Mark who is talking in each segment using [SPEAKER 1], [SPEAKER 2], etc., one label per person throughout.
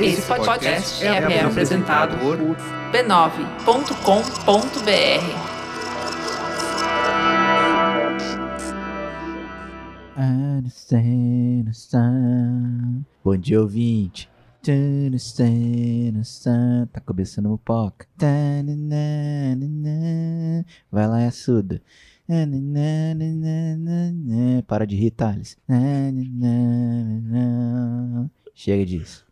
[SPEAKER 1] Esse podcast é, é apresentado por b9.com.br.
[SPEAKER 2] Bom dia, ouvinte. Tá começando o poca. Vai lá, Assuda. Para de rir, Thales. Chega disso.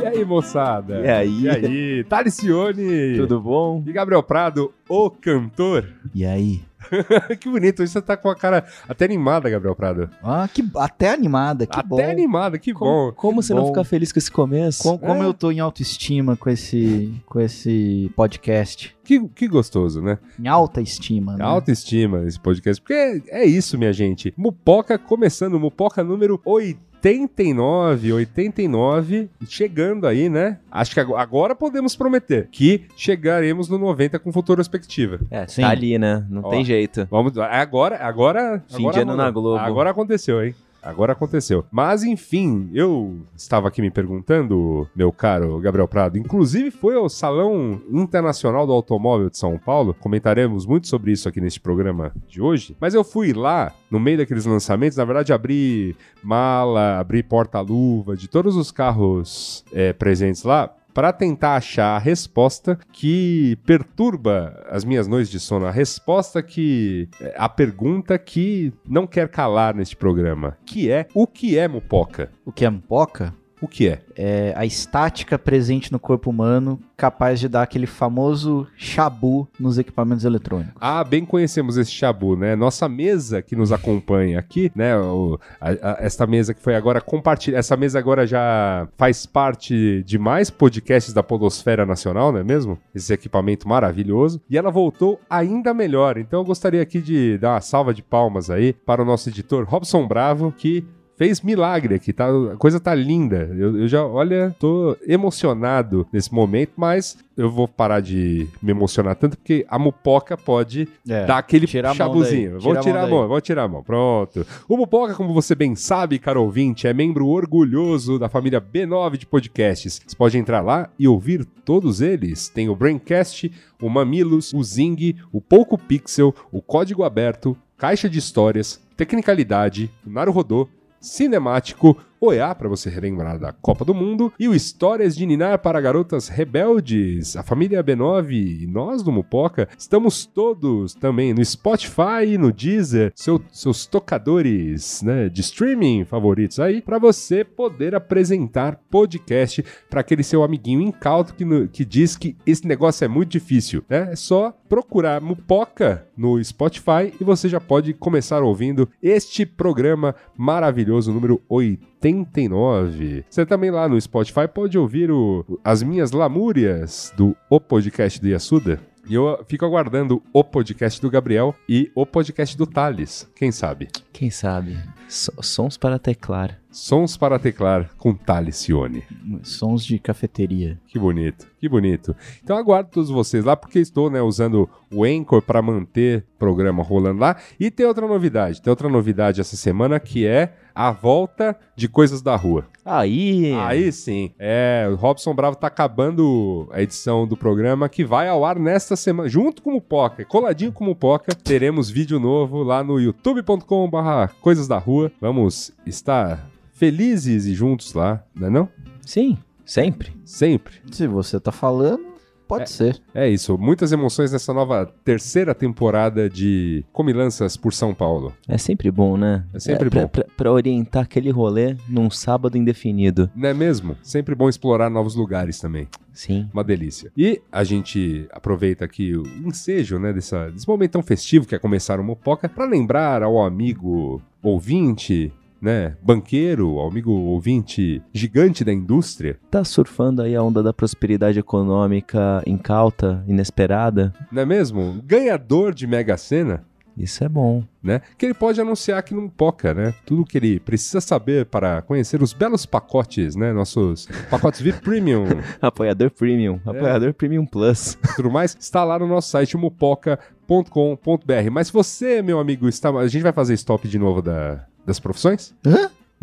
[SPEAKER 3] E aí, moçada?
[SPEAKER 2] E aí?
[SPEAKER 3] E aí? Talicione!
[SPEAKER 2] Tudo bom?
[SPEAKER 3] E Gabriel Prado, o cantor?
[SPEAKER 2] E aí?
[SPEAKER 3] que bonito, hoje você tá com a cara até animada, Gabriel Prado.
[SPEAKER 2] Ah, que, até animada, que
[SPEAKER 3] até
[SPEAKER 2] bom.
[SPEAKER 3] animada, que
[SPEAKER 4] Como,
[SPEAKER 3] bom.
[SPEAKER 4] como
[SPEAKER 3] que
[SPEAKER 4] você não
[SPEAKER 3] bom.
[SPEAKER 4] ficar feliz com esse começo?
[SPEAKER 2] Com- como
[SPEAKER 3] É.
[SPEAKER 2] eu tô em autoestima com esse, com esse podcast.
[SPEAKER 3] Que, que gostoso, né?
[SPEAKER 2] Em alta estima, né?
[SPEAKER 3] Autoestima esse podcast, porque é, é isso, minha gente. Mupoca começando, Mupoca número 89, 89, chegando aí, né? Acho que ago- agora podemos prometer que chegaremos no 90 com futurospectiva.
[SPEAKER 4] É,
[SPEAKER 2] Sim.
[SPEAKER 4] tá ali, né? Não
[SPEAKER 3] Ó.
[SPEAKER 4] tem jeito.
[SPEAKER 3] Vamos, agora, agora,
[SPEAKER 4] Fim
[SPEAKER 3] agora
[SPEAKER 4] de ano na. Globo.
[SPEAKER 3] Agora aconteceu, hein? Agora aconteceu. Mas enfim, eu estava aqui me perguntando, meu caro Gabriel Prado, inclusive foi ao Salão Internacional do Automóvel de São Paulo, comentaremos muito sobre isso aqui neste programa de hoje, mas eu fui lá, no meio daqueles lançamentos, na verdade abri mala, abri porta-luva de todos os carros é, presentes lá, para tentar achar a resposta que perturba as minhas noites de sono, a resposta que a pergunta que não quer calar neste programa, que é o que é mupoca?
[SPEAKER 2] O que é mupoca?
[SPEAKER 3] O que é?
[SPEAKER 2] É a estática presente no corpo humano capaz de dar aquele famoso chabu nos equipamentos eletrônicos.
[SPEAKER 3] Ah, bem conhecemos esse chabu, né? Nossa mesa que nos acompanha aqui, né? O, a- a- esta mesa que foi agora compartilhada. Essa mesa agora já faz parte de mais podcasts da Podosfera Nacional, não é mesmo? Esse equipamento maravilhoso. E ela voltou ainda melhor. Então eu gostaria aqui de dar uma salva de palmas aí para o nosso editor Robson Bravo, que fez milagre aqui, tá? A coisa tá linda. Eu, eu já, olha, tô emocionado nesse momento, mas eu vou parar de me emocionar tanto porque a mupoca pode
[SPEAKER 2] É,
[SPEAKER 3] dar aquele chabuzinho. Vou
[SPEAKER 2] tira a
[SPEAKER 3] tirar a
[SPEAKER 2] mão daí.
[SPEAKER 3] vou tirar a mão. Pronto. O Mupoca, como você bem sabe, caro ouvinte, é membro orgulhoso da família B9 de podcasts. Você pode entrar lá e ouvir todos eles. Tem o Braincast, o Mamilos, o Zing, o Pouco Pixel, o Código Aberto, Caixa de Histórias, Tecnicalidade, o Naruhodô, Cinemático, OEA, para você relembrar da Copa do Mundo, e o Histórias de Ninar para Garotas Rebeldes, a família B9 e nós do Mupoca, estamos todos também no Spotify, no Deezer, seu- seus tocadores né, de streaming favoritos aí, para você poder apresentar podcast para aquele seu amiguinho incauto que, no- que diz que esse negócio é muito difícil, né? É só procurar Mupoca no Spotify e você já pode começar ouvindo este programa maravilhoso número 89. Você também lá no Spotify pode ouvir o- as minhas lamúrias do O Podcast do Yasuda. E eu fico aguardando o podcast do Gabriel e o podcast do Thales. Quem sabe?
[SPEAKER 4] Quem sabe? So- sons para teclar.
[SPEAKER 3] Sons para teclar com Thales Cione.
[SPEAKER 2] Sons de cafeteria.
[SPEAKER 3] Que bonito, que bonito. Então aguardo todos vocês lá, porque estou né, usando o Anchor para manter o programa rolando lá. E tem outra novidade, tem outra novidade essa semana que é a volta de coisas da rua.
[SPEAKER 4] Aí!
[SPEAKER 3] Aí sim, é, o Robson Bravo tá acabando a edição do programa que vai ao ar nesta semana, junto com o Poca, coladinho com o Poca, teremos vídeo novo lá no youtube.com barra coisas da rua. Vamos estar felizes e juntos lá, não é não?
[SPEAKER 4] Sim, sempre.
[SPEAKER 3] Sempre.
[SPEAKER 2] Se você tá falando, Pode ser.
[SPEAKER 3] É isso, muitas emoções nessa nova terceira temporada de Comilanças por São Paulo.
[SPEAKER 4] É sempre bom, né?
[SPEAKER 3] É sempre
[SPEAKER 4] pra,
[SPEAKER 3] bom.
[SPEAKER 4] Pra, pra orientar aquele rolê num sábado indefinido.
[SPEAKER 3] Não é mesmo? Sempre bom explorar novos lugares também.
[SPEAKER 4] Sim.
[SPEAKER 3] Uma delícia. E a gente aproveita aqui o ensejo, né, dessa, desse momento tão festivo que é começar o Mopoca, para lembrar ao amigo ouvinte, né, banqueiro, ao amigo ouvinte gigante da indústria,
[SPEAKER 4] Tá surfando aí a onda da prosperidade econômica incauta, inesperada?
[SPEAKER 3] não é mesmo? Ganhador de Mega Sena,
[SPEAKER 4] Isso é bom.
[SPEAKER 3] né? Que ele pode anunciar aqui no Poca, né? Tudo que ele precisa saber para conhecer os belos pacotes, né? Nossos pacotes VIP Premium
[SPEAKER 4] Apoiador Premium.
[SPEAKER 3] É.
[SPEAKER 4] Apoiador Premium Plus.
[SPEAKER 3] e tudo mais, está lá no nosso site mupoca.com.br. Mas se você, meu amigo, está. A gente vai fazer stop de novo da, das profissões?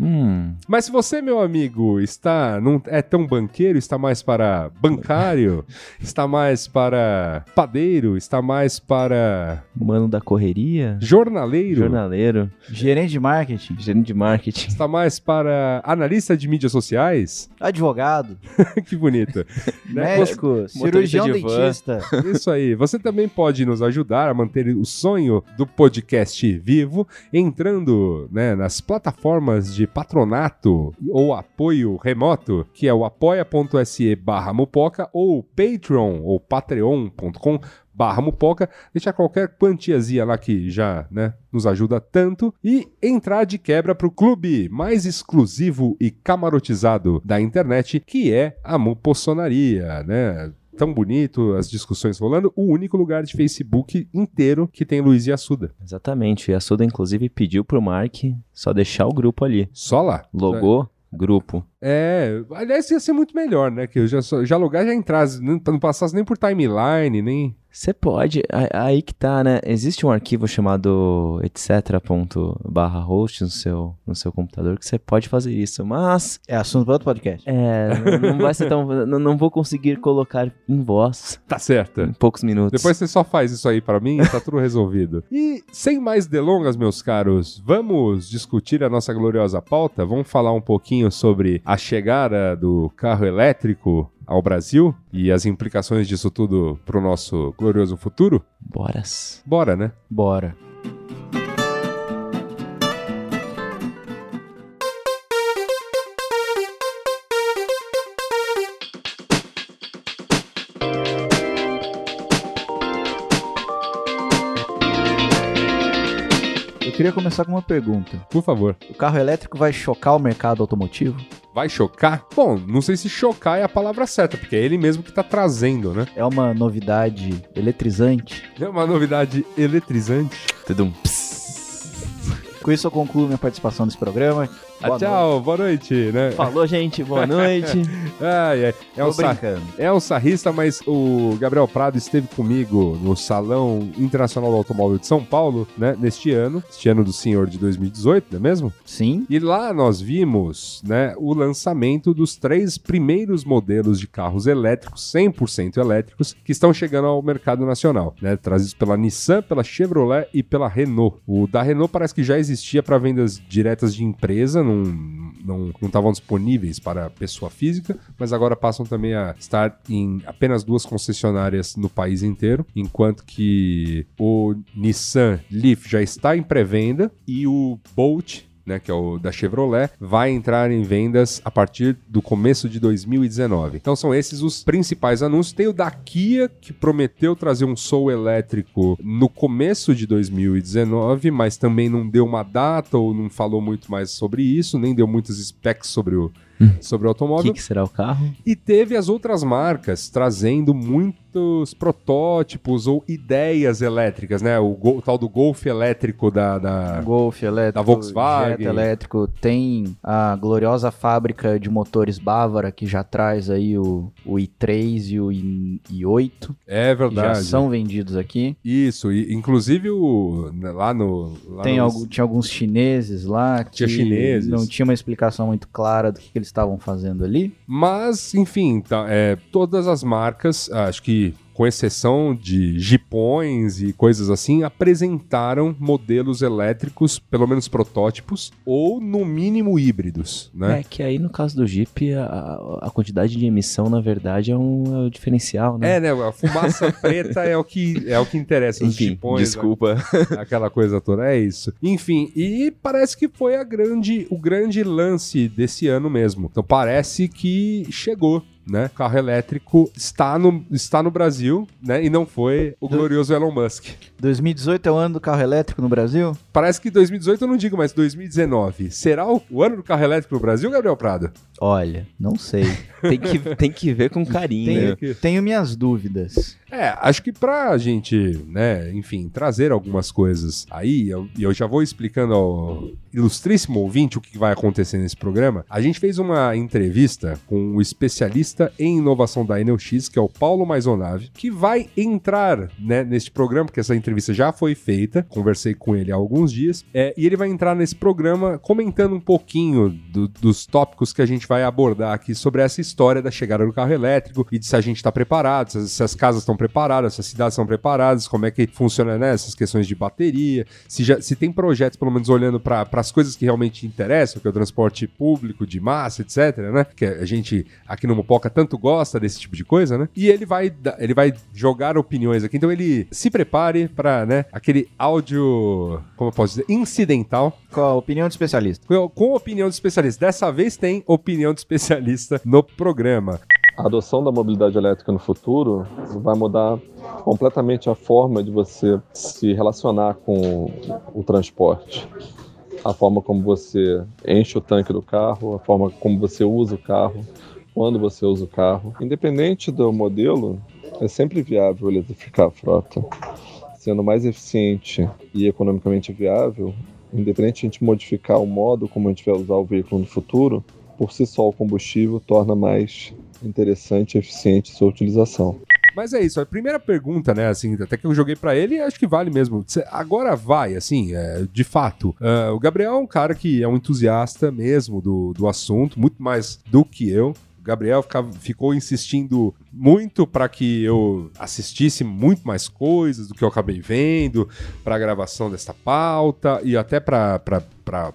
[SPEAKER 4] Hum.
[SPEAKER 3] Mas se você, meu amigo, está não é tão banqueiro, está mais para bancário, está mais para padeiro, está mais para
[SPEAKER 4] Mano da correria.
[SPEAKER 3] jornaleiro,
[SPEAKER 4] Jornaleiro.
[SPEAKER 2] Gerente de marketing,
[SPEAKER 4] Gerente de marketing.
[SPEAKER 3] está mais para analista de mídias sociais.
[SPEAKER 2] advogado,
[SPEAKER 3] que bonito. Né?
[SPEAKER 2] médico, cirurgião
[SPEAKER 4] de
[SPEAKER 2] dentista.
[SPEAKER 3] Isso aí. Você também pode nos ajudar a manter o sonho do podcast vivo entrando né, nas plataformas de patronato ou apoio remoto, que é o apoia.se barra mupoca ou patreon ou patreon.com barra mupoca, deixar qualquer quantiazinha lá que já né, nos ajuda tanto e entrar de quebra para o clube mais exclusivo e camarotizado da internet, que é a Mupossonaria, né? Tão bonito, as discussões rolando, o único lugar de Facebook inteiro que tem Luiz e Assuda.
[SPEAKER 4] Exatamente. E a Suda, inclusive, pediu pro Mark só deixar o grupo ali.
[SPEAKER 3] Só lá.
[SPEAKER 4] Logou, grupo.
[SPEAKER 3] É, aliás, ia ser muito melhor, né? Que eu já, já logar já entrasse, não, não passasse nem por timeline, nem.
[SPEAKER 4] Você pode, aí que tá, né? Existe um arquivo chamado etc.barra host no seu, no seu computador que você pode fazer isso, mas
[SPEAKER 2] É assunto para outro podcast.
[SPEAKER 4] é, não vai ser tão. Não, não vou conseguir colocar em voz
[SPEAKER 3] Tá certo.
[SPEAKER 4] em poucos minutos.
[SPEAKER 3] Depois você só faz isso aí pra mim e tá tudo resolvido. E sem mais delongas, meus caros, vamos discutir a nossa gloriosa pauta? Vamos falar um pouquinho sobre a chegada do carro elétrico ao Brasil e as implicações disso tudo pro nosso glorioso futuro?
[SPEAKER 4] Boras.
[SPEAKER 3] Bora, né?
[SPEAKER 2] Bora. Queria começar com uma pergunta.
[SPEAKER 3] Por favor.
[SPEAKER 2] O carro elétrico vai chocar o mercado automotivo?
[SPEAKER 3] Vai chocar? Bom, não sei se chocar é a palavra certa, porque é ele mesmo que tá trazendo, né?
[SPEAKER 2] É uma novidade eletrizante?
[SPEAKER 3] É uma novidade eletrizante.
[SPEAKER 4] Tudo um
[SPEAKER 2] Com isso eu concluo minha participação nesse programa. Boa
[SPEAKER 3] tchau, boa noite, né?
[SPEAKER 4] Falou, gente. Boa noite.
[SPEAKER 3] Ai, ai. É, sa-
[SPEAKER 2] brincando.
[SPEAKER 3] é um sarrista, mas o Gabriel Prado esteve comigo no Salão Internacional do Automóvel de São Paulo, né? Neste ano, este ano do senhor de 2018, não é mesmo?
[SPEAKER 2] Sim.
[SPEAKER 3] E lá nós vimos, né, o lançamento dos três primeiros modelos de carros elétricos, 100% elétricos, que estão chegando ao mercado nacional, né? Trazidos pela Nissan, pela Chevrolet e pela Renault. O da Renault parece que já existia para vendas diretas de empresa, não não estavam disponíveis para pessoa física, mas agora passam também a estar em apenas duas concessionárias no país inteiro, enquanto que o Nissan Leaf já está em pré-venda e o Bolt né, que é o da Chevrolet, vai entrar em vendas a partir do começo de 2019. Então são esses os principais anúncios. Tem o da Kia, que prometeu trazer um Soul elétrico no começo de 2019, mas também não deu uma data ou não falou muito mais sobre isso, nem deu muitos specs sobre o, sobre o
[SPEAKER 4] O
[SPEAKER 3] automóvel.
[SPEAKER 4] que, que será o carro?
[SPEAKER 3] E teve as outras marcas trazendo muitos protótipos ou ideias elétricas, né? O, o tal do Golf elétrico da- da,
[SPEAKER 2] Golf elétrico,
[SPEAKER 3] Da Volkswagen.
[SPEAKER 2] Jetta elétrico, tem a gloriosa fábrica de motores Bávara que já traz aí o, o i3 e o i, i8,
[SPEAKER 3] É
[SPEAKER 2] que já
[SPEAKER 3] verdade.
[SPEAKER 2] são vendidos aqui.
[SPEAKER 3] Isso, e inclusive o, né, lá no. Lá
[SPEAKER 2] Tem
[SPEAKER 3] no-
[SPEAKER 2] algu- tinha alguns chineses lá que
[SPEAKER 3] Tinha chineses.
[SPEAKER 2] não tinha uma explicação muito clara do que, que eles estavam fazendo ali.
[SPEAKER 3] Mas, enfim, tá, é, todas as marcas, acho que com exceção de jipões e coisas assim, apresentaram modelos elétricos, pelo menos protótipos, ou no mínimo híbridos, né?
[SPEAKER 4] É que aí no caso do Jeep, a, a quantidade de emissão, na verdade, é um, é o diferencial, né?
[SPEAKER 3] É, né? A fumaça preta é o que é o que interessa. Os
[SPEAKER 4] Enfim,
[SPEAKER 3] jipões,
[SPEAKER 4] desculpa.
[SPEAKER 3] aquela coisa toda. É isso. Enfim, e parece que foi a grande, o grande lance desse ano mesmo. Então parece que chegou. Né? O carro elétrico está no, está no Brasil, né? E não foi o glorioso Elon Musk.
[SPEAKER 2] 2018 é o ano do carro elétrico no Brasil?
[SPEAKER 3] Parece que 2018 eu não digo, mas 2019. Será o, o ano do carro elétrico no Brasil, Gabriel Prado?
[SPEAKER 2] Olha, não sei.
[SPEAKER 4] Tem que, tem que ver com carinho.
[SPEAKER 2] Tenho, tenho minhas dúvidas.
[SPEAKER 3] É, acho que pra gente, né, enfim, trazer algumas coisas aí, eu- e eu, já vou explicando ao ilustríssimo ouvinte o que vai acontecer nesse programa, a gente fez uma entrevista com o especialista em inovação da Enel X, que é o Paulo Maisonave, que vai entrar, né, neste programa, porque essa entrevista já foi feita, conversei com ele há alguns dias, é, e ele vai entrar nesse programa comentando um pouquinho do- dos tópicos que a gente vai abordar aqui sobre essa história da chegada do carro elétrico e de se a gente está preparado, se as, se as casas estão preparadas, se as cidades estão preparadas, como é que funciona né, essas questões de bateria, se, já, se tem projetos, pelo menos olhando para as coisas que realmente interessam, que é o transporte público de massa, etc, né? Que a gente aqui no Mopoca tanto gosta desse tipo de coisa, né? E ele vai, ele vai jogar opiniões aqui, então ele se prepare para, né, aquele áudio, como eu posso dizer, incidental,
[SPEAKER 2] Qual a opinião do especialista?
[SPEAKER 3] com com opinião de especialista. Dessa vez tem opinião de especialista no programa.
[SPEAKER 5] A adoção da mobilidade elétrica no futuro vai mudar completamente a forma de você se relacionar com o transporte. A forma como você enche o tanque do carro, a forma como você usa o carro, quando você usa o carro. Independente do modelo, é sempre viável eletrificar a frota. Sendo mais eficiente e economicamente viável, independente de a gente modificar o modo como a gente vai usar o veículo no futuro, por si só o combustível torna mais interessante e eficiente sua utilização.
[SPEAKER 3] Mas é isso, a primeira pergunta, né, assim, até que eu joguei pra ele, acho que vale mesmo. Agora vai, assim, é, de fato. Ah, o Gabriel é um cara que é um entusiasta mesmo do, do assunto, muito mais do que eu. Gabriel ficava- ficou insistindo muito para que eu assistisse muito mais coisas do que eu acabei vendo, para a gravação desta pauta e até para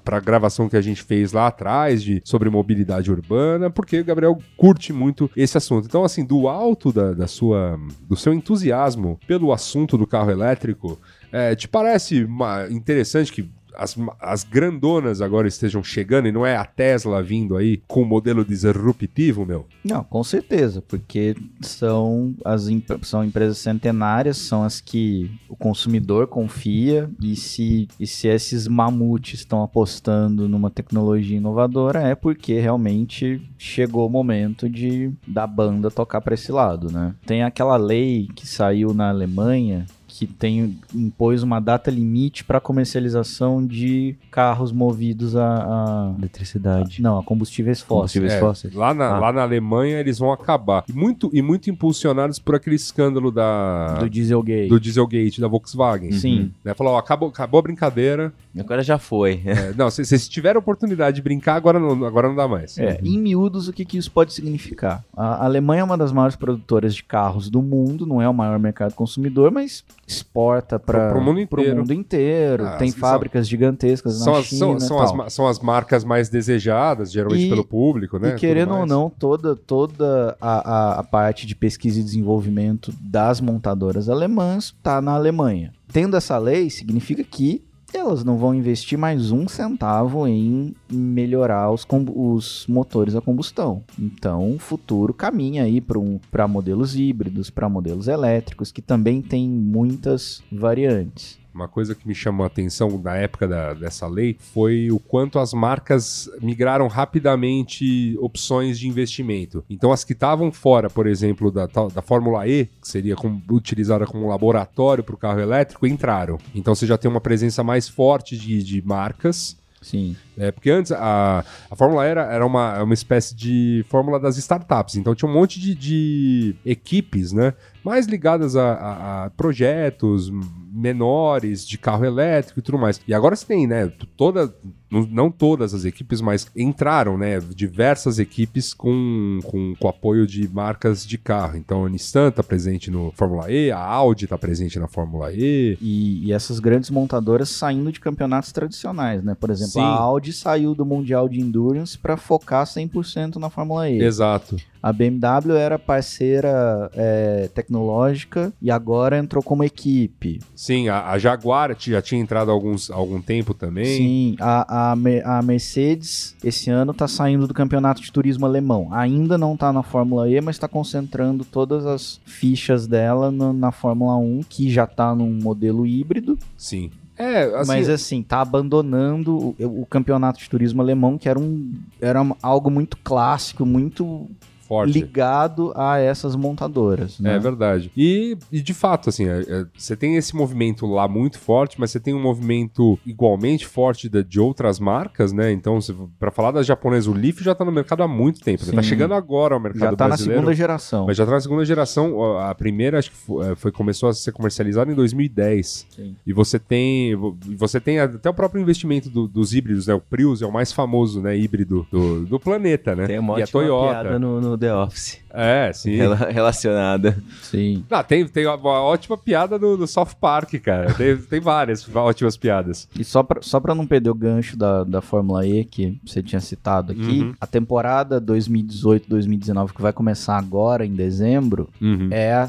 [SPEAKER 3] a gravação que a gente fez lá atrás de, sobre mobilidade urbana, porque o Gabriel curte muito esse assunto. Então, assim, do alto da, da sua, do seu entusiasmo pelo assunto do carro elétrico, é, te parece uma- interessante que as, as grandonas agora estejam chegando e não é a Tesla vindo aí com um modelo disruptivo, meu?
[SPEAKER 2] Não, com certeza, porque são as são empresas centenárias, são as que o consumidor confia e se, e se esses mamutes estão apostando numa tecnologia inovadora é porque realmente chegou o momento de da banda tocar para esse lado, né? Tem aquela lei que saiu na Alemanha que tem impôs uma data limite para comercialização de carros movidos a, a-
[SPEAKER 4] Eletricidade.
[SPEAKER 2] não, a combustíveis fósseis.
[SPEAKER 4] Combustíveis
[SPEAKER 3] É,
[SPEAKER 4] fósseis.
[SPEAKER 3] Lá na,
[SPEAKER 4] Ah.
[SPEAKER 3] lá na Alemanha eles vão acabar. E muito, e muito impulsionados por aquele escândalo da,
[SPEAKER 2] Do Dieselgate.
[SPEAKER 3] do Dieselgate da Volkswagen.
[SPEAKER 2] Sim.
[SPEAKER 3] Né? Falou, ó, acabou, acabou a brincadeira.
[SPEAKER 4] Agora já foi.
[SPEAKER 3] É, não, se vocês tiveram a oportunidade de brincar, agora não, agora não dá mais.
[SPEAKER 2] É, em miúdos, o que, que isso pode significar? A Alemanha é uma das maiores produtoras de carros do mundo, não é o maior mercado consumidor, mas exporta para
[SPEAKER 3] Pro- pro mundo inteiro.
[SPEAKER 2] mundo inteiro.
[SPEAKER 3] Ah,
[SPEAKER 2] tem
[SPEAKER 3] são-
[SPEAKER 2] fábricas gigantescas
[SPEAKER 3] São,
[SPEAKER 2] na
[SPEAKER 3] as,
[SPEAKER 2] China
[SPEAKER 3] são, são, as, são as marcas mais desejadas, geralmente
[SPEAKER 2] E-
[SPEAKER 3] pelo público, né?
[SPEAKER 2] E querendo ou não, toda, toda a, a, a parte de pesquisa e desenvolvimento das montadoras alemãs está na Alemanha. Tendo essa lei, significa que elas não vão investir mais um centavo em melhorar os, os motores a combustão. Então, o futuro caminha aí para um, modelos híbridos, para modelos elétricos, que também tem muitas variantes.
[SPEAKER 3] Uma coisa que me chamou a atenção na época da- dessa lei foi o quanto as marcas migraram rapidamente opções de investimento. Então, as que estavam fora, por exemplo, da, da Fórmula E, que seria utilizada como laboratório para o carro elétrico, entraram. Então, você já tem uma presença mais forte de, de marcas
[SPEAKER 2] Sim.
[SPEAKER 3] É, porque antes a, a Fórmula E era, era uma, uma espécie de fórmula das startups. Então tinha um monte de, de equipes, né? Mais ligadas a, a- a projetos menores de carro elétrico e tudo mais. E agora você tem, né? Toda, não- todas as equipes, mas entraram, né? Diversas equipes com, com, com apoio de marcas de carro. Então a Nissan tá presente no Fórmula E, a Audi tá presente na Fórmula E.
[SPEAKER 2] E, e essas grandes montadoras saindo de campeonatos tradicionais, né? Por exemplo,
[SPEAKER 3] Sim.
[SPEAKER 2] a Audi saiu do Mundial de Endurance para focar 100% na Fórmula E.
[SPEAKER 3] Exato.
[SPEAKER 2] A BMW era parceira é, tecnológica e agora entrou como equipe.
[SPEAKER 3] Sim, a, a Jaguar já tinha entrado há alguns, algum tempo também.
[SPEAKER 2] Sim, a, a, a Mercedes esse ano tá saindo do campeonato de turismo alemão. Ainda não tá na Fórmula E, mas está concentrando todas as fichas dela no- na Fórmula 1, que já tá num modelo híbrido.
[SPEAKER 3] Sim. É, assim,
[SPEAKER 2] mas assim, tá abandonando o, o campeonato de turismo alemão, que era, um, era algo muito clássico, muito
[SPEAKER 3] forte.
[SPEAKER 2] ligado a essas montadoras. Né?
[SPEAKER 3] É verdade. E, e de fato, assim, é- é, você tem esse movimento lá muito forte, mas você tem um movimento igualmente forte da- de outras marcas, né? Então, pra falar das japonesas, o Leaf já tá no mercado há muito tempo. Tá
[SPEAKER 2] Sim.
[SPEAKER 3] chegando agora ao mercado
[SPEAKER 2] Já tá na
[SPEAKER 3] brasileiro.
[SPEAKER 2] segunda geração.
[SPEAKER 3] Mas já tá na segunda geração. A primeira, acho que foi, é, foi- começou a ser comercializada em 2010.
[SPEAKER 2] Sim.
[SPEAKER 3] E você tem. vo- Você tem até o próprio investimento do- dos híbridos, né? O Prius é o mais famoso, né? Híbrido do, do planeta, né?
[SPEAKER 4] Tem uma
[SPEAKER 3] e a Toyota.
[SPEAKER 4] piada no, no The Office.
[SPEAKER 3] É, sim.
[SPEAKER 4] Rela- relacionada.
[SPEAKER 2] Sim.
[SPEAKER 3] Ah, tem, tem uma, uma ótima piada no, no South Park, cara. Tem, tem várias ótimas piadas.
[SPEAKER 2] E só pra, só pra não perder o gancho da, da Fórmula E que você tinha citado aqui,
[SPEAKER 3] Uhum.
[SPEAKER 2] a temporada 2018-2019 que vai começar agora em dezembro é a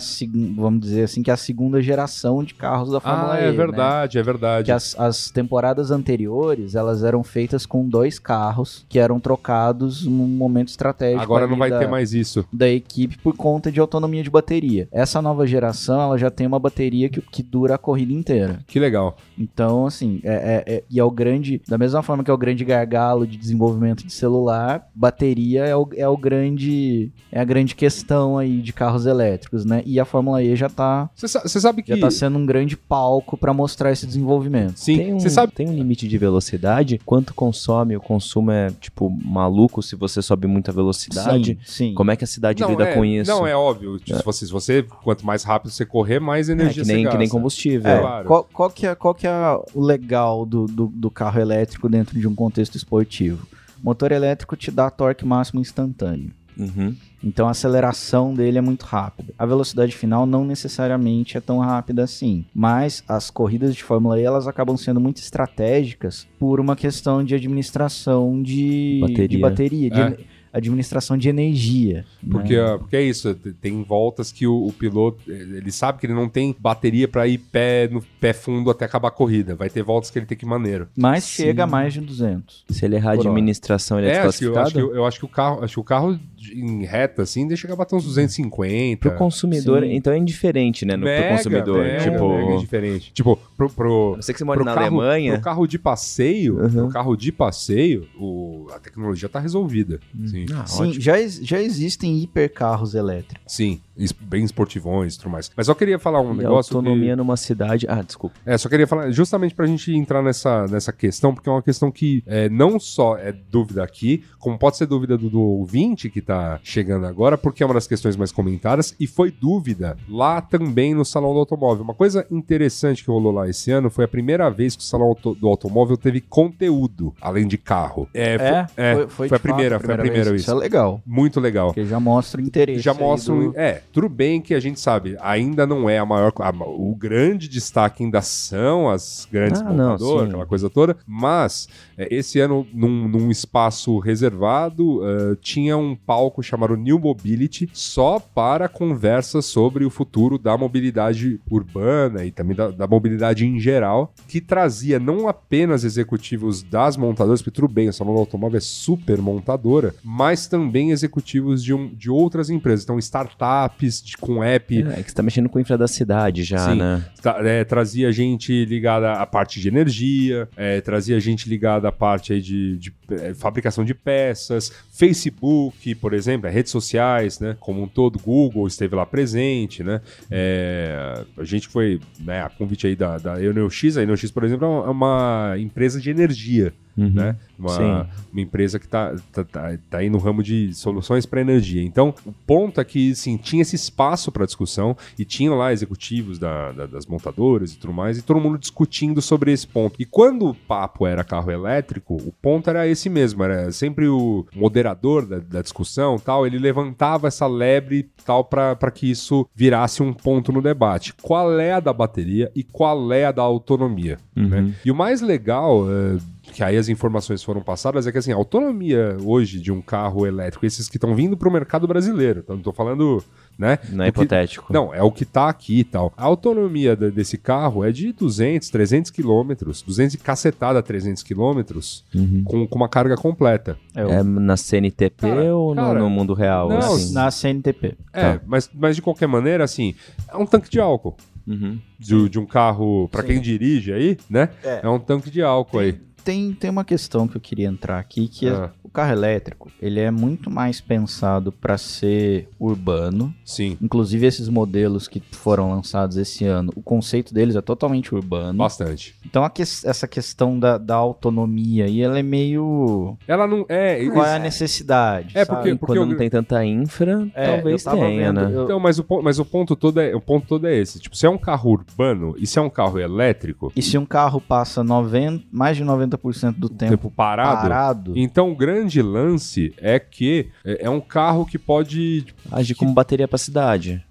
[SPEAKER 2] vamos dizer assim que é a segunda geração de carros da Fórmula
[SPEAKER 3] Ah,
[SPEAKER 2] E.
[SPEAKER 3] é
[SPEAKER 2] né?
[SPEAKER 3] verdade, é verdade.
[SPEAKER 2] Que as, as temporadas anteriores elas eram feitas com dois carros que eram trocados num momento estratégico.
[SPEAKER 3] Agora não vai
[SPEAKER 2] da-
[SPEAKER 3] ter mais isso.
[SPEAKER 2] da equipe por conta de autonomia de bateria. Essa nova geração ela já tem uma bateria que, que dura a corrida inteira.
[SPEAKER 3] Que legal.
[SPEAKER 2] Então, assim, é, é- é- e é o grande. Da mesma forma que é o grande gargalo de desenvolvimento de celular, bateria é o, é o grande. É a grande questão aí de carros elétricos, né? E a Fórmula E já tá,
[SPEAKER 3] Você sa- você sabe que.
[SPEAKER 2] já tá sendo um grande palco para mostrar esse desenvolvimento.
[SPEAKER 3] Sim,
[SPEAKER 4] Tem um,
[SPEAKER 3] você sabe.
[SPEAKER 4] tem um limite de velocidade? Quanto consome? O consumo é, tipo, maluco se você sobe muita velocidade?
[SPEAKER 2] Sim, sim.
[SPEAKER 4] Como é que a cidade
[SPEAKER 3] Não,
[SPEAKER 4] lida
[SPEAKER 3] é,
[SPEAKER 4] com isso?
[SPEAKER 3] Não, é óbvio. Se, você, se você, quanto mais rápido você correr, mais
[SPEAKER 4] É,
[SPEAKER 3] energia
[SPEAKER 4] que, nem,
[SPEAKER 3] você
[SPEAKER 4] que nem
[SPEAKER 3] gasta.
[SPEAKER 4] combustível.
[SPEAKER 2] É,
[SPEAKER 3] claro.
[SPEAKER 2] qual, qual que é, qual que é o legal do, do, do carro elétrico dentro de um contexto esportivo? Motor elétrico te dá torque máximo instantâneo.
[SPEAKER 4] Uhum.
[SPEAKER 2] Então a aceleração dele é muito rápida. A velocidade final não necessariamente é tão rápida assim, mas as corridas de Fórmula E elas acabam sendo muito estratégicas por uma questão de administração de
[SPEAKER 4] Bateria.
[SPEAKER 2] de, bateria, de
[SPEAKER 3] É.
[SPEAKER 2] administração de energia.
[SPEAKER 3] Porque,
[SPEAKER 2] né?
[SPEAKER 3] porque é isso, tem voltas que o, o piloto, eh, ele sabe que ele não tem bateria pra ir pé no pé fundo até acabar a corrida. Vai ter voltas que ele tem que ir maneiro.
[SPEAKER 2] Mas
[SPEAKER 4] Sim.
[SPEAKER 2] chega a mais de 200.
[SPEAKER 4] Se ele errar a administração, ele é,
[SPEAKER 3] É, assim, eu, acho que,
[SPEAKER 4] desclassificado?
[SPEAKER 3] eu acho que o carro, acho que o carro em reta assim, deixa chegar a bater uns 250.
[SPEAKER 4] Pro consumidor,
[SPEAKER 2] Sim.
[SPEAKER 4] então é indiferente, né? No,
[SPEAKER 3] Mega,
[SPEAKER 4] pro consumidor.
[SPEAKER 3] mega,
[SPEAKER 4] tipo,
[SPEAKER 3] mega indiferente. Tipo, pro, pro,
[SPEAKER 4] eu sei que você mora
[SPEAKER 3] pro
[SPEAKER 4] na
[SPEAKER 3] carro,
[SPEAKER 4] Alemanha.
[SPEAKER 3] Pro carro de passeio,
[SPEAKER 4] Uhum.
[SPEAKER 3] pro carro de passeio, o, a tecnologia tá resolvida. Sim.
[SPEAKER 4] Ah,
[SPEAKER 2] Sim, já, já existem hipercarros elétricos.
[SPEAKER 3] Sim, bem esportivões e tudo mais. Mas só queria falar um
[SPEAKER 4] E a
[SPEAKER 3] negócio. que-
[SPEAKER 4] autonomia numa cidade. Ah, desculpa.
[SPEAKER 3] É, só queria falar justamente pra gente entrar nessa, nessa questão, porque é uma questão que é, não só é dúvida aqui, como pode ser dúvida do, do ouvinte que tá chegando agora, porque é uma das questões mais comentadas, e foi dúvida lá também no Salão do Automóvel. Uma coisa interessante que rolou lá esse ano foi a primeira vez que o Salão Auto- do Automóvel teve conteúdo, além de carro. É, foi, é, foi,
[SPEAKER 2] foi,
[SPEAKER 3] a
[SPEAKER 2] de fato
[SPEAKER 3] primeira, foi a primeira
[SPEAKER 2] vez.
[SPEAKER 3] isso.
[SPEAKER 2] Isso é legal.
[SPEAKER 3] Muito legal.
[SPEAKER 2] Porque já mostra o interesse.
[SPEAKER 3] Já
[SPEAKER 2] aí
[SPEAKER 3] mostram.
[SPEAKER 2] do-
[SPEAKER 3] É, tudo bem que a gente sabe, ainda não é a maior. a- o grande destaque ainda são as grandes
[SPEAKER 4] Ah,
[SPEAKER 3] montadoras, aquela coisa toda, mas é, esse ano, num, num espaço reservado, eh, tinha um palco chamado New Mobility só para conversas sobre o futuro da mobilidade urbana e também da, da mobilidade em geral, que trazia não apenas executivos das montadoras, porque tudo bem, a Salão do Automóvel é super montadora, mas também executivos de, um- de outras empresas. Então, startups de- com app,
[SPEAKER 4] É, que você tá mexendo com o infra da cidade já,
[SPEAKER 3] Sim.
[SPEAKER 4] né?
[SPEAKER 3] Tra- é, trazia gente ligada à parte de energia, é, trazia gente ligada à parte aí de, de, é, fabricação de peças, Facebook, por exemplo, é, redes sociais, né? Como um todo, Google esteve lá presente, né? É, a gente foi, né, a convite aí da, da ENEOX, a ENEOX, por exemplo, é uma- é uma empresa de energia.
[SPEAKER 4] Uhum.
[SPEAKER 3] né? Uma, uma empresa que está tá, tá, tá aí no ramo de soluções para energia. Então, o ponto é que, sim, tinha esse espaço para discussão e tinha lá executivos da- da- das montadoras e tudo mais, e todo mundo discutindo sobre esse ponto. E quando o papo era carro elétrico, o ponto era esse mesmo, era sempre o moderador da, da discussão, tal, ele levantava essa lebre tal para que isso virasse um ponto no debate. Qual é a da bateria e qual é a da autonomia? né? E o mais legal, é, que aí as informações foram passadas, é que assim, a autonomia hoje de um carro elétrico, esses que estão vindo para o mercado brasileiro, então não tô falando, né?
[SPEAKER 4] Não é hipotético.
[SPEAKER 3] não, é o que tá aqui e tal. A autonomia da- desse carro é de 200, 300 quilômetros, 200 e cacetada 300 quilômetros, com, com uma carga completa.
[SPEAKER 2] É,
[SPEAKER 4] É na CNTP
[SPEAKER 3] Cara,
[SPEAKER 4] ou no-
[SPEAKER 3] cara,
[SPEAKER 4] no, mundo real?
[SPEAKER 3] não,
[SPEAKER 4] assim?
[SPEAKER 2] na CNTP.
[SPEAKER 3] É, mas, mas de qualquer maneira, assim, é um tanque de álcool.
[SPEAKER 4] Uhum.
[SPEAKER 3] De, de um carro, pra quem dirige aí, né?
[SPEAKER 2] É.
[SPEAKER 3] É um tanque de álcool aí.
[SPEAKER 2] Tem, tem uma questão que eu queria entrar aqui, que é
[SPEAKER 3] Ah.
[SPEAKER 2] o carro elétrico, ele é muito mais pensado para ser urbano.
[SPEAKER 3] Sim,
[SPEAKER 2] Inclusive esses modelos que foram lançados esse ano, o conceito deles é totalmente urbano.
[SPEAKER 3] bastante.
[SPEAKER 2] Então que- essa questão da, da autonomia aí, ela é meio...
[SPEAKER 3] Ela não é.
[SPEAKER 2] Qual é a necessidade?
[SPEAKER 3] É,
[SPEAKER 2] sabe?
[SPEAKER 3] porque-
[SPEAKER 4] Quando
[SPEAKER 3] eu-
[SPEAKER 4] não tem tanta infra,
[SPEAKER 2] É,
[SPEAKER 4] talvez
[SPEAKER 2] eu tava
[SPEAKER 4] tenha,
[SPEAKER 2] vendo,
[SPEAKER 4] né?
[SPEAKER 2] eu-
[SPEAKER 3] Então, mas o, mas o ponto todo é o ponto todo é esse. Tipo, se é um carro urbano e se é um carro elétrico,
[SPEAKER 2] E se um carro passa 90, mais de 90% do tempo,
[SPEAKER 3] tempo parado,
[SPEAKER 2] parado,
[SPEAKER 3] Então, o grande lance é que é é um carro que pode.
[SPEAKER 4] Agir como bateria pra cidade.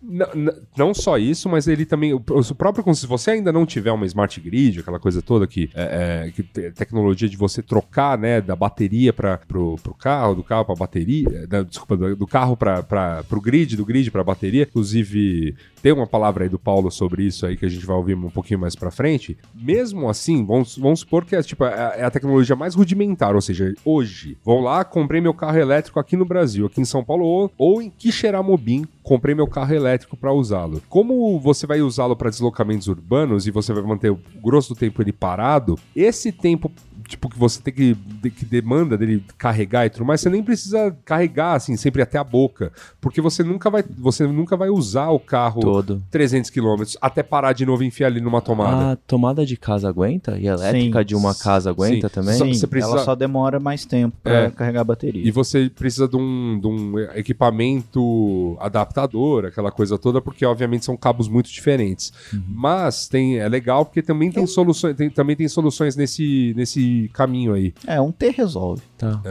[SPEAKER 3] Não só isso, mas ele também. O, próprio. Se você ainda não tiver uma smart grid, aquela coisa toda que. É, é, que te- tecnologia de você trocar, né, da bateria para pro, pro carro, do carro para bateria. eh, da- desculpa, do, do carro para pro grid, do grid para bateria. Inclusive, tem uma palavra aí do Paulo sobre isso aí que a gente vai ouvir um pouquinho mais para frente. Mesmo assim, vamos, vamos supor que é, tipo, é, é a tecnologia mais rudimentar, ou seja, hoje, vou lá, comprei meu carro elétrico aqui no Brasil, aqui em São Paulo ou, ou em Quixeramobim, comprei meu carro elétrico para usá-lo. Como você vai usá-lo para deslocamentos urbanos e você vai manter o grosso do tempo ele parado, esse tempo tipo que você tem que, de- que demanda dele carregar e tudo mais, você nem precisa carregar assim sempre até a boca, porque você nunca vai você nunca vai usar o carro
[SPEAKER 4] Todo.
[SPEAKER 3] 300 km até parar de novo e enfiar ali numa tomada.
[SPEAKER 4] A tomada de casa aguenta? E a elétrica
[SPEAKER 2] Sim.
[SPEAKER 4] de uma casa aguenta
[SPEAKER 3] Sim.
[SPEAKER 4] também?
[SPEAKER 2] Sim,
[SPEAKER 3] você precisa-
[SPEAKER 2] ela só demora mais tempo para
[SPEAKER 3] É.
[SPEAKER 2] carregar a bateria.
[SPEAKER 3] E você precisa de um, de um equipamento adaptador, aquela coisa toda, porque obviamente são cabos muito diferentes. Mas tem, é legal porque também tem soluções, tem- também tem soluções nesse, nesse caminho aí.
[SPEAKER 2] É, um T resolve.
[SPEAKER 4] Tá.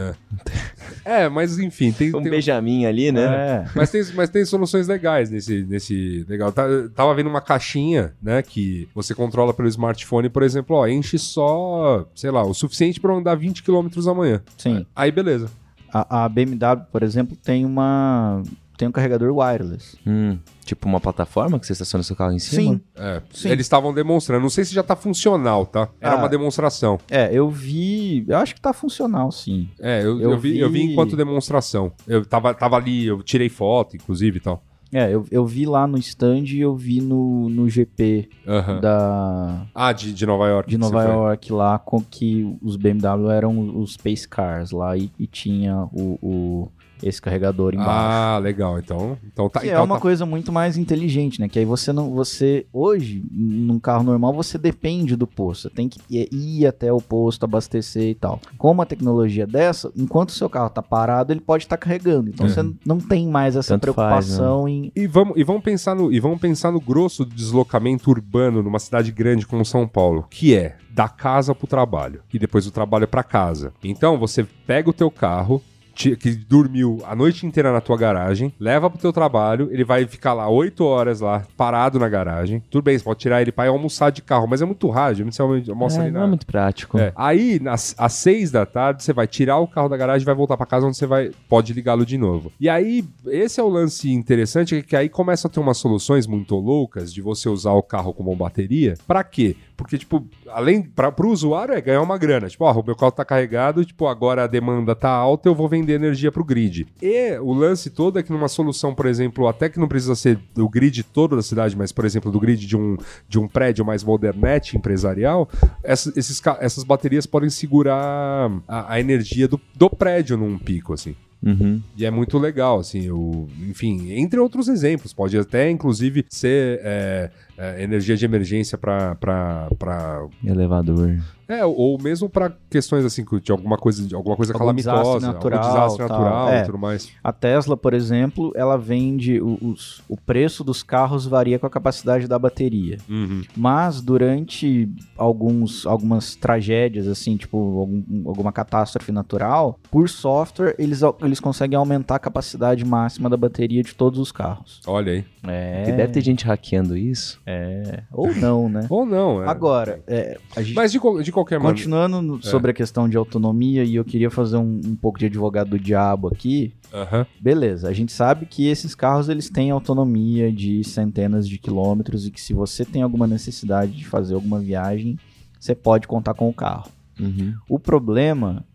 [SPEAKER 3] É, mas enfim, tem.
[SPEAKER 4] Um
[SPEAKER 3] tem-
[SPEAKER 4] Benjamin ali, né?
[SPEAKER 2] É.
[SPEAKER 3] mas, tem, mas tem soluções legais nesse, nesse legal. Tá- tava vendo uma caixinha, né, que você controla pelo smartphone, por exemplo, ó, enche só, sei lá, o suficiente para andar 20 km amanhã.
[SPEAKER 2] Sim.
[SPEAKER 3] Aí beleza.
[SPEAKER 2] A, a BMW, por exemplo, tem uma tem um carregador wireless.
[SPEAKER 4] Hum, tipo uma plataforma que você estaciona seu carro em cima?
[SPEAKER 2] Sim.
[SPEAKER 3] É,
[SPEAKER 2] Sim.
[SPEAKER 3] eles estavam demonstrando. Não sei se já tá funcional, tá? Era
[SPEAKER 2] Ah.
[SPEAKER 3] uma demonstração.
[SPEAKER 2] É, eu vi, eu acho que tá funcional, sim.
[SPEAKER 3] É, eu,
[SPEAKER 2] Eu
[SPEAKER 3] eu vi, eu vi
[SPEAKER 2] vi-
[SPEAKER 3] enquanto demonstração. Eu tava, tava ali, eu tirei foto, inclusive e tal.
[SPEAKER 2] É, eu, eu vi lá no stand e eu vi no, no GP da,
[SPEAKER 3] Ah, de, de Nova York.
[SPEAKER 2] de Nova
[SPEAKER 3] você foi.
[SPEAKER 2] York lá, com que os BMW eram os Space Cars lá e, e tinha o, o- esse carregador embaixo.
[SPEAKER 3] Ah, legal. Então, então tá.
[SPEAKER 2] Que é
[SPEAKER 3] então
[SPEAKER 2] uma
[SPEAKER 3] tá-
[SPEAKER 2] coisa muito mais inteligente, né? Que aí você não. Você. Hoje, num carro normal, você depende do posto. Você tem que ir- até o posto, abastecer e tal. Com uma tecnologia dessa, enquanto o seu carro tá parado, ele pode estar carregando. Então
[SPEAKER 3] É.
[SPEAKER 2] você não tem mais essa
[SPEAKER 4] Tanto faz,
[SPEAKER 2] preocupação em.
[SPEAKER 3] E vamos, e vamos pensar no e vamos pensar no grosso do deslocamento urbano numa cidade grande como São Paulo, que é da casa pro trabalho e depois do trabalho pra casa. Então você pega o teu carro que dormiu a noite inteira na tua garagem, leva pro teu trabalho, ele vai ficar lá 8 horas lá, parado na garagem. Tudo bem, você pode tirar ele pra ir almoçar de carro, mas é muito rádio, você almoça
[SPEAKER 4] É,
[SPEAKER 3] ali
[SPEAKER 4] não
[SPEAKER 3] na...
[SPEAKER 4] é muito prático.
[SPEAKER 3] É. Aí, nas, às seis da tarde, você vai tirar o carro da garagem e vai voltar pra casa onde você vai pode ligá-lo de novo. E aí, esse é o lance interessante, é que aí começa a ter umas soluções muito loucas de você usar o carro como bateria. Pra quê? Porque, tipo, além, pra, pro usuário é ganhar uma grana. Tipo, ó, o meu carro tá carregado, tipo, agora a demanda tá alta, eu vou vender energia pro grid. E o lance todo é que numa solução, por exemplo, até que não precisa ser do grid todo da cidade, mas, por exemplo, do grid de um, de um prédio mais modernete empresarial, essa- esses, essas baterias podem segurar a, a energia do, do prédio num pico, assim.
[SPEAKER 4] Uhum.
[SPEAKER 3] E é muito legal, assim, o, enfim, entre outros exemplos. Pode até, inclusive, ser é, é, energia de emergência para
[SPEAKER 4] Elevador.
[SPEAKER 3] É, ou mesmo pra questões assim, de alguma coisa, de alguma coisa
[SPEAKER 2] Algum desastre
[SPEAKER 3] calamitosa,
[SPEAKER 2] natural,
[SPEAKER 3] algum desastre
[SPEAKER 2] tal.
[SPEAKER 3] natural
[SPEAKER 2] É.
[SPEAKER 3] e tudo mais.
[SPEAKER 2] A Tesla, por exemplo, ela vende o- os, o preço dos carros varia com a capacidade da bateria.
[SPEAKER 3] Uhum.
[SPEAKER 2] Mas durante alguns, algumas tragédias, assim, tipo algum- alguma catástrofe natural, por software eles, eles conseguem aumentar a capacidade máxima da bateria de todos os carros.
[SPEAKER 3] Olha aí.
[SPEAKER 2] É.
[SPEAKER 4] Que deve ter gente hackeando isso.
[SPEAKER 2] é. Ou não, né?
[SPEAKER 3] Ou não, é.
[SPEAKER 2] Agora, é, a gente
[SPEAKER 3] Mas de, de qualquer maneira.
[SPEAKER 2] Continuando no- sobre a questão de autonomia, e eu queria fazer um, um pouco de advogado do diabo aqui.
[SPEAKER 3] Aham.
[SPEAKER 2] Beleza, a gente sabe que esses carros eles têm autonomia de centenas de quilômetros e que se você tem alguma necessidade de fazer alguma viagem, você pode contar com o carro.
[SPEAKER 4] Uhum.
[SPEAKER 2] O problema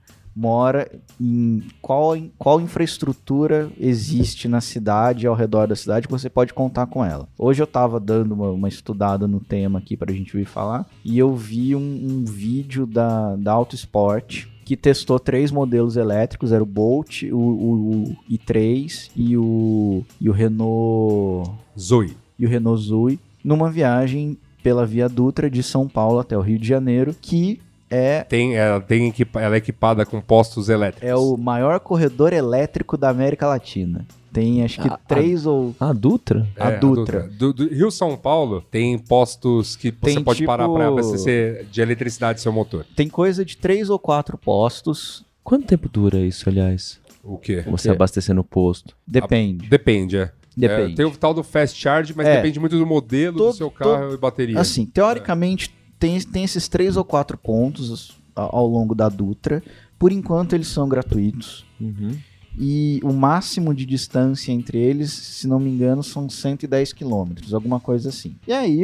[SPEAKER 2] mora em qual, qual infraestrutura existe na cidade, ao redor da cidade, que você pode contar com ela. Hoje eu tava dando uma, uma estudada no tema aqui pra gente vir falar, e eu vi um, um vídeo da, da Auto Sport que testou três modelos elétricos, era o Bolt, o, o- o i3 e o, e o Renault
[SPEAKER 3] Zoe.
[SPEAKER 2] e o Renault Zoe numa viagem pela Via Dutra de São Paulo até o Rio de Janeiro, que é
[SPEAKER 3] Tem, ela, tem equipa- ela é equipada com postos elétricos.
[SPEAKER 2] É o maior corredor elétrico da América Latina. Tem acho que
[SPEAKER 4] A-
[SPEAKER 2] três ou.
[SPEAKER 4] A Dutra?
[SPEAKER 3] É,
[SPEAKER 2] a Dutra.
[SPEAKER 3] Do, do Rio São Paulo tem postos que
[SPEAKER 2] Tem
[SPEAKER 3] você pode
[SPEAKER 2] tipo-
[SPEAKER 3] parar para abastecer de eletricidade seu motor.
[SPEAKER 2] Tem coisa de três ou quatro postos.
[SPEAKER 4] Quanto tempo dura isso, aliás?
[SPEAKER 3] O quê?
[SPEAKER 4] Você
[SPEAKER 2] quê?
[SPEAKER 4] abastecer no posto.
[SPEAKER 2] Depende.
[SPEAKER 3] Depende, é.
[SPEAKER 2] Depende.
[SPEAKER 3] É, tem o tal do fast charge, mas
[SPEAKER 2] É.
[SPEAKER 3] depende muito do modelo do
[SPEAKER 2] Todo-
[SPEAKER 3] seu carro e bateria.
[SPEAKER 2] Assim, teoricamente, tem, tem esses três ou quatro pontos ao longo da Dutra. Por enquanto, eles são gratuitos.
[SPEAKER 4] Uhum.
[SPEAKER 2] E o máximo de distância entre eles, se não me engano, são 110 quilômetros, alguma coisa assim. E aí,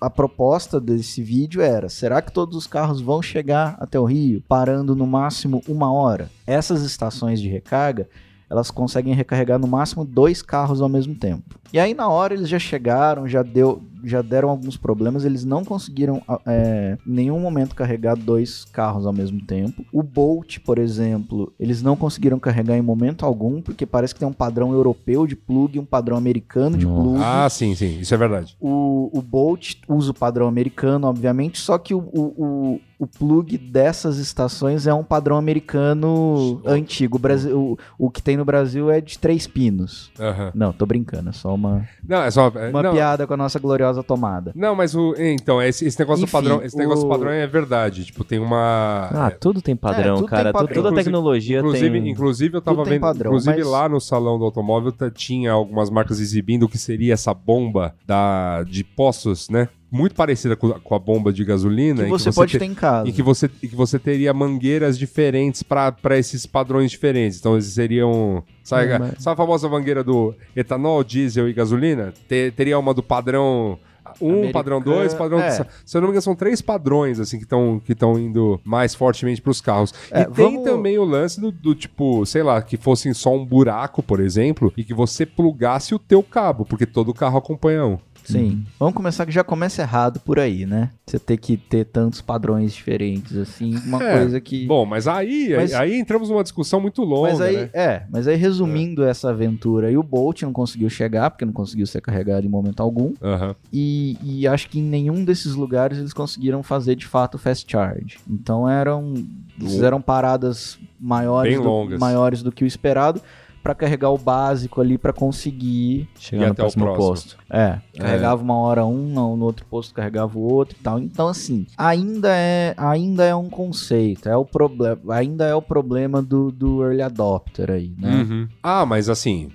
[SPEAKER 2] a proposta desse vídeo era: será que todos os carros vão chegar até o Rio parando no máximo uma hora? Essas estações de recarga, elas conseguem recarregar no máximo dois carros ao mesmo tempo. E aí, na hora, eles já chegaram, já, deu, já deram alguns problemas, eles não conseguiram a- é, em nenhum momento carregar dois carros ao mesmo tempo. O Bolt, por exemplo, eles não conseguiram carregar em momento algum, porque parece que tem um padrão europeu de plug e um padrão americano de plug.
[SPEAKER 3] Ah, sim, sim. Isso é verdade.
[SPEAKER 2] O, o Bolt usa o padrão americano, obviamente, só que o, o, o, o plug dessas estações é um padrão americano antigo. O, Brasil, o, o que tem no Brasil é de três pinos.
[SPEAKER 3] Aham.
[SPEAKER 2] Não, tô brincando, é só uma,
[SPEAKER 3] Não, é só. é-
[SPEAKER 2] uma
[SPEAKER 3] não,
[SPEAKER 2] piada com a nossa gloriosa tomada.
[SPEAKER 3] Não, mas o. Então, esse, esse negócio
[SPEAKER 2] Enfim,
[SPEAKER 3] padrão. Esse negócio
[SPEAKER 2] o-
[SPEAKER 3] padrão é verdade. Tipo, tem uma.
[SPEAKER 4] Ah, tudo tem padrão,
[SPEAKER 2] É, tudo tem
[SPEAKER 4] cara. Tu-
[SPEAKER 2] padrão.
[SPEAKER 4] Toda
[SPEAKER 3] Inclusive-
[SPEAKER 4] tecnologia
[SPEAKER 3] Inclusive,
[SPEAKER 4] tem...
[SPEAKER 3] inclusive eu tava
[SPEAKER 2] Tudo tem
[SPEAKER 3] vendo.
[SPEAKER 2] padrão,
[SPEAKER 3] inclusive,
[SPEAKER 2] mas-
[SPEAKER 3] lá no salão do automóvel tinha algumas marcas exibindo o que seria essa bomba da, de postos, né? Muito parecida com, com a bomba de gasolina.
[SPEAKER 2] Que
[SPEAKER 3] em
[SPEAKER 2] você pode
[SPEAKER 3] te-
[SPEAKER 2] ter em casa.
[SPEAKER 3] E que você, e que você teria mangueiras diferentes para esses padrões diferentes. Então, eles seriam. Sabe,
[SPEAKER 4] É, mas-
[SPEAKER 3] sabe a famosa mangueira do etanol, diesel e gasolina? Te- teria uma do padrão. Um,
[SPEAKER 2] Americano,
[SPEAKER 3] padrão 2, padrão.
[SPEAKER 2] é.
[SPEAKER 3] Se eu não me engano, são três padrões, assim, que estão que tão indo mais fortemente para os carros.
[SPEAKER 2] É,
[SPEAKER 3] e tem
[SPEAKER 2] vamos-
[SPEAKER 3] também o lance do, do tipo, sei lá, que fosse só um buraco, por exemplo, e que você plugasse o teu cabo, porque todo carro acompanha um.
[SPEAKER 2] Sim. Vamos começar que já começa errado por aí, né? Você ter que ter tantos padrões diferentes, assim, uma
[SPEAKER 3] É,
[SPEAKER 2] coisa que.
[SPEAKER 3] Bom, mas aí,
[SPEAKER 2] Mas-
[SPEAKER 3] aí, aí entramos numa discussão muito longa,
[SPEAKER 2] mas aí,
[SPEAKER 3] né?
[SPEAKER 2] é, mas aí resumindo essa aventura, aí o Bolt não conseguiu chegar, porque não conseguiu ser carregado em momento algum.
[SPEAKER 3] Aham.
[SPEAKER 2] E, e acho que em nenhum desses lugares eles conseguiram fazer de fato fast charge. Então eram. Fizeram paradas maiores,
[SPEAKER 3] Bem
[SPEAKER 2] do,
[SPEAKER 3] longas.
[SPEAKER 2] maiores do que o esperado pra carregar o básico ali pra conseguir.
[SPEAKER 3] E
[SPEAKER 4] Chegar no
[SPEAKER 3] até o
[SPEAKER 4] próximo
[SPEAKER 3] próximo.
[SPEAKER 4] posto.
[SPEAKER 2] É, carregava uma hora um, no, no outro posto carregava o outro e tal. Então assim, ainda é, ainda é um conceito, é o problema, ainda é o problema do, do early adopter aí, né?
[SPEAKER 3] Uhum. Ah, mas assim,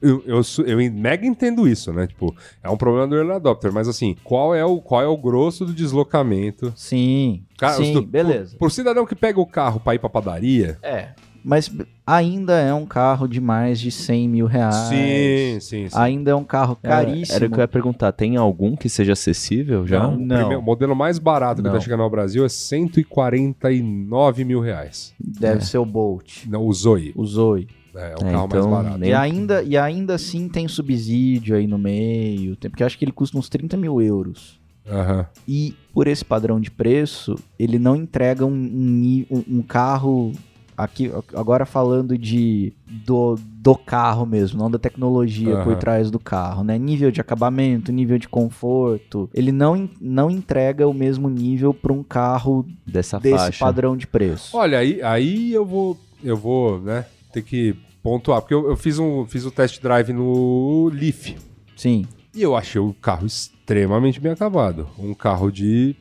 [SPEAKER 3] eu, eu, eu mega entendo isso, né? Tipo, é um problema do early adopter, mas assim, qual é o, qual é o grosso do deslocamento?
[SPEAKER 2] Sim,
[SPEAKER 3] Cara,
[SPEAKER 2] sim,
[SPEAKER 3] tu-
[SPEAKER 2] beleza.
[SPEAKER 3] Pro, pro cidadão que pega o carro pra ir pra padaria.
[SPEAKER 2] É, mas ainda é um carro de mais de 100 mil reais.
[SPEAKER 3] Sim, sim, sim.
[SPEAKER 2] Ainda é um carro caríssimo.
[SPEAKER 4] Era o que eu ia perguntar. Tem algum que seja acessível já?
[SPEAKER 3] Não, o,
[SPEAKER 2] Não.
[SPEAKER 3] primeiro- o modelo mais barato que
[SPEAKER 2] Não.
[SPEAKER 3] tá chegando ao Brasil é 149 mil reais.
[SPEAKER 2] Deve ser o Bolt,
[SPEAKER 3] Não, o Zoe.
[SPEAKER 2] o Zoe.
[SPEAKER 3] É, o
[SPEAKER 4] É,
[SPEAKER 3] carro
[SPEAKER 4] então,
[SPEAKER 3] mais barato.
[SPEAKER 2] E ainda, e ainda assim tem subsídio aí no meio, tem- porque eu acho que ele custa uns 30 mil euros.
[SPEAKER 3] Aham.
[SPEAKER 2] E por esse padrão de preço, ele não entrega um, um- um carro aqui agora falando de do, do carro mesmo, não da tecnologia por
[SPEAKER 3] Aham.
[SPEAKER 2] trás do carro, né? Nível de acabamento, nível de conforto, ele não, não entrega o mesmo nível para um carro
[SPEAKER 4] Dessa
[SPEAKER 2] desse
[SPEAKER 4] faixa.
[SPEAKER 2] padrão de preço.
[SPEAKER 3] Olha, aí, aí eu vou, eu vou, né, ter que pontuar, porque eu, eu fiz um, fiz um test drive no Leaf
[SPEAKER 2] Sim.
[SPEAKER 3] e eu achei o carro extremamente bem acabado. Um carro de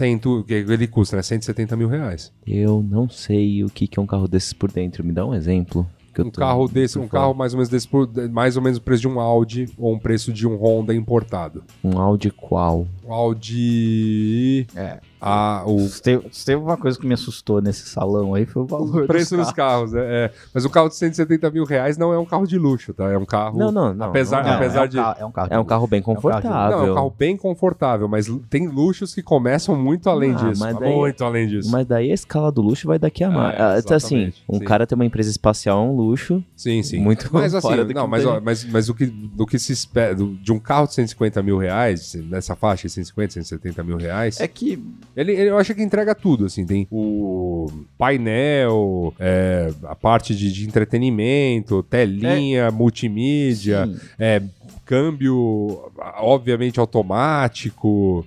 [SPEAKER 3] cento, que ele custa, né, 170 mil reais.
[SPEAKER 4] Eu não sei o que, que é um carro desses por dentro. Me dá um exemplo. que eu
[SPEAKER 3] Um
[SPEAKER 4] tô
[SPEAKER 3] carro desse, um
[SPEAKER 4] fora.
[SPEAKER 3] carro mais ou menos desse, por, mais ou menos o preço de um Audi ou um preço de um Honda importado.
[SPEAKER 4] Um Audi qual?
[SPEAKER 3] Um Audi,
[SPEAKER 2] É.
[SPEAKER 3] a, o
[SPEAKER 2] Se teve, se teve uma coisa que me assustou nesse salão aí foi o valor
[SPEAKER 3] O preço
[SPEAKER 2] dos
[SPEAKER 3] dos carros, né? É. Mas o carro de 170 mil reais não é um carro de luxo, tá? É um carro.
[SPEAKER 4] Não, não, não.
[SPEAKER 3] Apesar,
[SPEAKER 4] não,
[SPEAKER 2] Não,
[SPEAKER 3] apesar
[SPEAKER 2] é um
[SPEAKER 3] de.
[SPEAKER 2] carro- é um carro,
[SPEAKER 4] É um carro bem
[SPEAKER 2] um carro de-
[SPEAKER 4] confortável.
[SPEAKER 3] Não, é um carro bem confortável, mas tem luxos que começam muito além
[SPEAKER 4] Ah,
[SPEAKER 3] disso.
[SPEAKER 4] mas daí-
[SPEAKER 3] Muito além disso.
[SPEAKER 4] Mas daí a escala do luxo vai daqui a mais.
[SPEAKER 3] É,
[SPEAKER 4] Ah, então, assim, um
[SPEAKER 3] sim.
[SPEAKER 4] cara ter uma empresa espacial é um luxo.
[SPEAKER 3] Sim, sim.
[SPEAKER 4] Muito
[SPEAKER 3] mas assim,
[SPEAKER 4] fora do que
[SPEAKER 3] não, mas, ó, mas, mas o que, do que se espera do- de um carro de 150 mil reais, nessa faixa de 150, 170 mil reais,
[SPEAKER 2] É que
[SPEAKER 3] ele, ele- eu acho que entrega tudo, assim, tem o painel, é, a parte de, de entretenimento, telinha, multimídia,
[SPEAKER 2] sim,
[SPEAKER 3] é, câmbio, obviamente, automático,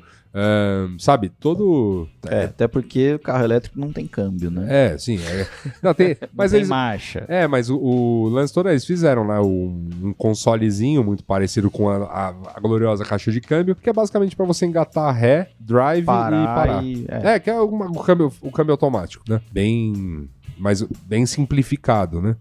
[SPEAKER 3] sabe, todo...
[SPEAKER 2] é, até porque o carro elétrico não tem câmbio, né?
[SPEAKER 3] É, sim. é. Não, tem, mas
[SPEAKER 2] não
[SPEAKER 3] eles,
[SPEAKER 2] tem marcha.
[SPEAKER 3] é, mas o, o lance todo, eles fizeram lá um, um consolezinho muito parecido com a, a- a gloriosa caixa de câmbio, que é basicamente pra você engatar ré, drive
[SPEAKER 2] Parar
[SPEAKER 3] e parar.
[SPEAKER 2] e- é.
[SPEAKER 3] É, que é uma- o, câmbio, o câmbio automático, né? Bem. Mas bem simplificado, né?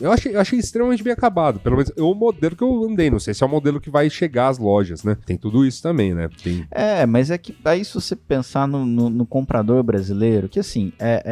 [SPEAKER 3] Eu, achei, eu achei extremamente bem acabado. Pelo menos é o modelo que eu andei. Não sei se é o modelo que vai chegar às lojas, né? Tem tudo isso também, né? Tem.
[SPEAKER 2] É, mas é que aí se você pensar no, no- no comprador brasileiro, que assim, é,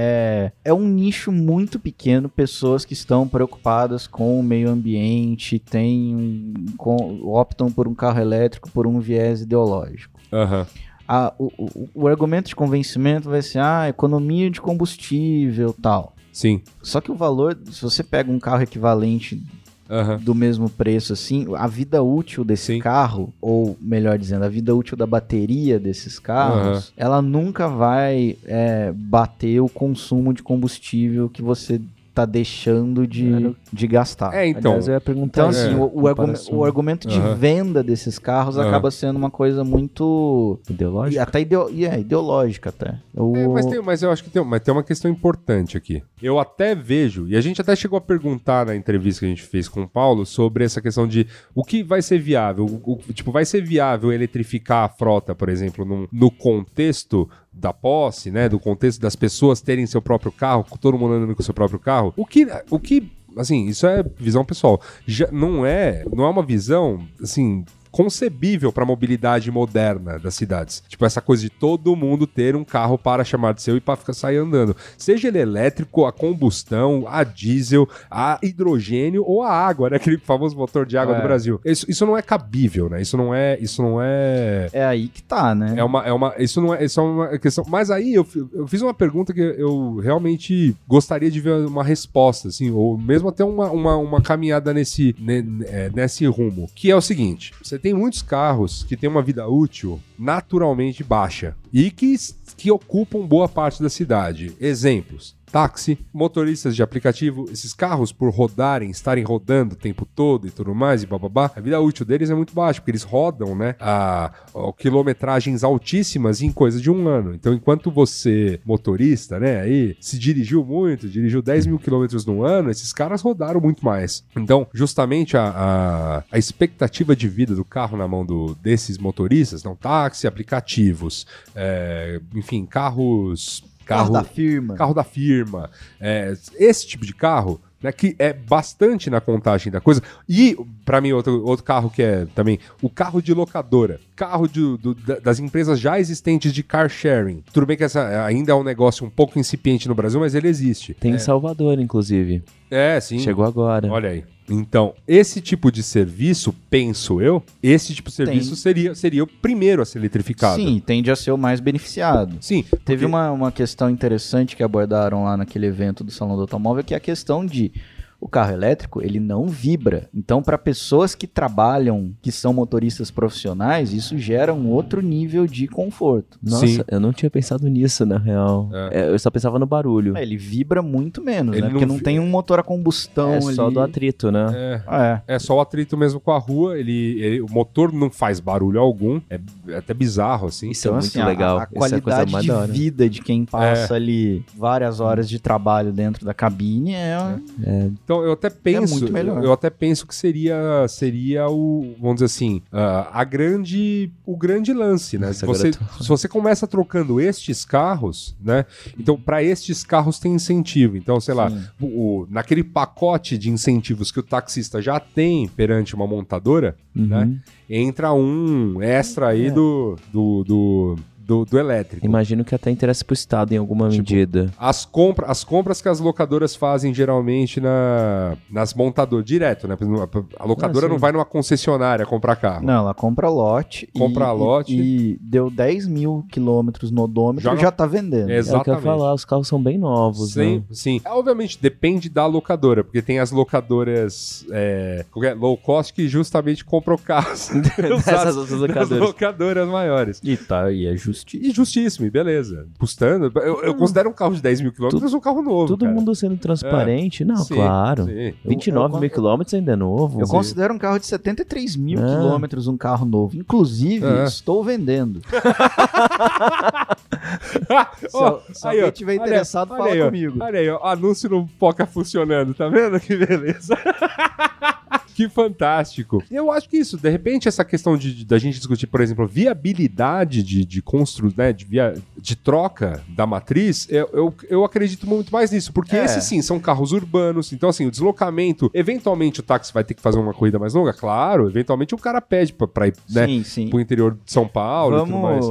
[SPEAKER 2] é, é um nicho muito pequeno, pessoas que estão preocupadas com o meio ambiente, um- com- optam por um carro elétrico por um viés ideológico.
[SPEAKER 3] Aham.
[SPEAKER 2] Ah, o, o- o argumento de convencimento vai ser, ah, economia de combustível tal.
[SPEAKER 3] Sim.
[SPEAKER 2] Só que o valor, se você pega um carro equivalente
[SPEAKER 3] Aham.
[SPEAKER 2] do mesmo preço, assim, a vida útil desse
[SPEAKER 3] Sim.
[SPEAKER 2] carro, ou melhor dizendo, a vida útil da bateria desses carros, ela nunca vai é, bater o consumo de combustível que você tá deixando de, de gastar.
[SPEAKER 3] É, então.
[SPEAKER 4] Aliás, eu ia perguntar
[SPEAKER 2] Então,
[SPEAKER 4] isso,
[SPEAKER 2] assim,
[SPEAKER 4] né?
[SPEAKER 2] o, o, o argumento de
[SPEAKER 3] Aham.
[SPEAKER 2] venda desses carros
[SPEAKER 3] Aham.
[SPEAKER 2] acaba sendo uma coisa muito. E
[SPEAKER 4] ideológica.
[SPEAKER 2] até ideo- e é, ideológica, até. O-
[SPEAKER 3] É, mas, tem, mas eu acho que tem, mas tem uma questão importante aqui. Eu até vejo, e a gente até chegou a perguntar na entrevista que a gente fez com o Paulo sobre essa questão de o que vai ser viável. O- o- tipo, vai ser viável eletrificar a frota, por exemplo, num- no contexto da posse, né? Do contexto das pessoas terem seu próprio carro, todo mundo andando com seu próprio carro. O que. O que assim, isso é visão pessoal. Já não é, não é uma visão, assim, concebível para a mobilidade moderna das cidades. Tipo, essa coisa de todo mundo ter um carro para chamar de seu e para ficar sair andando. Seja ele elétrico, a combustão, a diesel, a hidrogênio ou a água, né? Aquele famoso motor de água
[SPEAKER 2] É.
[SPEAKER 3] do Brasil. Isso, isso não é cabível, né? Isso não é. Isso não é.
[SPEAKER 2] É aí que tá, né?
[SPEAKER 3] É uma, é uma, isso não é, isso é uma questão. Mas aí eu, eu fiz uma pergunta que eu realmente gostaria de ver uma resposta, assim, ou mesmo até uma, uma, uma caminhada nesse, ne- é, nesse rumo. Que é o seguinte: você tem muitos carros que têm uma vida útil naturalmente baixa e que, que ocupam boa parte da cidade. Exemplos. Táxi, motoristas de aplicativo, esses carros, por rodarem, estarem rodando o tempo todo e tudo mais, e bababá, a vida útil deles é muito baixa, porque eles rodam, né, a, a quilometragens altíssimas em coisa de um ano. Então, enquanto você, motorista, né, aí, se dirigiu muito, dirigiu 10 mil quilômetros no ano, esses caras rodaram muito mais. Então, justamente a, a, a expectativa de vida do carro na mão do, desses motoristas, não, táxi, aplicativos, é, enfim, carros...
[SPEAKER 2] Carro da firma.
[SPEAKER 3] carro da firma, é, esse tipo de carro, né, que é bastante na contagem da coisa. E, pra mim, outro, outro carro que é também o carro de locadora. Carro de- do- da- das empresas já existentes de car sharing. Tudo bem que essa ainda é um negócio um pouco incipiente no Brasil, mas ele existe.
[SPEAKER 4] Tem em Salvador, inclusive.
[SPEAKER 3] É, sim.
[SPEAKER 4] Chegou agora.
[SPEAKER 3] Olha aí. Então, esse tipo de serviço, penso eu, esse tipo de serviço
[SPEAKER 2] Tem.
[SPEAKER 3] seria, seria o primeiro a ser eletrificado.
[SPEAKER 2] Sim, tende a ser o mais beneficiado.
[SPEAKER 3] Sim.
[SPEAKER 2] Teve
[SPEAKER 3] porque-
[SPEAKER 2] uma, uma questão interessante que abordaram lá naquele evento do Salão do Automóvel, que é a questão de O carro elétrico, ele não vibra. Então, para pessoas que trabalham, que são motoristas profissionais, isso gera um outro nível de conforto.
[SPEAKER 4] Nossa,
[SPEAKER 3] Sim.
[SPEAKER 4] eu não tinha pensado nisso, na real.
[SPEAKER 3] É.
[SPEAKER 4] É, eu só pensava no barulho.
[SPEAKER 2] É, Ele vibra muito menos,
[SPEAKER 3] Ele
[SPEAKER 2] né? Porque
[SPEAKER 3] não
[SPEAKER 2] tem um motor a combustão
[SPEAKER 4] É
[SPEAKER 2] ali.
[SPEAKER 4] só do atrito, né?
[SPEAKER 3] É.
[SPEAKER 2] É.
[SPEAKER 3] É só o atrito mesmo com a rua, ele, ele- o motor não faz barulho algum, é até bizarro assim.
[SPEAKER 4] Isso é
[SPEAKER 2] Então,
[SPEAKER 4] muito
[SPEAKER 2] assim, a-
[SPEAKER 4] legal.
[SPEAKER 2] A,
[SPEAKER 4] é a coisa
[SPEAKER 2] qualidade
[SPEAKER 4] mais
[SPEAKER 2] de
[SPEAKER 4] da hora.
[SPEAKER 2] vida de quem passa ali várias horas de trabalho dentro da cabine é,
[SPEAKER 3] Então eu até penso,
[SPEAKER 2] muito melhor.
[SPEAKER 3] eu, até penso que seria seria o, vamos dizer assim, ah, a grande o grande lance, né?
[SPEAKER 4] Nossa,
[SPEAKER 3] você, se você começa trocando estes carros, né? Então para estes carros tem incentivo. Então, sei lá, o, o- naquele pacote de incentivos que o taxista já tem perante uma montadora,
[SPEAKER 4] Uhum.
[SPEAKER 3] né? Entra um extra aí
[SPEAKER 2] É.
[SPEAKER 3] do, do, do, do, do elétrico.
[SPEAKER 4] Imagino que até interessa pro Estado em alguma
[SPEAKER 3] Tipo,
[SPEAKER 4] medida.
[SPEAKER 3] As, compra, as compras que as locadoras fazem geralmente na, nas montadoras, direto, né? A locadora
[SPEAKER 4] Ah,
[SPEAKER 3] não vai numa concessionária comprar carro.
[SPEAKER 2] Não, ela compra lote. e-
[SPEAKER 3] Compra
[SPEAKER 2] e,
[SPEAKER 3] lote.
[SPEAKER 2] E, deu 10 mil quilômetros no odômetro
[SPEAKER 3] Joga-
[SPEAKER 2] e já tá vendendo.
[SPEAKER 3] Ex-
[SPEAKER 4] É o que eu ia
[SPEAKER 3] Exatamente.
[SPEAKER 4] falar, os carros são bem novos,
[SPEAKER 3] Sim,
[SPEAKER 4] né?
[SPEAKER 3] sim. É, Obviamente, depende da locadora, porque tem as locadoras é, é? low cost que justamente compram carros
[SPEAKER 4] Dessas outras locadoras.
[SPEAKER 3] locadoras maiores.
[SPEAKER 2] E tá, e é justiça.
[SPEAKER 3] E justíssimo, e beleza. Custando. Eu, eu considero um carro de 10 mil quilômetros um carro novo.
[SPEAKER 4] Todo
[SPEAKER 3] cara.
[SPEAKER 4] mundo sendo transparente. Não,
[SPEAKER 3] Sim,
[SPEAKER 4] claro.
[SPEAKER 3] sim.
[SPEAKER 4] 29
[SPEAKER 2] eu-
[SPEAKER 4] mil quilômetros ainda é novo.
[SPEAKER 2] Eu considero um carro de 73 mil
[SPEAKER 4] É.
[SPEAKER 2] quilômetros um carro novo. Inclusive,
[SPEAKER 3] É.
[SPEAKER 2] estou vendendo. Se,
[SPEAKER 3] Ó,
[SPEAKER 2] se
[SPEAKER 3] aí,
[SPEAKER 2] alguém tiver
[SPEAKER 3] olha-
[SPEAKER 2] interessado,
[SPEAKER 3] olha
[SPEAKER 2] fala
[SPEAKER 3] ó.
[SPEAKER 2] comigo.
[SPEAKER 3] Olha aí, ó, anúncio no Poca funcionando, tá vendo que beleza? Que fantástico. Eu acho que isso, de repente, essa questão de, da gente discutir, por exemplo, viabilidade de, de constru, né, de, via, de troca da matriz, eu, eu, eu acredito muito mais nisso, porque
[SPEAKER 2] É.
[SPEAKER 3] esses sim são carros urbanos, então assim, o deslocamento, eventualmente o táxi vai ter que fazer uma corrida mais longa, claro, eventualmente o cara pede pra, pra ir, né,
[SPEAKER 2] Sim, sim.
[SPEAKER 3] pro interior de São Paulo e tudo mais.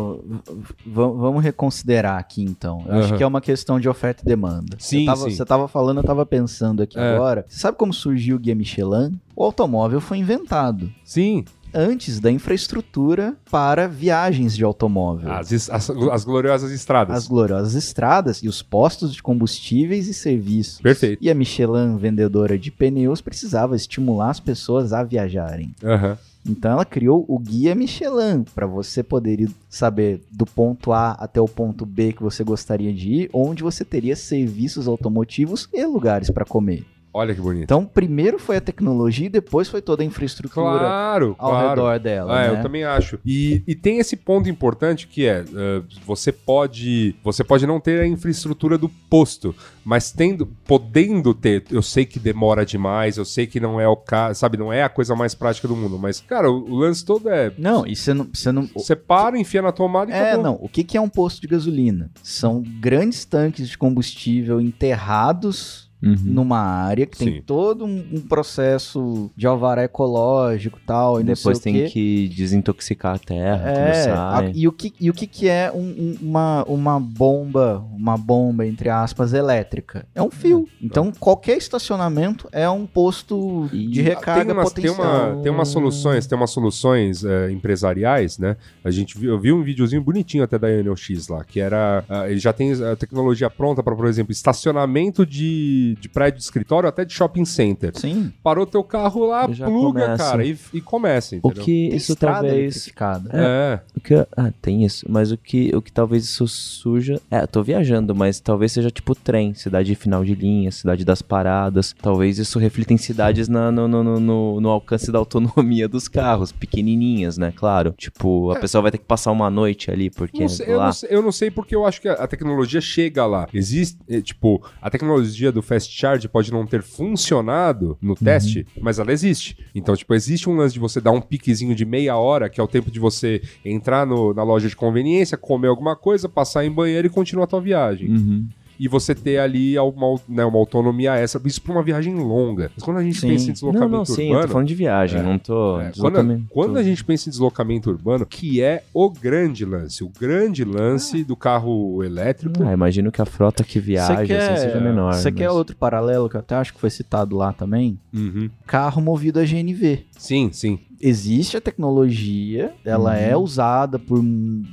[SPEAKER 2] Vamos, vamos reconsiderar aqui então. Eu acho
[SPEAKER 3] Aham.
[SPEAKER 2] que é uma questão de oferta e demanda.
[SPEAKER 3] Sim,
[SPEAKER 2] você tava,
[SPEAKER 3] sim.
[SPEAKER 2] Você tava falando, eu tava pensando aqui
[SPEAKER 3] É.
[SPEAKER 2] agora. Você sabe como surgiu o Guia Michelin? O automóvel foi inventado
[SPEAKER 3] Sim,
[SPEAKER 2] antes da infraestrutura para viagens de automóvel.
[SPEAKER 3] as, as, as gloriosas estradas.
[SPEAKER 2] As gloriosas estradas e os postos de combustíveis e serviços.
[SPEAKER 3] Perfeito.
[SPEAKER 2] E a Michelin, vendedora de pneus, precisava estimular as pessoas a viajarem.
[SPEAKER 3] Aham.
[SPEAKER 2] Então ela criou o guia Michelin para você poder ir saber do ponto A até o ponto B que você gostaria de ir, onde você teria serviços automotivos e lugares para comer.
[SPEAKER 3] Olha que bonito.
[SPEAKER 2] Então, primeiro foi a tecnologia e depois foi toda a infraestrutura
[SPEAKER 3] Claro,
[SPEAKER 2] ao
[SPEAKER 3] claro.
[SPEAKER 2] redor dela.
[SPEAKER 3] É,
[SPEAKER 2] né?
[SPEAKER 3] eu também acho. E, e tem esse ponto importante que é, eh, você pode você pode não ter a infraestrutura do posto, mas tendo, podendo ter, eu sei que demora demais, eu sei que não é o caso, sabe, não é a coisa mais prática do mundo, mas, cara, o, o lance todo é,
[SPEAKER 2] Não, e você não, você não,
[SPEAKER 3] para, enfia na tomada e
[SPEAKER 2] É,
[SPEAKER 3] acabou.
[SPEAKER 2] não. O que, que é um posto de gasolina? São grandes tanques de combustível enterrados
[SPEAKER 4] Uhum.
[SPEAKER 2] numa área que
[SPEAKER 3] Sim.
[SPEAKER 2] tem todo um, um processo de alvará ecológico e tal. E não
[SPEAKER 4] Depois
[SPEAKER 2] sei
[SPEAKER 4] tem
[SPEAKER 2] o quê.
[SPEAKER 4] que desintoxicar a terra
[SPEAKER 2] É, a-
[SPEAKER 4] sai.
[SPEAKER 2] e o que, e o que, que é um- um- uma, uma bomba, uma bomba, entre aspas, elétrica? É um fio. Então, qualquer estacionamento é um posto
[SPEAKER 4] E
[SPEAKER 2] de recarga
[SPEAKER 3] tem umas, tem,
[SPEAKER 2] potencial.
[SPEAKER 3] uma, tem umas soluções, tem umas soluções eh, empresariais, né? A gente viu, eu vi um videozinho bonitinho até da NOX lá, que era. ah, ele já tem a tecnologia pronta para, por exemplo, estacionamento de, de prédio de escritório até de shopping center.
[SPEAKER 2] Sim.
[SPEAKER 3] Parou teu carro lá,
[SPEAKER 4] Já
[SPEAKER 3] pluga,
[SPEAKER 4] começa.
[SPEAKER 3] cara, e, e começa,
[SPEAKER 4] O
[SPEAKER 3] entendeu?
[SPEAKER 4] que
[SPEAKER 2] Tem
[SPEAKER 4] isso talvez.
[SPEAKER 2] eletrificada.
[SPEAKER 3] É.
[SPEAKER 4] O que, ah, tem isso. Mas o que, o que talvez isso suja. É, eu tô viajando, mas talvez seja tipo trem, cidade final de linha, cidade das paradas. Talvez isso reflita em cidades na- no, no, no, no- alcance da autonomia dos carros, pequenininhas, né? Claro. Tipo, a pessoa vai ter que passar uma noite ali, porque
[SPEAKER 3] Não sei- eu,
[SPEAKER 4] lá.
[SPEAKER 3] não sei, eu não sei porque eu acho que a, a tecnologia chega lá. Existe, eh, tipo, a tecnologia do fast charge pode não ter funcionado no teste, mas ela existe. Então, tipo, existe um lance de você dar um piquezinho de meia hora, que é o tempo de você entrar no- na loja de conveniência, comer alguma coisa, passar em banheiro e continuar a tua viagem.
[SPEAKER 4] Uhum.
[SPEAKER 3] E você ter ali uma, né, uma autonomia extra, isso pra uma viagem longa. Mas quando a gente
[SPEAKER 2] Sim.
[SPEAKER 3] pensa em
[SPEAKER 4] Não,
[SPEAKER 3] deslocamento
[SPEAKER 4] não, sim, eu
[SPEAKER 3] urbano.
[SPEAKER 4] tô falando de viagem,
[SPEAKER 3] É.
[SPEAKER 4] não tô.
[SPEAKER 3] É, quando,
[SPEAKER 4] deslocamento-
[SPEAKER 3] quando a gente pensa em deslocamento urbano, que é o grande lance, o grande lance do carro elétrico.
[SPEAKER 4] Ah, imagino que a frota que viaja assim, seja menor.
[SPEAKER 2] Você
[SPEAKER 4] mas-
[SPEAKER 2] quer outro paralelo que eu até acho que foi citado lá também?
[SPEAKER 3] Uhum.
[SPEAKER 2] Carro movido a GNV.
[SPEAKER 3] Sim, sim.
[SPEAKER 2] Existe a tecnologia, ela
[SPEAKER 4] Uhum.
[SPEAKER 2] é usada por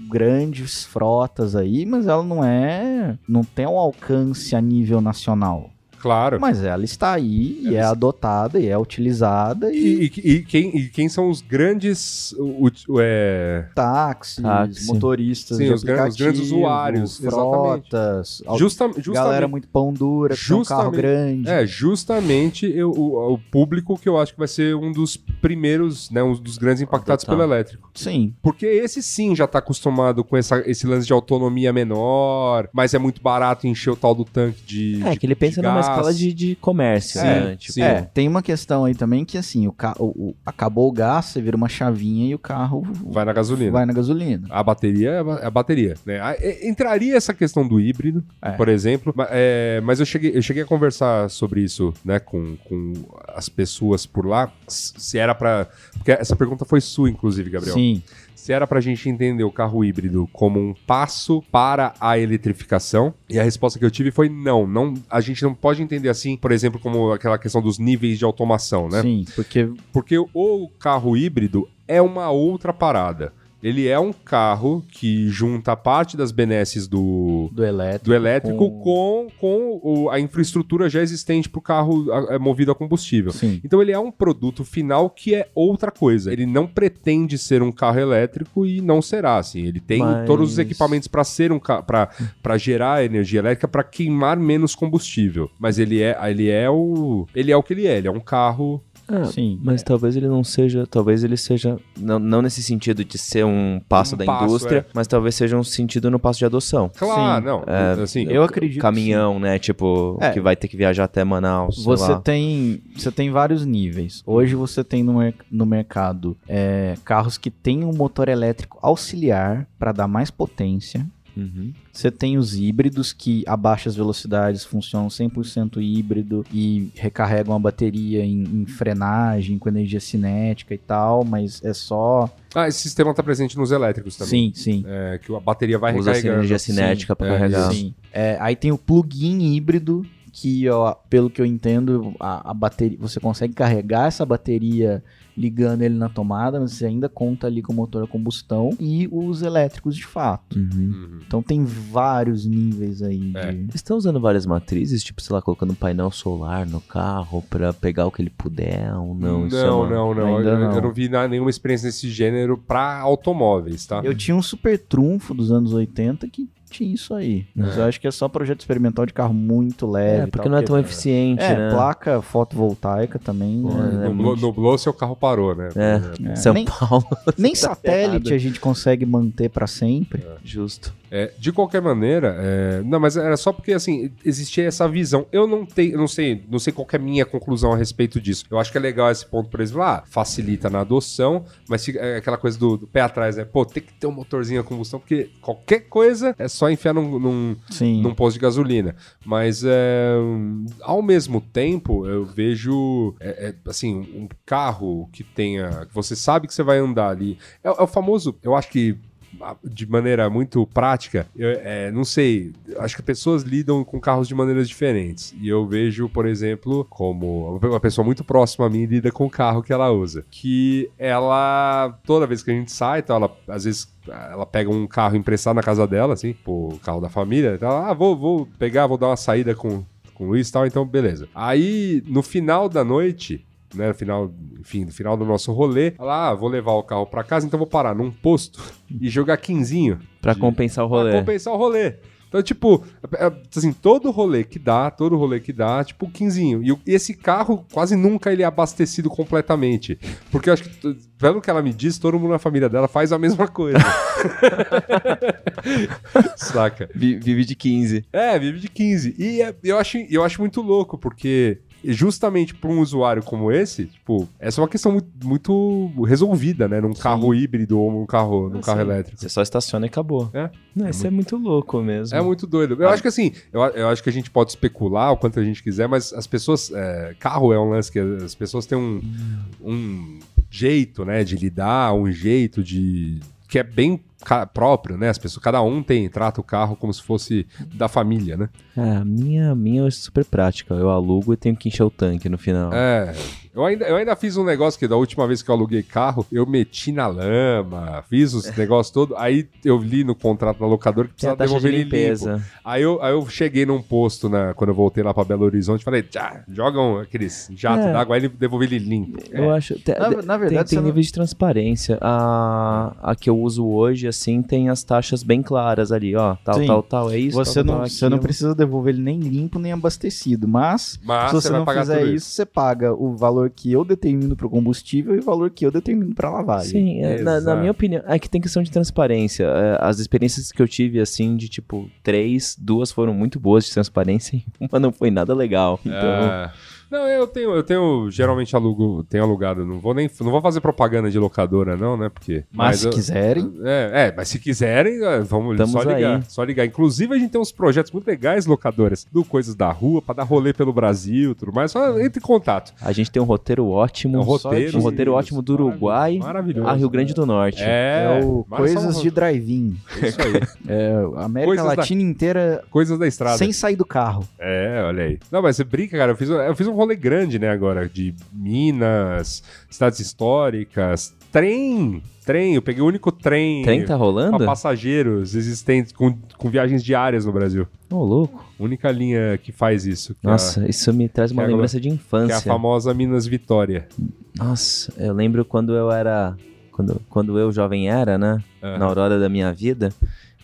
[SPEAKER 2] grandes frotas aí, mas ela não é. não tem um alcance a nível nacional.
[SPEAKER 3] Claro.
[SPEAKER 2] Mas ela está aí e
[SPEAKER 3] Ela
[SPEAKER 2] é
[SPEAKER 3] está-
[SPEAKER 2] adotada e é utilizada e,
[SPEAKER 3] E, e- e quem, e quem são os grandes. O, o- é,
[SPEAKER 2] táxis,
[SPEAKER 4] Táxi.
[SPEAKER 2] motoristas
[SPEAKER 3] Sim,
[SPEAKER 2] de
[SPEAKER 3] os gran- os grandes usuários,
[SPEAKER 2] frotas,
[SPEAKER 3] justa,
[SPEAKER 2] galera
[SPEAKER 3] justamente.
[SPEAKER 2] muito pão dura, tem um carro grande.
[SPEAKER 3] É, justamente eu- o, o público que eu acho que vai ser um dos primeiros, né? Um dos grandes impactados pelo elétrico.
[SPEAKER 2] Sim,
[SPEAKER 3] Porque esse sim já tá acostumado com essa- esse lance de autonomia menor, mas é muito barato encher o tal do tanque de.
[SPEAKER 4] É,
[SPEAKER 3] de-
[SPEAKER 4] que ele pensa numa. Escala de, de comércio,
[SPEAKER 3] Sim,
[SPEAKER 4] né? Tipo,
[SPEAKER 3] sim.
[SPEAKER 2] É, tem uma questão aí também que assim, o, ca... o, o- acabou o gás, você vira uma chavinha e o carro
[SPEAKER 3] Vai na gasolina.
[SPEAKER 2] vai na gasolina.
[SPEAKER 3] A bateria é a é bateria. Né? A- é- Entraria essa questão do híbrido,
[SPEAKER 2] É.
[SPEAKER 3] por exemplo, é, mas eu cheguei, eu cheguei a conversar sobre isso né, com, com as pessoas por lá, se era pra. Porque essa pergunta foi sua, inclusive, Gabriel.
[SPEAKER 2] Sim,
[SPEAKER 3] Se era pra gente entender o carro híbrido como um passo para a eletrificação, e a resposta que eu tive foi não, não a gente não pode entender assim, por exemplo, como aquela questão dos níveis de automação, né?
[SPEAKER 2] sim, porque
[SPEAKER 3] Porque o carro híbrido é uma outra parada. Ele é um carro que junta parte das benesses do,
[SPEAKER 2] do elétrico,
[SPEAKER 3] do elétrico
[SPEAKER 2] com-
[SPEAKER 3] com, com o- a infraestrutura já existente para o carro a- é, movido a combustível.
[SPEAKER 2] Sim.
[SPEAKER 3] Então ele é um produto final que é outra coisa. Ele não pretende ser um carro elétrico e não será assim. Ele tem
[SPEAKER 4] Mas-
[SPEAKER 3] todos os equipamentos para ser um para gerar energia elétrica para queimar menos combustível. Mas ele é ele é o ele é o que ele é. Ele é um carro
[SPEAKER 4] Ah,
[SPEAKER 2] Sim.
[SPEAKER 4] Mas talvez ele não seja, talvez ele seja, não, não nesse sentido de ser um passo
[SPEAKER 3] Um
[SPEAKER 4] da
[SPEAKER 3] passo,
[SPEAKER 4] indústria,
[SPEAKER 3] é.
[SPEAKER 4] mas talvez seja um sentido no passo de adoção.
[SPEAKER 3] Claro,
[SPEAKER 2] Sim.
[SPEAKER 3] não.
[SPEAKER 4] É,
[SPEAKER 3] assim,
[SPEAKER 2] Eu acredito. que
[SPEAKER 4] Caminhão, né? Tipo,
[SPEAKER 2] É.
[SPEAKER 4] que vai ter que viajar até Manaus. sei
[SPEAKER 2] Você
[SPEAKER 4] lá.
[SPEAKER 2] tem, você tem vários níveis. Hoje você tem no, mer- no mercado é, carros que têm um motor elétrico auxiliar para dar mais potência.
[SPEAKER 4] Uhum.
[SPEAKER 2] Você tem os híbridos que a baixas velocidades funcionam 100% híbrido e recarregam a bateria em, em frenagem, com energia cinética e tal, mas é só.
[SPEAKER 3] Ah, esse sistema está presente nos elétricos também.
[SPEAKER 2] Sim, sim.
[SPEAKER 3] É, que a bateria vai
[SPEAKER 4] Usa
[SPEAKER 3] recarregando.
[SPEAKER 4] energia cinética para
[SPEAKER 3] é,
[SPEAKER 4] carregar.
[SPEAKER 2] Sim. É, aí tem o plug-in híbrido, que, ó, pelo que eu entendo, a, a bateria, você consegue carregar essa bateria ligando ele na tomada, mas você ainda conta ali com o motor a combustão e os elétricos de fato.
[SPEAKER 4] Uhum.
[SPEAKER 3] Uhum.
[SPEAKER 2] Então tem vários níveis aí
[SPEAKER 3] É.
[SPEAKER 2] de...
[SPEAKER 4] Estão usando várias matrizes, tipo, sei lá, colocando um painel solar no carro pra pegar o que ele puder ou não? Isso é
[SPEAKER 3] não,
[SPEAKER 4] uma-
[SPEAKER 3] não, não.
[SPEAKER 2] Ainda
[SPEAKER 3] Eu,
[SPEAKER 2] não.
[SPEAKER 3] eu não vi nenhuma experiência desse gênero para automóveis, tá?
[SPEAKER 2] Eu tinha um super trunfo dos anos 80 que isso aí. Mas eu acho que é só projeto experimental de carro muito leve.
[SPEAKER 4] É, porque
[SPEAKER 2] tal,
[SPEAKER 4] não é tão eficiente,
[SPEAKER 2] É,
[SPEAKER 4] né?
[SPEAKER 2] placa fotovoltaica também.
[SPEAKER 4] Pô,
[SPEAKER 2] né?
[SPEAKER 4] é
[SPEAKER 3] nublou,
[SPEAKER 4] muito-
[SPEAKER 3] nublou, seu carro parou, né?
[SPEAKER 4] É.
[SPEAKER 2] É,
[SPEAKER 4] São
[SPEAKER 2] nem-
[SPEAKER 4] Paulo.
[SPEAKER 2] Nem
[SPEAKER 4] Tá
[SPEAKER 2] satélite a gente consegue manter pra sempre.
[SPEAKER 4] Justo.
[SPEAKER 3] É, de qualquer maneira, é, não, mas era só porque assim existia essa visão. Eu não tenho, não sei, não sei qual é a minha conclusão a respeito disso. Eu acho que é legal esse ponto, por exemplo, ah, facilita na adoção, mas fica é aquela coisa do, do pé atrás, né? Pô, tem que ter um motorzinho a combustão, porque qualquer coisa é só enfiar num, num, num posto de gasolina. Mas é, ao mesmo tempo, eu vejo é, é, assim, um carro que tenha. que você sabe que você vai andar ali. É, é o famoso, eu acho que. De maneira muito prática, eu, é, não sei, acho que pessoas lidam com carros de maneiras diferentes. E eu vejo, por exemplo, como uma pessoa muito próxima a mim lida com o carro que ela usa. Que ela, toda vez que a gente sai, então ela, às vezes, ela pega um carro emprestado na casa dela, assim, o carro da família, então ela, ah, vou, vou pegar, vou dar uma saída com, com o Luiz e tal, então beleza. Aí, no final da noite, né, no final, enfim, no final do nosso rolê, ela, ah, vou levar o carro pra casa, então vou parar num posto e jogar quinzinho.
[SPEAKER 4] Pra
[SPEAKER 3] de-
[SPEAKER 4] compensar o
[SPEAKER 3] Pra
[SPEAKER 4] rolê.
[SPEAKER 3] compensar o rolê. Então, tipo, é, é, assim, todo rolê que dá, todo rolê que dá, tipo, quinzinho. E, esse carro, quase nunca ele é abastecido completamente. Porque eu acho que, pelo que ela me diz, todo mundo na família dela faz a mesma coisa. Saca?
[SPEAKER 4] Vi- Vive de 15.
[SPEAKER 3] É, vive de 15. E é- eu, acho, eu acho muito louco, porque justamente para um usuário como esse, tipo, essa é uma questão muito, muito resolvida, né? Num carro híbrido ou num carro, num
[SPEAKER 4] Ah,
[SPEAKER 3] carro
[SPEAKER 4] sim.
[SPEAKER 3] elétrico.
[SPEAKER 4] Você só estaciona e acabou.
[SPEAKER 3] É.
[SPEAKER 4] Não, isso é muito louco mesmo.
[SPEAKER 3] É muito doido. Eu acho que assim, eu, eu acho que a gente pode especular o quanto a gente quiser, mas as pessoas. é, carro é um lance que as pessoas têm um, um jeito, né, de lidar, um jeito de. que é bem próprio, né? As pessoas, cada um tem, trata o carro como se fosse da família, né?
[SPEAKER 4] É, a minha, minha é super prática. Eu alugo e tenho que encher o tanque no final.
[SPEAKER 3] É. Eu ainda, eu ainda fiz um negócio que da última vez que eu aluguei carro, eu meti na lama, fiz os negócios todos. Aí eu li no contrato da locadora que precisava
[SPEAKER 4] taxa de
[SPEAKER 3] devolver ele limpo. Aí eu, aí eu cheguei num posto na, quando eu voltei lá pra Belo Horizonte falei, tchá, jogam aqueles jatos
[SPEAKER 4] É.
[SPEAKER 3] d'água, aí ele devolveu ele limpo.
[SPEAKER 4] Eu acho. te-
[SPEAKER 2] Na- na verdade,
[SPEAKER 4] tem, tem
[SPEAKER 2] não-
[SPEAKER 4] níveis de transparência. A, a que eu uso hoje, assim, tem as taxas bem claras ali, ó. Tal,
[SPEAKER 2] Sim.
[SPEAKER 4] tal, tal. É isso.
[SPEAKER 2] Você
[SPEAKER 4] tal,
[SPEAKER 2] não,
[SPEAKER 4] tal,
[SPEAKER 2] você não precisa devolver ele nem limpo nem abastecido, mas,
[SPEAKER 3] Mas
[SPEAKER 2] se
[SPEAKER 3] você
[SPEAKER 2] você não fizer isso. você paga o valor que eu determino para o combustível e o valor que eu determino para lavagem.
[SPEAKER 4] Sim, é, na, na minha opinião, é que tem questão de transparência. É, as experiências que eu tive, assim, de tipo, três, duas foram muito boas de transparência e uma não foi nada legal. Então,
[SPEAKER 3] É. Não, eu tenho, eu tenho, geralmente alugo, tenho alugado, não vou nem, não vou fazer propaganda de locadora não, né, porque...
[SPEAKER 2] Mas, se
[SPEAKER 3] eu-
[SPEAKER 2] quiserem,
[SPEAKER 3] É, é, mas se quiserem, é, vamos
[SPEAKER 4] Estamos
[SPEAKER 3] só ligar,
[SPEAKER 4] aí.
[SPEAKER 3] só ligar. Inclusive a gente tem uns projetos muito legais, locadoras, do Coisas da Rua, pra dar rolê pelo Brasil, tudo mais, só entre em contato.
[SPEAKER 4] a gente tem um roteiro ótimo.
[SPEAKER 3] É um roteiro,
[SPEAKER 4] um roteiro ótimo do Uruguai
[SPEAKER 3] Maravilhoso.
[SPEAKER 4] a Rio Grande do Norte.
[SPEAKER 3] É,
[SPEAKER 2] é o
[SPEAKER 3] mas
[SPEAKER 2] Coisas de Drive-In.
[SPEAKER 3] Isso aí,
[SPEAKER 2] É, a América
[SPEAKER 3] Coisas da-
[SPEAKER 2] Latina inteira
[SPEAKER 3] coisas da estrada.
[SPEAKER 2] sem sair do carro.
[SPEAKER 3] É, olha aí. Não, mas você brinca, cara. Eu fiz, um- eu fiz um rolê grande, né, agora, de Minas, cidades históricas, trem, trem. Eu peguei o único trem,
[SPEAKER 4] Trem tá
[SPEAKER 3] pra
[SPEAKER 4] rolando?
[SPEAKER 3] passageiros existentes com, com viagens diárias no Brasil.
[SPEAKER 4] Ô, louco.
[SPEAKER 3] Única linha que faz isso. Que
[SPEAKER 4] Nossa, isso me traz uma
[SPEAKER 3] é a-
[SPEAKER 4] lembrança de
[SPEAKER 3] é a, que é
[SPEAKER 4] infância.
[SPEAKER 3] a famosa Minas Vitória.
[SPEAKER 4] Nossa, eu lembro quando eu era. Quando, quando eu jovem era, né? Na aurora da minha vida,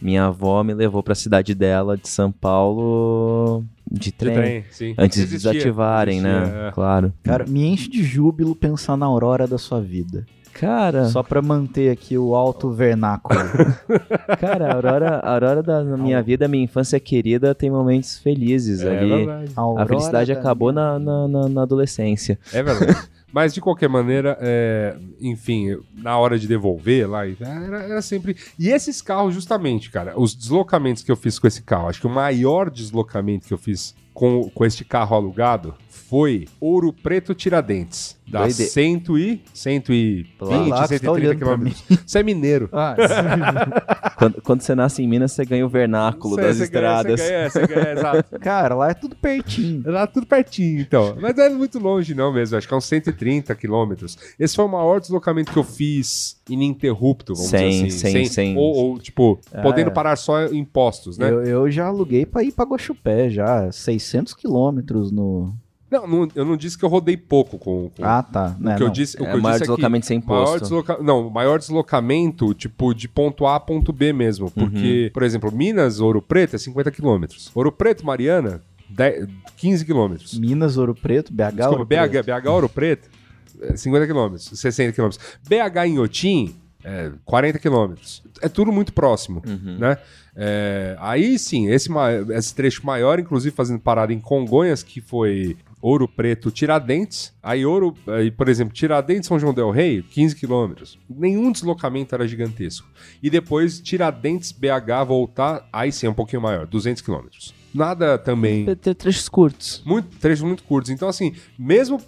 [SPEAKER 4] minha avó me levou pra cidade dela, de São Paulo, de
[SPEAKER 3] De
[SPEAKER 4] trem.
[SPEAKER 3] trem, sim.
[SPEAKER 4] Antes de
[SPEAKER 3] Existia,
[SPEAKER 4] desativarem, né?
[SPEAKER 3] existia, é.
[SPEAKER 4] Claro.
[SPEAKER 2] Cara, me enche de júbilo pensar na aurora da sua vida.
[SPEAKER 4] Cara,
[SPEAKER 2] Só pra manter aqui o alto vernáculo.
[SPEAKER 4] cara, a aurora, a aurora da minha vida, minha infância querida, tem momentos felizes
[SPEAKER 3] É
[SPEAKER 4] ali.
[SPEAKER 3] verdade.
[SPEAKER 4] A
[SPEAKER 2] Aurora
[SPEAKER 4] felicidade
[SPEAKER 2] da
[SPEAKER 4] acabou
[SPEAKER 2] minha-
[SPEAKER 4] na, na- na adolescência.
[SPEAKER 3] É verdade. Mas de qualquer maneira, é, enfim, na hora de devolver lá, era, era sempre. E esses carros, justamente, cara, os deslocamentos que eu fiz com esse carro, acho que o maior deslocamento que eu fiz com, com este carro alugado foi Ouro Preto Tiradentes. Dá
[SPEAKER 4] Doide-
[SPEAKER 3] 100 e, 120,
[SPEAKER 2] Vai lá, que você tá
[SPEAKER 3] 130
[SPEAKER 2] olhando pra
[SPEAKER 3] quilômetros. Você é mineiro.
[SPEAKER 2] Ah,
[SPEAKER 4] Quando, quando você nasce em Minas, você ganha o vernáculo
[SPEAKER 3] Você-
[SPEAKER 4] das
[SPEAKER 3] você ganha-
[SPEAKER 4] estradas.
[SPEAKER 3] Você ganha, você ganha, exato.
[SPEAKER 2] cara, lá é tudo pertinho.
[SPEAKER 3] Lá tudo pertinho, então. Mas não é muito longe, não mesmo. Acho que é uns 130 quilômetros. Esse foi o maior deslocamento que eu fiz ininterrupto, vamos
[SPEAKER 4] Sem-
[SPEAKER 3] dizer assim.
[SPEAKER 4] sem- sem-
[SPEAKER 3] Ou, ou, tipo, podendo
[SPEAKER 2] é.
[SPEAKER 3] parar só em postos, né?
[SPEAKER 2] Eu, eu já aluguei pra ir pra Guaxupé, já. 600 quilômetros no...
[SPEAKER 3] Não, não, eu não disse que eu rodei pouco com. com
[SPEAKER 2] Ah, tá.
[SPEAKER 3] o
[SPEAKER 2] Né,
[SPEAKER 3] que eu disse, o que
[SPEAKER 4] É,
[SPEAKER 3] eu
[SPEAKER 4] maior
[SPEAKER 3] disse é que
[SPEAKER 4] deslocamento sem
[SPEAKER 3] maior
[SPEAKER 4] posto.
[SPEAKER 3] desloca... Não, maior deslocamento, tipo, de ponto A a ponto B mesmo. Porque, por exemplo, Minas, Ouro Preto é 50 quilômetros. Ouro Preto, Mariana, 10, 15 quilômetros.
[SPEAKER 2] Minas, Ouro Preto, BH,
[SPEAKER 3] Desculpa,
[SPEAKER 2] Ouro
[SPEAKER 3] BH,
[SPEAKER 2] Preto.
[SPEAKER 3] BH Ouro Preto, é 50 quilômetros, 60 quilômetros. BH em Otim, é 40 quilômetros. É tudo muito próximo, né? É, aí sim, esse, esse trecho maior, inclusive fazendo parada em Congonhas, que foi Ouro Preto, Tiradentes. Aí, Ouro, aí, por exemplo, Tiradentes, São João Del Rei, 15 quilômetros. Nenhum deslocamento era gigantesco. E depois, Tiradentes, BH, voltar, aí sim, é um pouquinho maior, 200 quilômetros. Nada também
[SPEAKER 4] Ter- trechos curtos.
[SPEAKER 3] muito, trechos muito curtos. Então, assim, mesmo,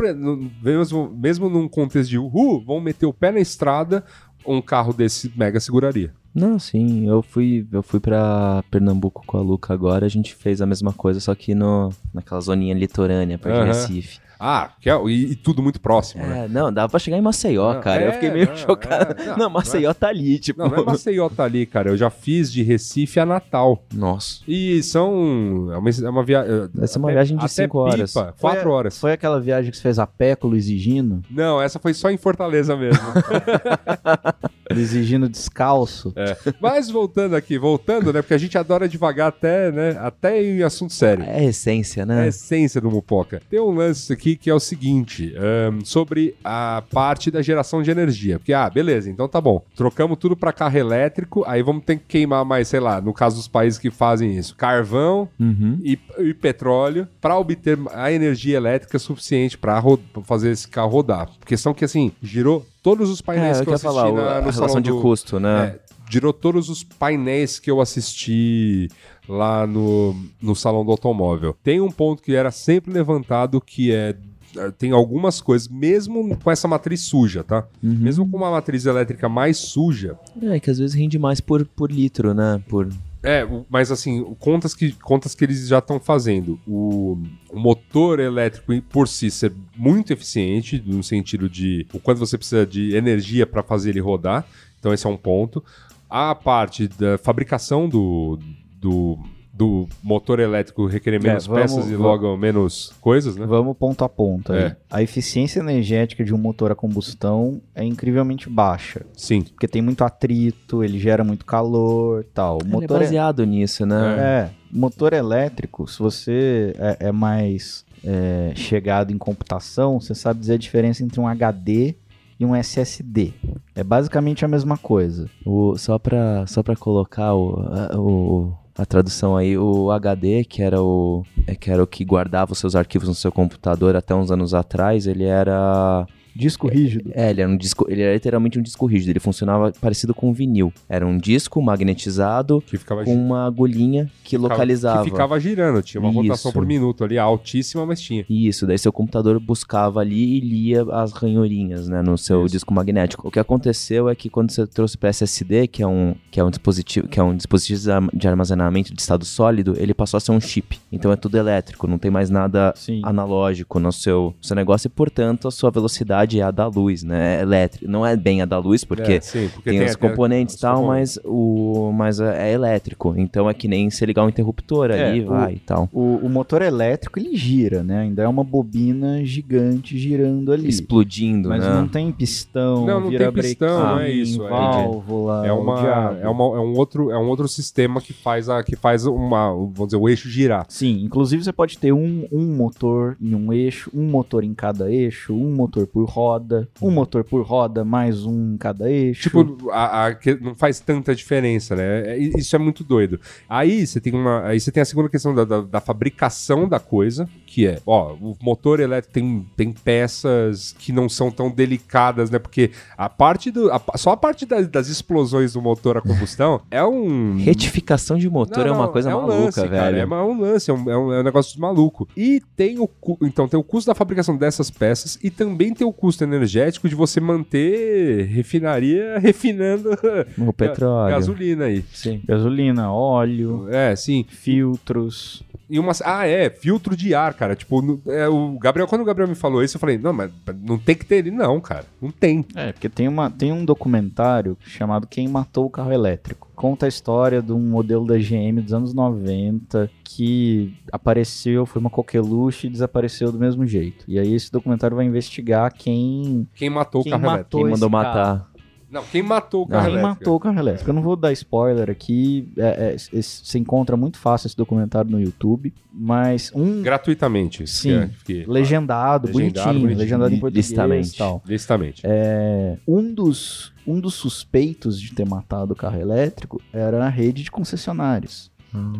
[SPEAKER 3] mesmo, mesmo num contexto de uhul, vão meter o pé na estrada, um carro desse mega seguraria.
[SPEAKER 4] Não, sim, eu fui, eu fui pra Pernambuco com a Luca agora, a gente fez a mesma coisa, só que no, naquela zoninha litorânea, perto de
[SPEAKER 3] Aham.
[SPEAKER 4] Recife.
[SPEAKER 3] Ah, que é- e, e tudo muito próximo, né?
[SPEAKER 4] É, não, dava pra chegar em Maceió,
[SPEAKER 3] Não,
[SPEAKER 4] cara. eu
[SPEAKER 3] é,
[SPEAKER 4] fiquei meio
[SPEAKER 3] não,
[SPEAKER 4] chocado.
[SPEAKER 3] é, não,
[SPEAKER 4] não, Maceió tá ali, tipo.
[SPEAKER 3] Não, não é Maceió tá ali, cara. Eu já fiz de Recife a Natal.
[SPEAKER 4] Nossa.
[SPEAKER 3] E são. É uma, é uma viagem.
[SPEAKER 4] Vai ser uma viagem de cinco horas.
[SPEAKER 3] Pipa,
[SPEAKER 2] Foi
[SPEAKER 3] quatro horas.
[SPEAKER 2] Foi aquela viagem que você fez a pé com o Luiz Higino?
[SPEAKER 3] Não, essa foi só em Fortaleza mesmo.
[SPEAKER 2] Higino descalço.
[SPEAKER 3] É. Mas voltando aqui, voltando, né? Porque a gente adora devagar até, né? Até em assunto sério.
[SPEAKER 4] É a essência,
[SPEAKER 3] É a
[SPEAKER 4] né?
[SPEAKER 3] essência do Mupoca. Tem um lance aqui que é o seguinte: ahn, sobre a parte da geração de energia. Porque, ah, beleza, então tá bom. Trocamos tudo pra carro elétrico, aí vamos ter que queimar mais, sei lá, no caso dos países que fazem isso, carvão
[SPEAKER 4] Uhum.
[SPEAKER 3] e, e petróleo para obter a energia elétrica suficiente para fazer esse carro rodar. Questão que, assim, girou todos os
[SPEAKER 4] É,
[SPEAKER 3] painéis
[SPEAKER 4] eu
[SPEAKER 3] que eu
[SPEAKER 4] queria
[SPEAKER 3] assisti
[SPEAKER 4] falar,
[SPEAKER 3] na,
[SPEAKER 4] a relação
[SPEAKER 3] salão
[SPEAKER 4] de
[SPEAKER 3] do-
[SPEAKER 4] custo, né?
[SPEAKER 3] é, girou todos os painéis que eu assisti lá no, no salão do automóvel. Tem um ponto que era sempre levantado que é eh, tem algumas coisas, mesmo com essa matriz suja, tá?
[SPEAKER 4] Uhum.
[SPEAKER 3] Mesmo com uma matriz elétrica mais suja,
[SPEAKER 4] É, que às vezes rende mais por, por litro, né? Por,
[SPEAKER 3] É, mas assim, contas que, contas que eles já estão fazendo. O, o motor elétrico por si ser muito eficiente, no sentido de o quanto você precisa de energia para fazer ele rodar. Então, esse é um ponto. A parte da fabricação do, do, do motor elétrico requerer menos
[SPEAKER 2] vamos-
[SPEAKER 3] peças e
[SPEAKER 2] vamos-
[SPEAKER 3] logo menos coisas, né?
[SPEAKER 2] Vamos ponto a ponto. aí.
[SPEAKER 3] É.
[SPEAKER 2] A eficiência energética de um motor a combustão é incrivelmente baixa.
[SPEAKER 3] Sim.
[SPEAKER 2] Porque tem muito atrito, ele gera muito calor tal. O
[SPEAKER 4] Ele é
[SPEAKER 2] motor é-
[SPEAKER 4] baseado nisso, né?
[SPEAKER 2] É, motor elétrico, se você é, é mais é, chegado em computação, você sabe dizer a diferença entre um HD e um SSD. É basicamente a mesma coisa.
[SPEAKER 4] O, só, pra, só pra colocar o, o- a tradução aí, o HD, que era o, é, que era o que guardava os seus arquivos no seu computador até uns anos atrás, ele era.
[SPEAKER 2] Disco rígido.
[SPEAKER 4] É, ele era um disco. Ele era literalmente um disco rígido. Ele funcionava parecido com um vinil. Era um disco magnetizado
[SPEAKER 3] Que ficava
[SPEAKER 4] com uma agulhinha que
[SPEAKER 3] ficava-
[SPEAKER 4] localizava.
[SPEAKER 3] Que ficava girando, tinha uma rotação
[SPEAKER 4] Isso.
[SPEAKER 3] por minuto ali, altíssima, mas tinha.
[SPEAKER 4] Isso, daí seu computador buscava ali e lia as ranhurinhas, né, no seu
[SPEAKER 3] Isso.
[SPEAKER 4] disco magnético. O que aconteceu é que quando você trouxe para SSD, que é um que é um dispositivo, que é um dispositivo de armazenamento de estado sólido, ele passou a ser um chip. Então é tudo elétrico, não tem mais nada
[SPEAKER 2] Sim.
[SPEAKER 4] analógico no seu, seu negócio e, portanto, a sua velocidade é a da luz, né? É elétrico. Não é bem a da luz, porque
[SPEAKER 3] É, sim, porque
[SPEAKER 4] tem, os
[SPEAKER 3] até-
[SPEAKER 4] componentes e
[SPEAKER 3] os
[SPEAKER 4] tal, mas o mas é é elétrico. Então é que nem se ligar um interruptor
[SPEAKER 2] É,
[SPEAKER 4] ali,
[SPEAKER 2] o-
[SPEAKER 4] vai e tal.
[SPEAKER 2] O, o motor elétrico ele gira, né? Ainda é uma bobina gigante girando ali.
[SPEAKER 4] Explodindo,
[SPEAKER 2] Mas
[SPEAKER 4] né?
[SPEAKER 2] não tem pistão,
[SPEAKER 3] Não, não
[SPEAKER 2] vira
[SPEAKER 3] tem pistão, não é isso, é-
[SPEAKER 2] válvula,
[SPEAKER 3] É, uma, é, uma, é, um outro, é um outro sistema que faz, a, que faz uma, vamos dizer, o eixo girar.
[SPEAKER 2] Sim, inclusive você pode ter um, um motor em um eixo, um motor em cada eixo, um motor por roda, um motor por roda, mais um em cada eixo.
[SPEAKER 3] Tipo, a, a- que não faz tanta diferença, né? É- Isso é muito doido. Aí você tem uma. Aí você tem a segunda questão da, da, da fabricação da coisa, que é, ó, o motor elétrico tem, tem peças que não são tão delicadas, né? Porque a parte do. a- só a parte da- das explosões do motor a combustão é um.
[SPEAKER 4] Retificação de motor
[SPEAKER 3] Não,
[SPEAKER 4] é uma coisa
[SPEAKER 3] é um
[SPEAKER 4] maluca,
[SPEAKER 3] lance,
[SPEAKER 4] velho.
[SPEAKER 3] cara, é, uma- é um lance, é um, é um- é um negócio de maluco. E tem o então tem o custo da fabricação dessas peças e também tem o custo energético de você manter refinaria refinando
[SPEAKER 4] O petróleo.
[SPEAKER 3] gasolina aí.
[SPEAKER 4] Sim.
[SPEAKER 2] Gasolina, óleo,
[SPEAKER 3] É, sim.
[SPEAKER 2] filtros.
[SPEAKER 3] E uma, ah, é, filtro de ar, cara. Tipo, no- é, o Gabriel, quando o Gabriel me falou isso, eu falei, não, mas não tem que ter ele, não, cara. Não tem.
[SPEAKER 2] É, porque tem, uma, tem um documentário chamado Quem Matou o Carro Elétrico. Conta a história de um modelo da GM dos anos 90 que apareceu, foi uma coqueluche e desapareceu do mesmo jeito. E aí esse documentário vai investigar quem,
[SPEAKER 3] Quem matou
[SPEAKER 2] Quem
[SPEAKER 3] o carro
[SPEAKER 2] matou?
[SPEAKER 4] Quem mandou
[SPEAKER 2] carro.
[SPEAKER 4] matar?
[SPEAKER 3] Não, quem matou o carro
[SPEAKER 2] quem
[SPEAKER 3] elétrico?
[SPEAKER 2] matou o carro elétrico. Eu não vou dar spoiler aqui, é, é, esse- você encontra muito fácil esse documentário no YouTube, mas um
[SPEAKER 3] Gratuitamente.
[SPEAKER 2] Sim.
[SPEAKER 3] é- que-
[SPEAKER 2] legendado,
[SPEAKER 3] Legendado,
[SPEAKER 2] bonitinho,
[SPEAKER 3] bonitinho,
[SPEAKER 2] legendado em português
[SPEAKER 4] licitamente.
[SPEAKER 2] e tal.
[SPEAKER 3] Licitamente.
[SPEAKER 2] É, um, dos, um dos suspeitos de ter matado o carro elétrico era a rede de concessionários.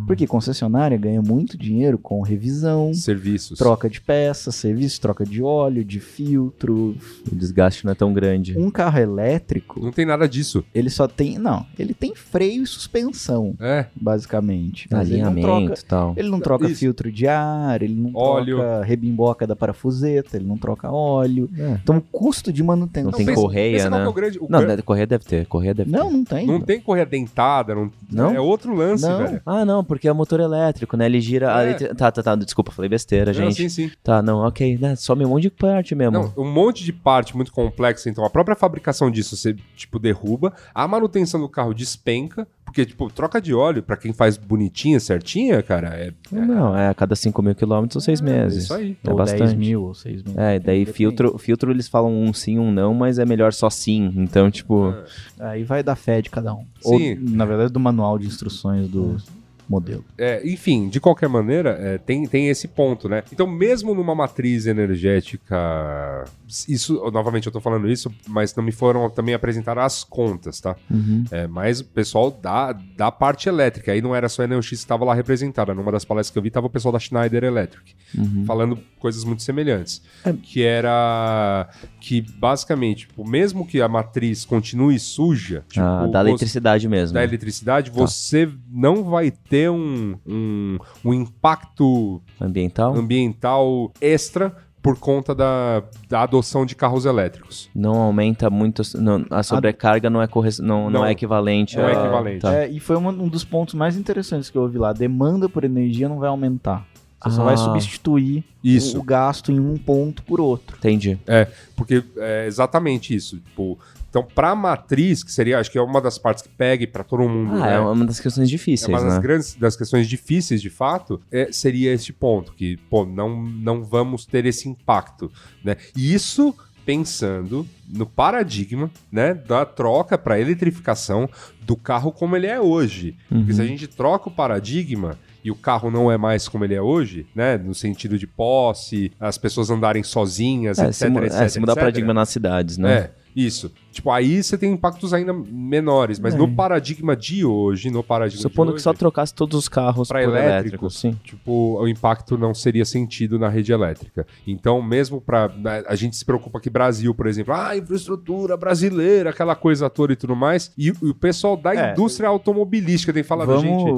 [SPEAKER 2] Porque concessionária ganha muito dinheiro com revisão,
[SPEAKER 3] Serviços.
[SPEAKER 2] troca de peças, serviço, troca de óleo, de filtro.
[SPEAKER 4] O desgaste não é tão grande.
[SPEAKER 2] Um carro elétrico,
[SPEAKER 3] Não tem nada disso.
[SPEAKER 2] ele só tem. Não, ele tem freio e suspensão,
[SPEAKER 3] É.
[SPEAKER 2] basicamente. Mas ele não troca,
[SPEAKER 4] Alinhamento e tal.
[SPEAKER 2] ele não troca
[SPEAKER 3] Isso.
[SPEAKER 2] filtro de ar, ele não
[SPEAKER 3] Óleo.
[SPEAKER 2] troca rebimboca da parafuseta, ele não troca óleo.
[SPEAKER 4] É.
[SPEAKER 2] Então o custo de manutenção.
[SPEAKER 4] Não tem
[SPEAKER 3] pensa-
[SPEAKER 4] correia,
[SPEAKER 3] pensa
[SPEAKER 4] né?
[SPEAKER 3] é o grande- o
[SPEAKER 4] Não,
[SPEAKER 3] gran-
[SPEAKER 4] deve- correia deve ter. Correia deve
[SPEAKER 2] Não,
[SPEAKER 4] ter.
[SPEAKER 2] não tem.
[SPEAKER 3] Não tem correia dentada, não,
[SPEAKER 4] Não?
[SPEAKER 3] é outro lance,
[SPEAKER 2] Não.
[SPEAKER 3] velho.
[SPEAKER 4] Ah, não, porque é o motor elétrico, né? Ele gira. a
[SPEAKER 3] É.
[SPEAKER 4] Tá, tá, tá. Desculpa, falei besteira,
[SPEAKER 3] Não,
[SPEAKER 4] gente.
[SPEAKER 3] sim, sim.
[SPEAKER 4] Tá, não, ok. Né? Some um monte de parte mesmo.
[SPEAKER 3] Não, um monte de parte muito complexa, então a própria fabricação disso você, tipo, derruba, a manutenção do carro despenca, porque, tipo, troca de óleo, pra quem faz bonitinha, certinha, cara, é,
[SPEAKER 4] Não, é a cada 5 mil quilômetros ou 6 meses.
[SPEAKER 3] isso aí.
[SPEAKER 4] É
[SPEAKER 2] ou 10
[SPEAKER 4] bastante.
[SPEAKER 2] mil, ou 6 mil.
[SPEAKER 4] É, e daí
[SPEAKER 2] Depende.
[SPEAKER 4] filtro, filtro eles falam um sim, um não, mas é melhor só sim. Então, tipo,
[SPEAKER 2] Aí vai da fé de cada um.
[SPEAKER 3] Sim.
[SPEAKER 2] Ou, na verdade, do manual de instruções do modelo.
[SPEAKER 3] É, enfim, de qualquer maneira, é, tem, tem esse ponto, né? Então, mesmo numa matriz energética, isso, novamente eu tô falando isso, mas não me foram também apresentar as contas, tá?
[SPEAKER 4] uhum.
[SPEAKER 3] É, mas o pessoal da, da parte elétrica, aí não era só a Enel X que estava lá representada, numa das palestras que eu vi tava o pessoal da Schneider Electric,
[SPEAKER 4] Uhum.
[SPEAKER 3] falando coisas muito semelhantes.
[SPEAKER 4] É.
[SPEAKER 3] Que era que, basicamente, tipo, mesmo que a matriz continue suja, tipo,
[SPEAKER 4] Ah, da
[SPEAKER 3] você-
[SPEAKER 4] eletricidade mesmo.
[SPEAKER 3] da eletricidade,
[SPEAKER 4] Tá.
[SPEAKER 3] você não vai ter um, um, um impacto
[SPEAKER 4] Ambiental?
[SPEAKER 3] ambiental extra por conta da, da adoção de carros elétricos.
[SPEAKER 4] Não aumenta muito. não- a sobrecarga não é, corre, não, não,
[SPEAKER 3] Não,
[SPEAKER 4] é equivalente
[SPEAKER 3] não é
[SPEAKER 4] a-
[SPEAKER 3] equivalente.
[SPEAKER 4] Tá.
[SPEAKER 2] É, e foi uma- um dos pontos mais interessantes que eu ouvi lá. A demanda por energia não vai aumentar. Você só vai
[SPEAKER 4] Ah.
[SPEAKER 2] substituir
[SPEAKER 3] Isso.
[SPEAKER 2] o, o gasto em um ponto por outro.
[SPEAKER 4] Entendi.
[SPEAKER 3] Porque é exatamente isso. Tipo, então, pra matriz, que seria, acho que é uma das partes que pegue pra todo mundo.
[SPEAKER 4] Ah,
[SPEAKER 3] né?
[SPEAKER 4] é uma das questões
[SPEAKER 3] É
[SPEAKER 4] difíceis,
[SPEAKER 3] uma das
[SPEAKER 4] né?
[SPEAKER 3] grandes das questões difíceis, de fato, é, seria este ponto, que, pô, não, não vamos ter esse impacto, né? E isso pensando no paradigma, né, da troca para eletrificação do carro como ele é hoje. Porque
[SPEAKER 4] Uhum.
[SPEAKER 3] se a gente troca o paradigma e o carro não é mais como ele é hoje, né, no sentido de posse, as pessoas andarem sozinhas,
[SPEAKER 4] É,
[SPEAKER 3] etc,
[SPEAKER 4] se,
[SPEAKER 3] etc,
[SPEAKER 4] é, se mudar
[SPEAKER 3] etc.
[SPEAKER 4] paradigma nas cidades, né?
[SPEAKER 3] É, isso. Tipo, aí você tem impactos ainda menores, mas
[SPEAKER 4] É.
[SPEAKER 3] no paradigma de hoje, no paradigma
[SPEAKER 4] Supondo
[SPEAKER 3] de
[SPEAKER 4] que só
[SPEAKER 3] hoje,
[SPEAKER 4] trocasse todos os carros por
[SPEAKER 3] elétrico.
[SPEAKER 4] elétricos, sim.
[SPEAKER 3] tipo, o impacto não seria sentido na rede elétrica. Então, mesmo para a gente se preocupa aqui Brasil, por exemplo, ah, infraestrutura brasileira, aquela coisa toda e tudo mais, e, o- o pessoal da
[SPEAKER 2] É.
[SPEAKER 3] indústria automobilística tem falado,
[SPEAKER 2] vamos,
[SPEAKER 3] gente,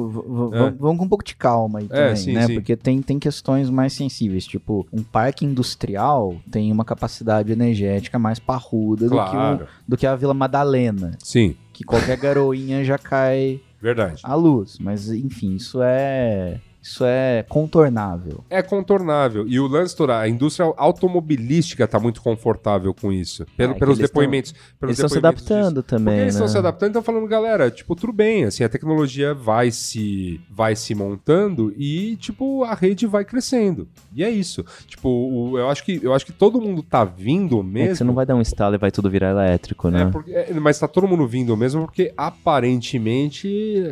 [SPEAKER 3] É.
[SPEAKER 2] vamos- com um pouco de calma aí
[SPEAKER 3] É,
[SPEAKER 2] também,
[SPEAKER 3] sim,
[SPEAKER 2] né?
[SPEAKER 3] sim.
[SPEAKER 2] Porque tem, tem questões mais sensíveis. Tipo, um parque industrial tem uma capacidade energética mais parruda do, que
[SPEAKER 3] claro,
[SPEAKER 2] o- do que a Vila Madalena.
[SPEAKER 3] sim,
[SPEAKER 2] Que qualquer garoinha já cai
[SPEAKER 3] verdade.
[SPEAKER 2] à luz. Mas, enfim, isso é. Isso é contornável.
[SPEAKER 3] É contornável. E o lance todo, a indústria automobilística está muito confortável com isso. Pelo-
[SPEAKER 4] É, que
[SPEAKER 3] pelos
[SPEAKER 4] eles tão-
[SPEAKER 3] depoimentos. pelos
[SPEAKER 4] Eles estão se
[SPEAKER 3] depoimentos disso.
[SPEAKER 4] adaptando
[SPEAKER 3] Porque
[SPEAKER 4] também,
[SPEAKER 3] eles
[SPEAKER 4] né?
[SPEAKER 3] estão se adaptando e estão falando, galera, tipo, tudo bem, assim, a tecnologia vai se, vai se montando e, tipo, a rede vai crescendo. E é isso. Tipo, o- eu, acho que, eu acho que todo mundo tá vindo
[SPEAKER 4] É
[SPEAKER 3] mesmo.
[SPEAKER 4] que você não vai dar um estalo e vai tudo virar elétrico, né?
[SPEAKER 3] É, porque- é, mas tá todo mundo vindo mesmo porque aparentemente.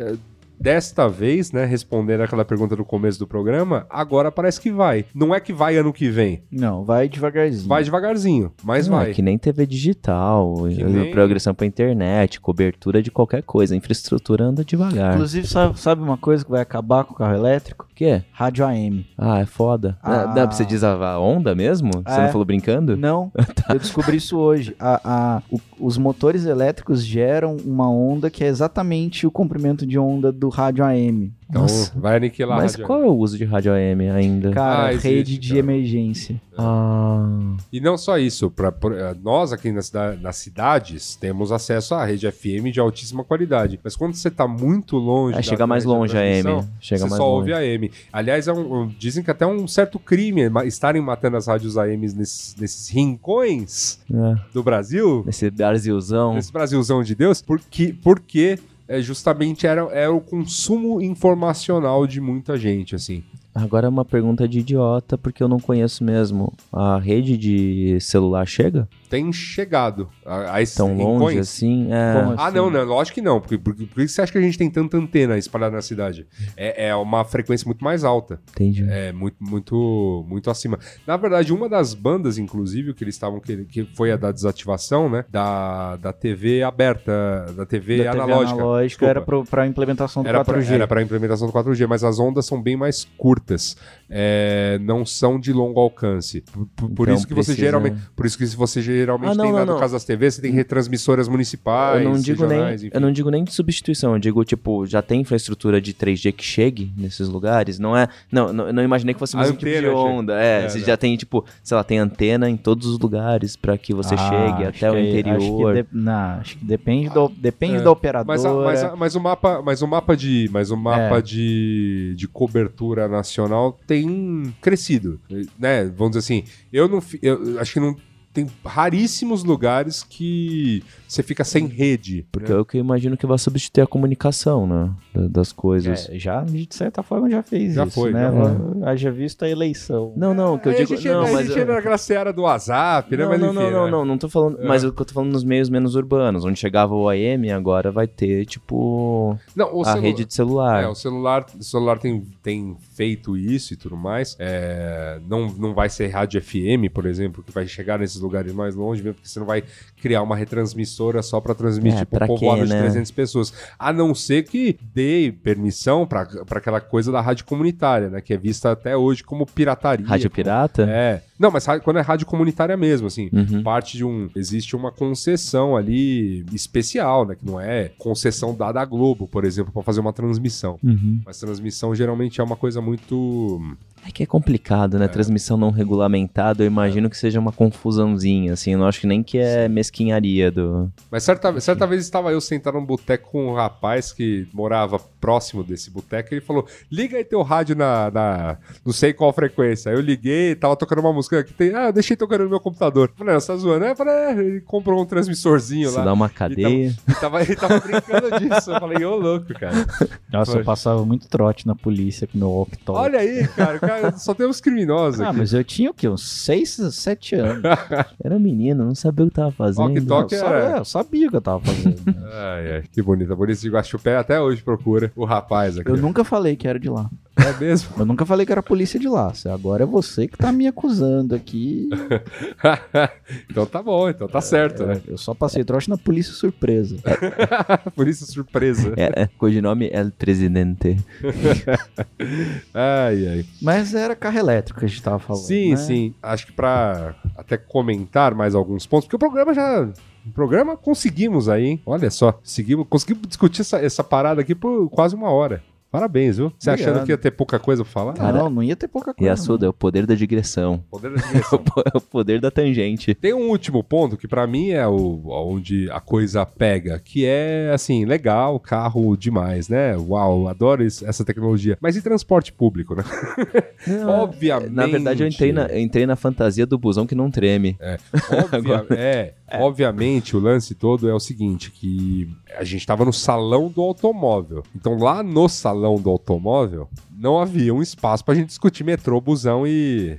[SPEAKER 3] É, Desta vez, né, respondendo aquela pergunta do começo do programa, agora parece que vai. Não é que vai ano que vem.
[SPEAKER 2] Não, vai devagarzinho.
[SPEAKER 3] Vai devagarzinho, mas
[SPEAKER 4] Não,
[SPEAKER 3] vai.
[SPEAKER 4] É que nem TV digital,
[SPEAKER 3] nem-
[SPEAKER 4] progressão pra internet, cobertura de qualquer coisa. A infraestrutura anda devagar.
[SPEAKER 2] Inclusive, sabe, sabe uma coisa que vai acabar com o carro elétrico?
[SPEAKER 4] O quê?
[SPEAKER 2] Rádio AM.
[SPEAKER 4] Ah, é foda.
[SPEAKER 2] Ah.
[SPEAKER 4] Dá, você diz a onda mesmo? Você
[SPEAKER 2] É.
[SPEAKER 4] não falou brincando?
[SPEAKER 2] Não, eu descobri isso hoje. A- a- o- os motores elétricos geram uma onda que é exatamente o comprimento de onda do rádio AM.
[SPEAKER 3] Então
[SPEAKER 4] Nossa.
[SPEAKER 3] vai aniquilar a
[SPEAKER 4] Mas
[SPEAKER 3] rádio.
[SPEAKER 4] qual é o uso de rádio AM ainda?
[SPEAKER 2] Cara,
[SPEAKER 3] Ah, existe,
[SPEAKER 2] rede de
[SPEAKER 3] cara.
[SPEAKER 2] emergência.
[SPEAKER 4] Ah,
[SPEAKER 3] E não só isso, pra, pra- nós aqui nas, cida- nas cidades temos acesso à rede FM de altíssima qualidade. Mas quando você tá muito longe.
[SPEAKER 4] é, chega mais longe a AM. Chega
[SPEAKER 3] você
[SPEAKER 4] mais
[SPEAKER 3] só
[SPEAKER 4] longe.
[SPEAKER 3] ouve a AM. Aliás, é um- um- dizem que até é um certo crime estarem matando as rádios AMs nesses, nesses rincões
[SPEAKER 4] É,
[SPEAKER 3] do Brasil,
[SPEAKER 4] Esse Brasilzão.
[SPEAKER 3] nesse Brasilzão de Deus, porque, porque é, justamente era, era o consumo informacional de muita gente, assim.
[SPEAKER 4] Agora é uma pergunta de idiota, porque eu não conheço mesmo. A rede de celular chega?
[SPEAKER 3] Tem chegado a, a esses
[SPEAKER 4] Tão longe
[SPEAKER 3] rincões.
[SPEAKER 4] assim? É.
[SPEAKER 2] Como
[SPEAKER 3] Ah,
[SPEAKER 2] assim?
[SPEAKER 3] não, não, lógico que não. Porque, porque, por que você acha que a gente tem tanta antena espalhada na cidade? É, é uma frequência muito mais alta.
[SPEAKER 4] Entendi.
[SPEAKER 3] É muito, muito, muito acima. Na verdade, uma das bandas, inclusive, que eles estavam, que, que foi a da desativação, né? Da, da TV aberta, da TV
[SPEAKER 2] Da TV
[SPEAKER 3] analógica.
[SPEAKER 2] analógica
[SPEAKER 3] Desculpa.
[SPEAKER 2] era pro- pra implementação do
[SPEAKER 3] Era pra,
[SPEAKER 2] 4G.
[SPEAKER 3] era pra implementação do 4G, mas as ondas são bem mais curtas. É, não são de longo alcance. Por, por-
[SPEAKER 4] Então
[SPEAKER 3] isso que você
[SPEAKER 4] precisa-
[SPEAKER 3] geralmente. Por isso que se você geralmente
[SPEAKER 4] Ah, não,
[SPEAKER 3] tem lá
[SPEAKER 4] não,
[SPEAKER 3] no caso das TVs, você tem retransmissoras municipais.
[SPEAKER 4] Eu não, digo nem,
[SPEAKER 3] regionais, enfim.
[SPEAKER 4] eu não digo nem de substituição, eu digo, tipo, já tem infraestrutura de 3G que chegue nesses lugares? Não é. Não, não, eu não imaginei que fosse mesmo tipo de onda. É,
[SPEAKER 3] É,
[SPEAKER 4] você
[SPEAKER 3] né?
[SPEAKER 4] já tem, tipo, sei lá, tem antena em todos os lugares pra que você
[SPEAKER 2] Ah,
[SPEAKER 4] chegue até o interior.
[SPEAKER 2] Acho que, de- não, acho que depende, do, depende
[SPEAKER 3] É.
[SPEAKER 2] da operadora.
[SPEAKER 3] Mas, a- mas, a- mas o mapa, mas o mapa de, mas o mapa
[SPEAKER 2] É.
[SPEAKER 3] de, de cobertura nacional tem crescido, né? Vamos dizer assim, eu não, eu acho que não tem raríssimos lugares que você fica sem rede,
[SPEAKER 4] Porque
[SPEAKER 3] né?
[SPEAKER 4] é o que eu imagino que vai substituir a comunicação, né? da- Das coisas.
[SPEAKER 2] É, já, de certa forma, já fez
[SPEAKER 3] Já
[SPEAKER 2] isso,
[SPEAKER 3] foi,
[SPEAKER 2] né?
[SPEAKER 3] já
[SPEAKER 2] Haja visto a eleição.
[SPEAKER 4] Não, não, o que eu digo.
[SPEAKER 3] a gente,
[SPEAKER 4] não,
[SPEAKER 3] a
[SPEAKER 4] mas.
[SPEAKER 3] gente entra naquela seara do WhatsApp, né?
[SPEAKER 4] Não,
[SPEAKER 3] Mas
[SPEAKER 4] não,
[SPEAKER 3] enfim,
[SPEAKER 4] não, não,
[SPEAKER 3] né?
[SPEAKER 4] não, não tô falando.
[SPEAKER 3] É.
[SPEAKER 4] Mas eu tô falando nos meios menos urbanos, onde chegava o AM, agora vai ter, tipo,
[SPEAKER 3] Não, o
[SPEAKER 4] a
[SPEAKER 3] celu-
[SPEAKER 4] rede de celular.
[SPEAKER 3] É, o celular, o celular tem, tem feito isso e tudo mais. É, não, não vai ser rádio FM, por exemplo, que vai chegar nesses lugares mais longe, mesmo porque você não vai criar uma retransmissora só para transmitir
[SPEAKER 4] É,
[SPEAKER 3] para
[SPEAKER 4] pra
[SPEAKER 3] povoado
[SPEAKER 4] quê,
[SPEAKER 3] de
[SPEAKER 4] né?
[SPEAKER 3] 300 pessoas. A não ser que dê permissão para aquela coisa da rádio comunitária, né? Que é vista até hoje como pirataria.
[SPEAKER 4] Rádio
[SPEAKER 3] como-
[SPEAKER 4] Pirata?
[SPEAKER 3] É. Não, mas quando é rádio comunitária mesmo, assim.
[SPEAKER 4] Uhum.
[SPEAKER 3] Parte de um. Existe uma concessão ali especial, né? Que não é concessão dada à Globo, por exemplo, para fazer uma transmissão.
[SPEAKER 4] Uhum.
[SPEAKER 3] Mas transmissão geralmente é uma coisa muito
[SPEAKER 4] É que é complicado, né? Transmissão não regulamentada, eu imagino que seja uma confusãozinha, assim. Eu não acho que nem que é mesquinharia do.
[SPEAKER 3] Mas certa, certa vez estava eu sentado num boteco com um rapaz que morava próximo desse boteco e ele falou: liga aí teu rádio na, na- não sei qual frequência. Aí eu liguei, tava tocando uma música que tem. Ah, eu deixei tocando no meu computador. Eu falei, não, você tá zoando? Eu falei, é, ele comprou um transmissorzinho
[SPEAKER 4] Se
[SPEAKER 3] lá.
[SPEAKER 4] dá uma cadeia.
[SPEAKER 3] E tava, ele tava brincando disso. Eu falei, ô louco, cara.
[SPEAKER 2] Nossa,
[SPEAKER 3] Foi.
[SPEAKER 2] eu passava muito trote na polícia com meu walkie-talkie.
[SPEAKER 3] Olha aí, cara, cara só tem uns criminosos
[SPEAKER 2] Ah,
[SPEAKER 3] aqui.
[SPEAKER 2] mas eu tinha o quê? Uns 6, 7 anos.
[SPEAKER 4] Era menino, não sabia o que tava fazendo.
[SPEAKER 2] Sa-
[SPEAKER 3] era?
[SPEAKER 2] é, eu sabia o que eu tava fazendo.
[SPEAKER 3] Ai, ai, que bonita. A polícia de Guaxupé até hoje procura o rapaz aqui.
[SPEAKER 2] Eu nunca falei que era de lá.
[SPEAKER 3] É mesmo?
[SPEAKER 2] Eu nunca falei que era polícia de lá. Agora é você que tá me acusando aqui.
[SPEAKER 3] então tá bom, então tá certo, né?
[SPEAKER 2] Eu só passei trote na polícia surpresa.
[SPEAKER 3] Polícia surpresa.
[SPEAKER 4] É, é, codinome El Presidente.
[SPEAKER 3] Ai, ai.
[SPEAKER 2] Mas era carro elétrico que a gente tava falando.
[SPEAKER 3] Sim,
[SPEAKER 2] né?
[SPEAKER 3] sim. Acho que pra até comentar mais alguns pontos, porque o programa já. O programa conseguimos aí, hein? Olha só, seguimos, conseguimos discutir essa, essa parada aqui por quase uma hora. Parabéns, viu? Você
[SPEAKER 2] Obrigado.
[SPEAKER 3] achando que ia ter pouca coisa pra falar?
[SPEAKER 2] Não, não ia ter pouca
[SPEAKER 4] E
[SPEAKER 2] coisa.
[SPEAKER 4] a Suda é o poder da digressão.
[SPEAKER 3] Poder da direção.
[SPEAKER 4] É o poder da tangente.
[SPEAKER 3] Tem um último ponto que pra mim é o onde a coisa pega, que é assim, legal, carro demais, né? Uau, adoro isso- essa tecnologia. Mas e transporte público, né? Obviamente.
[SPEAKER 4] Na verdade, eu entrei na, eu entrei na fantasia do busão que não treme.
[SPEAKER 3] Obvia- é, obviamente, o lance todo é o seguinte, que a gente tava no salão do automóvel. Então, lá no salão do automóvel, não havia um espaço pra gente discutir metrô, busão e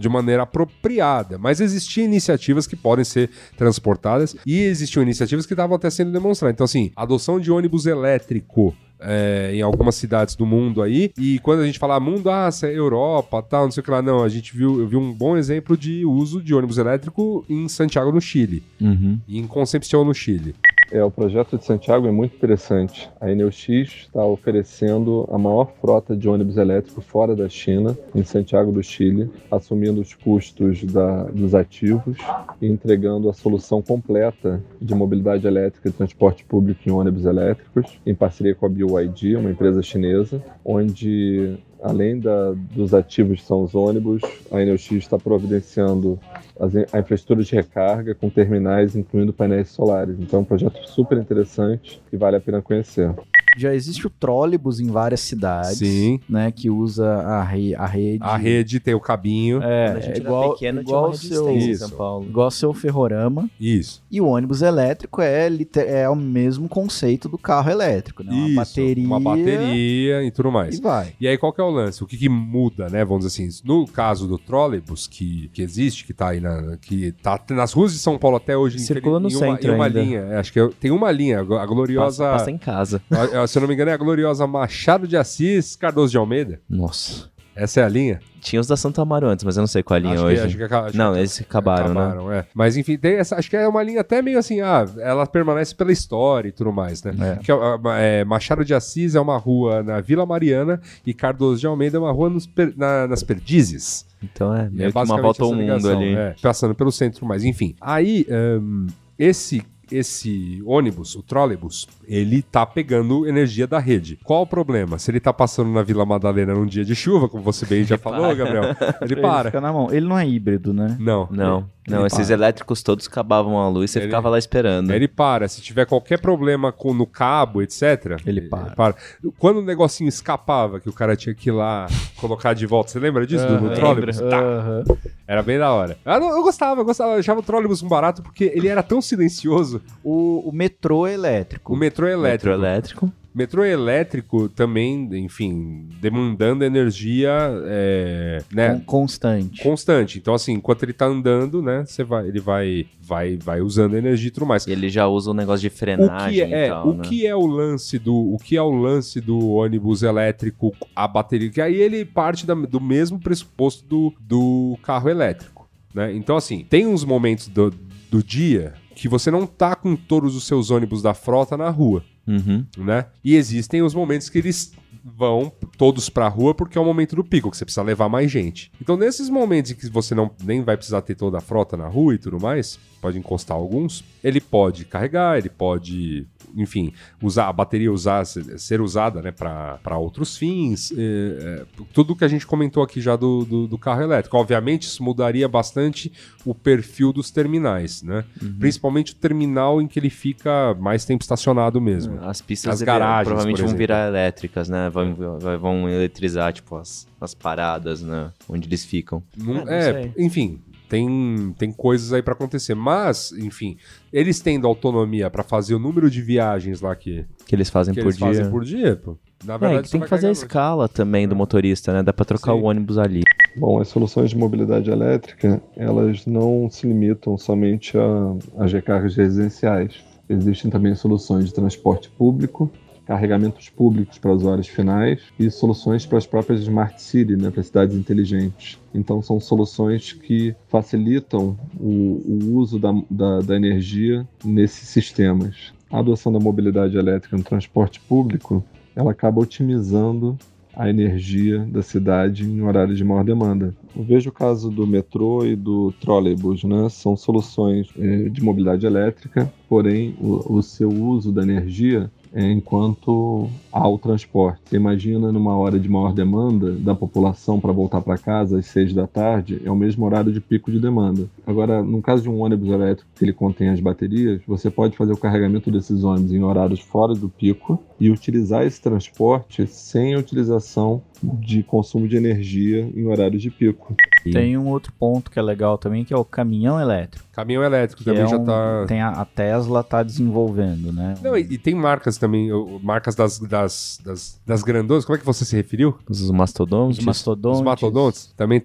[SPEAKER 3] de maneira apropriada. Mas existiam iniciativas que podem ser transportadas e existiam iniciativas que estavam até sendo demonstradas. Então, assim, adoção de ônibus elétrico é, em algumas cidades do mundo aí. E quando a gente fala mundo, ah, é Europa, tal, não sei o que lá, não. A gente viu, eu vi um bom exemplo de uso de ônibus elétrico em Santiago, no Chile.
[SPEAKER 4] Uhum.
[SPEAKER 3] E em Concepción, no Chile.
[SPEAKER 5] É, o projeto de Santiago é muito interessante. A Eneux está oferecendo a maior frota de ônibus elétrico fora da China, em Santiago do Chile, assumindo os custos da- dos ativos e entregando a solução completa de mobilidade elétrica e transporte público em ônibus elétricos, em parceria com a BYD, uma empresa chinesa, onde além da- dos ativos que são os ônibus, a Eneux está providenciando as a infraestrutura de recarga com terminais, incluindo painéis solares. Então é um projeto super interessante e vale a pena conhecer.
[SPEAKER 2] Já existe o trólebus em várias cidades.
[SPEAKER 3] Sim.
[SPEAKER 2] Né, que usa a, re- a rede.
[SPEAKER 3] A rede tem o cabinho.
[SPEAKER 2] É,
[SPEAKER 4] gente
[SPEAKER 2] é igual,
[SPEAKER 4] pequeno,
[SPEAKER 2] igual
[SPEAKER 4] uma
[SPEAKER 2] seu,
[SPEAKER 4] em
[SPEAKER 3] Isso.
[SPEAKER 4] São Paulo.
[SPEAKER 2] igual seu ferrorama.
[SPEAKER 3] Isso.
[SPEAKER 2] E o ônibus elétrico é, é o mesmo conceito do carro elétrico, né? Uma
[SPEAKER 3] Isso.
[SPEAKER 2] bateria.
[SPEAKER 3] Uma bateria e tudo mais.
[SPEAKER 2] E vai.
[SPEAKER 3] E aí, qual que é o lance? O que, que muda, né? Vamos dizer assim, no caso do trolleybus, que, que existe, que tá aí na. que tá nas ruas de São Paulo até hoje,
[SPEAKER 4] Circula no
[SPEAKER 3] em uma,
[SPEAKER 4] centro
[SPEAKER 3] em uma
[SPEAKER 4] ainda.
[SPEAKER 3] linha. é, Acho que é- tem uma linha, a gloriosa.
[SPEAKER 4] Passa, passa em casa.
[SPEAKER 3] a- se eu não me engano, é a gloriosa Machado de Assis Cardoso de Almeida.
[SPEAKER 4] Nossa.
[SPEAKER 3] Essa é a linha?
[SPEAKER 4] Tinha os da Santa Amaro antes, mas eu não sei qual é a linha
[SPEAKER 3] acho
[SPEAKER 4] hoje.
[SPEAKER 3] Que, acho que, acho
[SPEAKER 4] não,
[SPEAKER 3] que-
[SPEAKER 4] eles acabaram, né?
[SPEAKER 3] é. Mas enfim, tem essa, acho que é uma linha até meio assim, ah, ela permanece pela história e tudo mais, né?
[SPEAKER 2] É.
[SPEAKER 3] Que é, a- é, Machado de Assis é uma rua na Vila Mariana e Cardoso de Almeida é uma rua nos na- nas Perdizes.
[SPEAKER 4] Então é meio que uma volta ao mundo
[SPEAKER 3] ligação,
[SPEAKER 4] ali.
[SPEAKER 3] é, passando pelo centro, mas enfim. Aí, ahn, esse esse ônibus, o trolleybus, ele tá pegando energia da rede. Qual o problema? Se ele tá passando na Vila Madalena num dia de chuva, como você bem já falou. Gabriel, ele
[SPEAKER 2] Ele
[SPEAKER 3] para.
[SPEAKER 2] fica na mão. Ele não é híbrido, né?
[SPEAKER 3] Não.
[SPEAKER 4] Não, não,
[SPEAKER 2] Ele
[SPEAKER 4] esses
[SPEAKER 2] para.
[SPEAKER 4] elétricos todos acabavam a luz e você
[SPEAKER 3] Ele-
[SPEAKER 4] ficava lá esperando.
[SPEAKER 3] Ele para. Se tiver qualquer problema com, no cabo, etc.
[SPEAKER 2] Ele para.
[SPEAKER 3] Quando o negocinho escapava, que o cara tinha que ir lá colocar de volta, você lembra disso? do, no
[SPEAKER 4] Aham.
[SPEAKER 3] trolleybus? Tá.
[SPEAKER 2] Aham.
[SPEAKER 3] Era bem da hora. Eu, não- eu gostava, eu gostava. Eu achava o trolleybus um barato porque ele era tão silencioso.
[SPEAKER 2] O, o metrô elétrico.
[SPEAKER 3] O metrô elétrico.
[SPEAKER 4] Metrô elétrico.
[SPEAKER 3] Metrô elétrico também, enfim, demandando energia é, né,
[SPEAKER 2] con- constante.
[SPEAKER 3] constante. Então, assim, enquanto ele tá andando, né, você vai, ele vai, vai, vai usando energia e tudo mais.
[SPEAKER 4] Ele já usa um negócio de
[SPEAKER 3] O
[SPEAKER 4] frenagem
[SPEAKER 3] que é,
[SPEAKER 4] e tal,
[SPEAKER 3] o
[SPEAKER 4] né?
[SPEAKER 3] que é o lance do o que é o lance do ônibus elétrico a bateria que aí ele parte da- do mesmo pressuposto do, do carro elétrico né então assim tem uns momentos do, do dia que você não tá com todos os seus ônibus da frota na rua
[SPEAKER 4] Uhum.
[SPEAKER 3] né e existem os momentos que eles vão todos pra rua porque é o momento do pico que você precisa levar mais gente então nesses momentos em que você não nem vai precisar ter toda a frota na rua e tudo mais pode encostar alguns ele pode carregar ele pode enfim, usar a bateria usar ser usada, né, para outros fins, é, é, tudo que a gente comentou aqui já do, do, do, carro elétrico. Obviamente, isso mudaria bastante o perfil dos terminais, né? Uhum. Principalmente o terminal em que ele fica mais tempo estacionado mesmo.
[SPEAKER 4] As pistas as garagens, provavelmente vão virar elétricas, né? Vão, vão eletrizar, tipo, as, as paradas, né? Onde eles ficam.
[SPEAKER 3] Não, é, é enfim, tem, tem coisas aí para acontecer. Mas, enfim, eles tendo autonomia para fazer o número de viagens lá que,
[SPEAKER 4] que eles fazem
[SPEAKER 3] que
[SPEAKER 4] por
[SPEAKER 3] eles
[SPEAKER 4] dia.
[SPEAKER 3] Fazem por dia, pô.
[SPEAKER 4] Na verdade, é, tem que fazer a escala também do motorista, né? Dá para trocar Sim. o ônibus ali.
[SPEAKER 5] Bom, as soluções de mobilidade elétrica, elas não se limitam somente a, a recargas residenciais. Existem também soluções de transporte público carregamentos públicos para usuários finais e soluções para as próprias Smart City, né, para cidades inteligentes. Então, são soluções que facilitam o, o uso da, da, da energia nesses sistemas. A adoção da mobilidade elétrica no transporte público ela acaba otimizando a energia da cidade em horários de maior demanda. Eu vejo o caso do metrô e do trolleybus, né? São soluções é, de mobilidade elétrica, porém o, o seu uso da energia enquanto ao transporte. Você imagina numa hora de maior demanda da população para voltar para casa às seis da tarde, é o mesmo horário de pico de demanda. Agora, no caso de um ônibus elétrico que ele contém as baterias, você pode fazer o carregamento desses ônibus em horários fora do pico e utilizar esse transporte sem a utilização de consumo de energia em horários de pico.
[SPEAKER 2] Tem um outro ponto que é legal também, que é o caminhão elétrico.
[SPEAKER 3] Caminhão elétrico também é já está.
[SPEAKER 2] Tem a, a, Tesla está desenvolvendo, né?
[SPEAKER 3] Não, e, e, tem marcas também, marcas das, das, das, das grandonas. Como é que você se referiu?
[SPEAKER 4] Os mastodontes.
[SPEAKER 2] Os mastodontes. Os
[SPEAKER 3] mastodontes também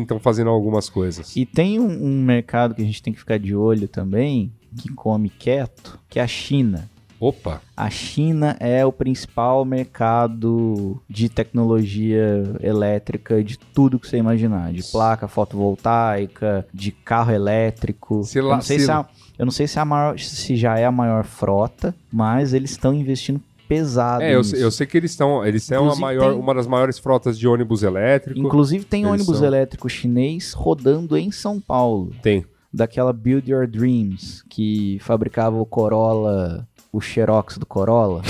[SPEAKER 3] estão fazendo algumas coisas.
[SPEAKER 2] E tem um, um mercado que a gente tem que ficar de olho também, que come quieto, que é a China.
[SPEAKER 3] Opa!
[SPEAKER 2] A China é o principal mercado de tecnologia elétrica de tudo que você imaginar, de placa fotovoltaica, de carro elétrico.
[SPEAKER 3] Se lá, eu, não sei se,
[SPEAKER 2] se a, eu não sei se, a maior, se já é a maior frota, mas eles estão investindo pesado.
[SPEAKER 3] É, eu, eu, sei que eles estão. Eles são a maior, tem, uma das maiores frotas de ônibus elétrico.
[SPEAKER 2] Inclusive tem eles ônibus são... elétrico chinês rodando em São Paulo.
[SPEAKER 3] Tem.
[SPEAKER 2] Daquela Build Your Dreams, que fabricava o Corolla o Xerox do Corolla.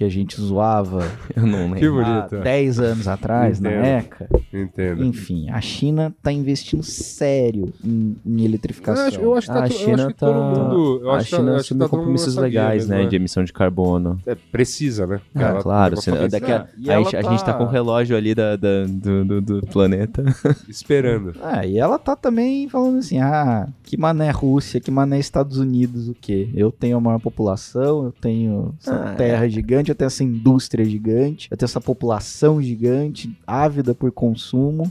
[SPEAKER 2] Que a gente zoava.
[SPEAKER 4] Eu não lembro.
[SPEAKER 2] Que bonito. Há 10 anos atrás, Entendo. na ECA.
[SPEAKER 3] Entendo.
[SPEAKER 2] Enfim, a China está investindo sério em, em eletrificação. Eu
[SPEAKER 4] acho, eu acho que tá, a China tá. Mundo, a China tá assumiu tá compromissos legais, né, né? De emissão de carbono.
[SPEAKER 3] É, precisa, né?
[SPEAKER 4] Ah, claro. daqui a, a, a, tá... gente tá com o relógio ali da, da do, do, do, planeta.
[SPEAKER 3] Esperando.
[SPEAKER 2] Ah, e ela tá também falando assim: ah, que mané Rússia, que mané Estados Unidos, o quê? Eu tenho a maior população, eu tenho essa ah, terra é. gigante eu tenho essa indústria gigante, tenho essa população gigante, ávida por consumo.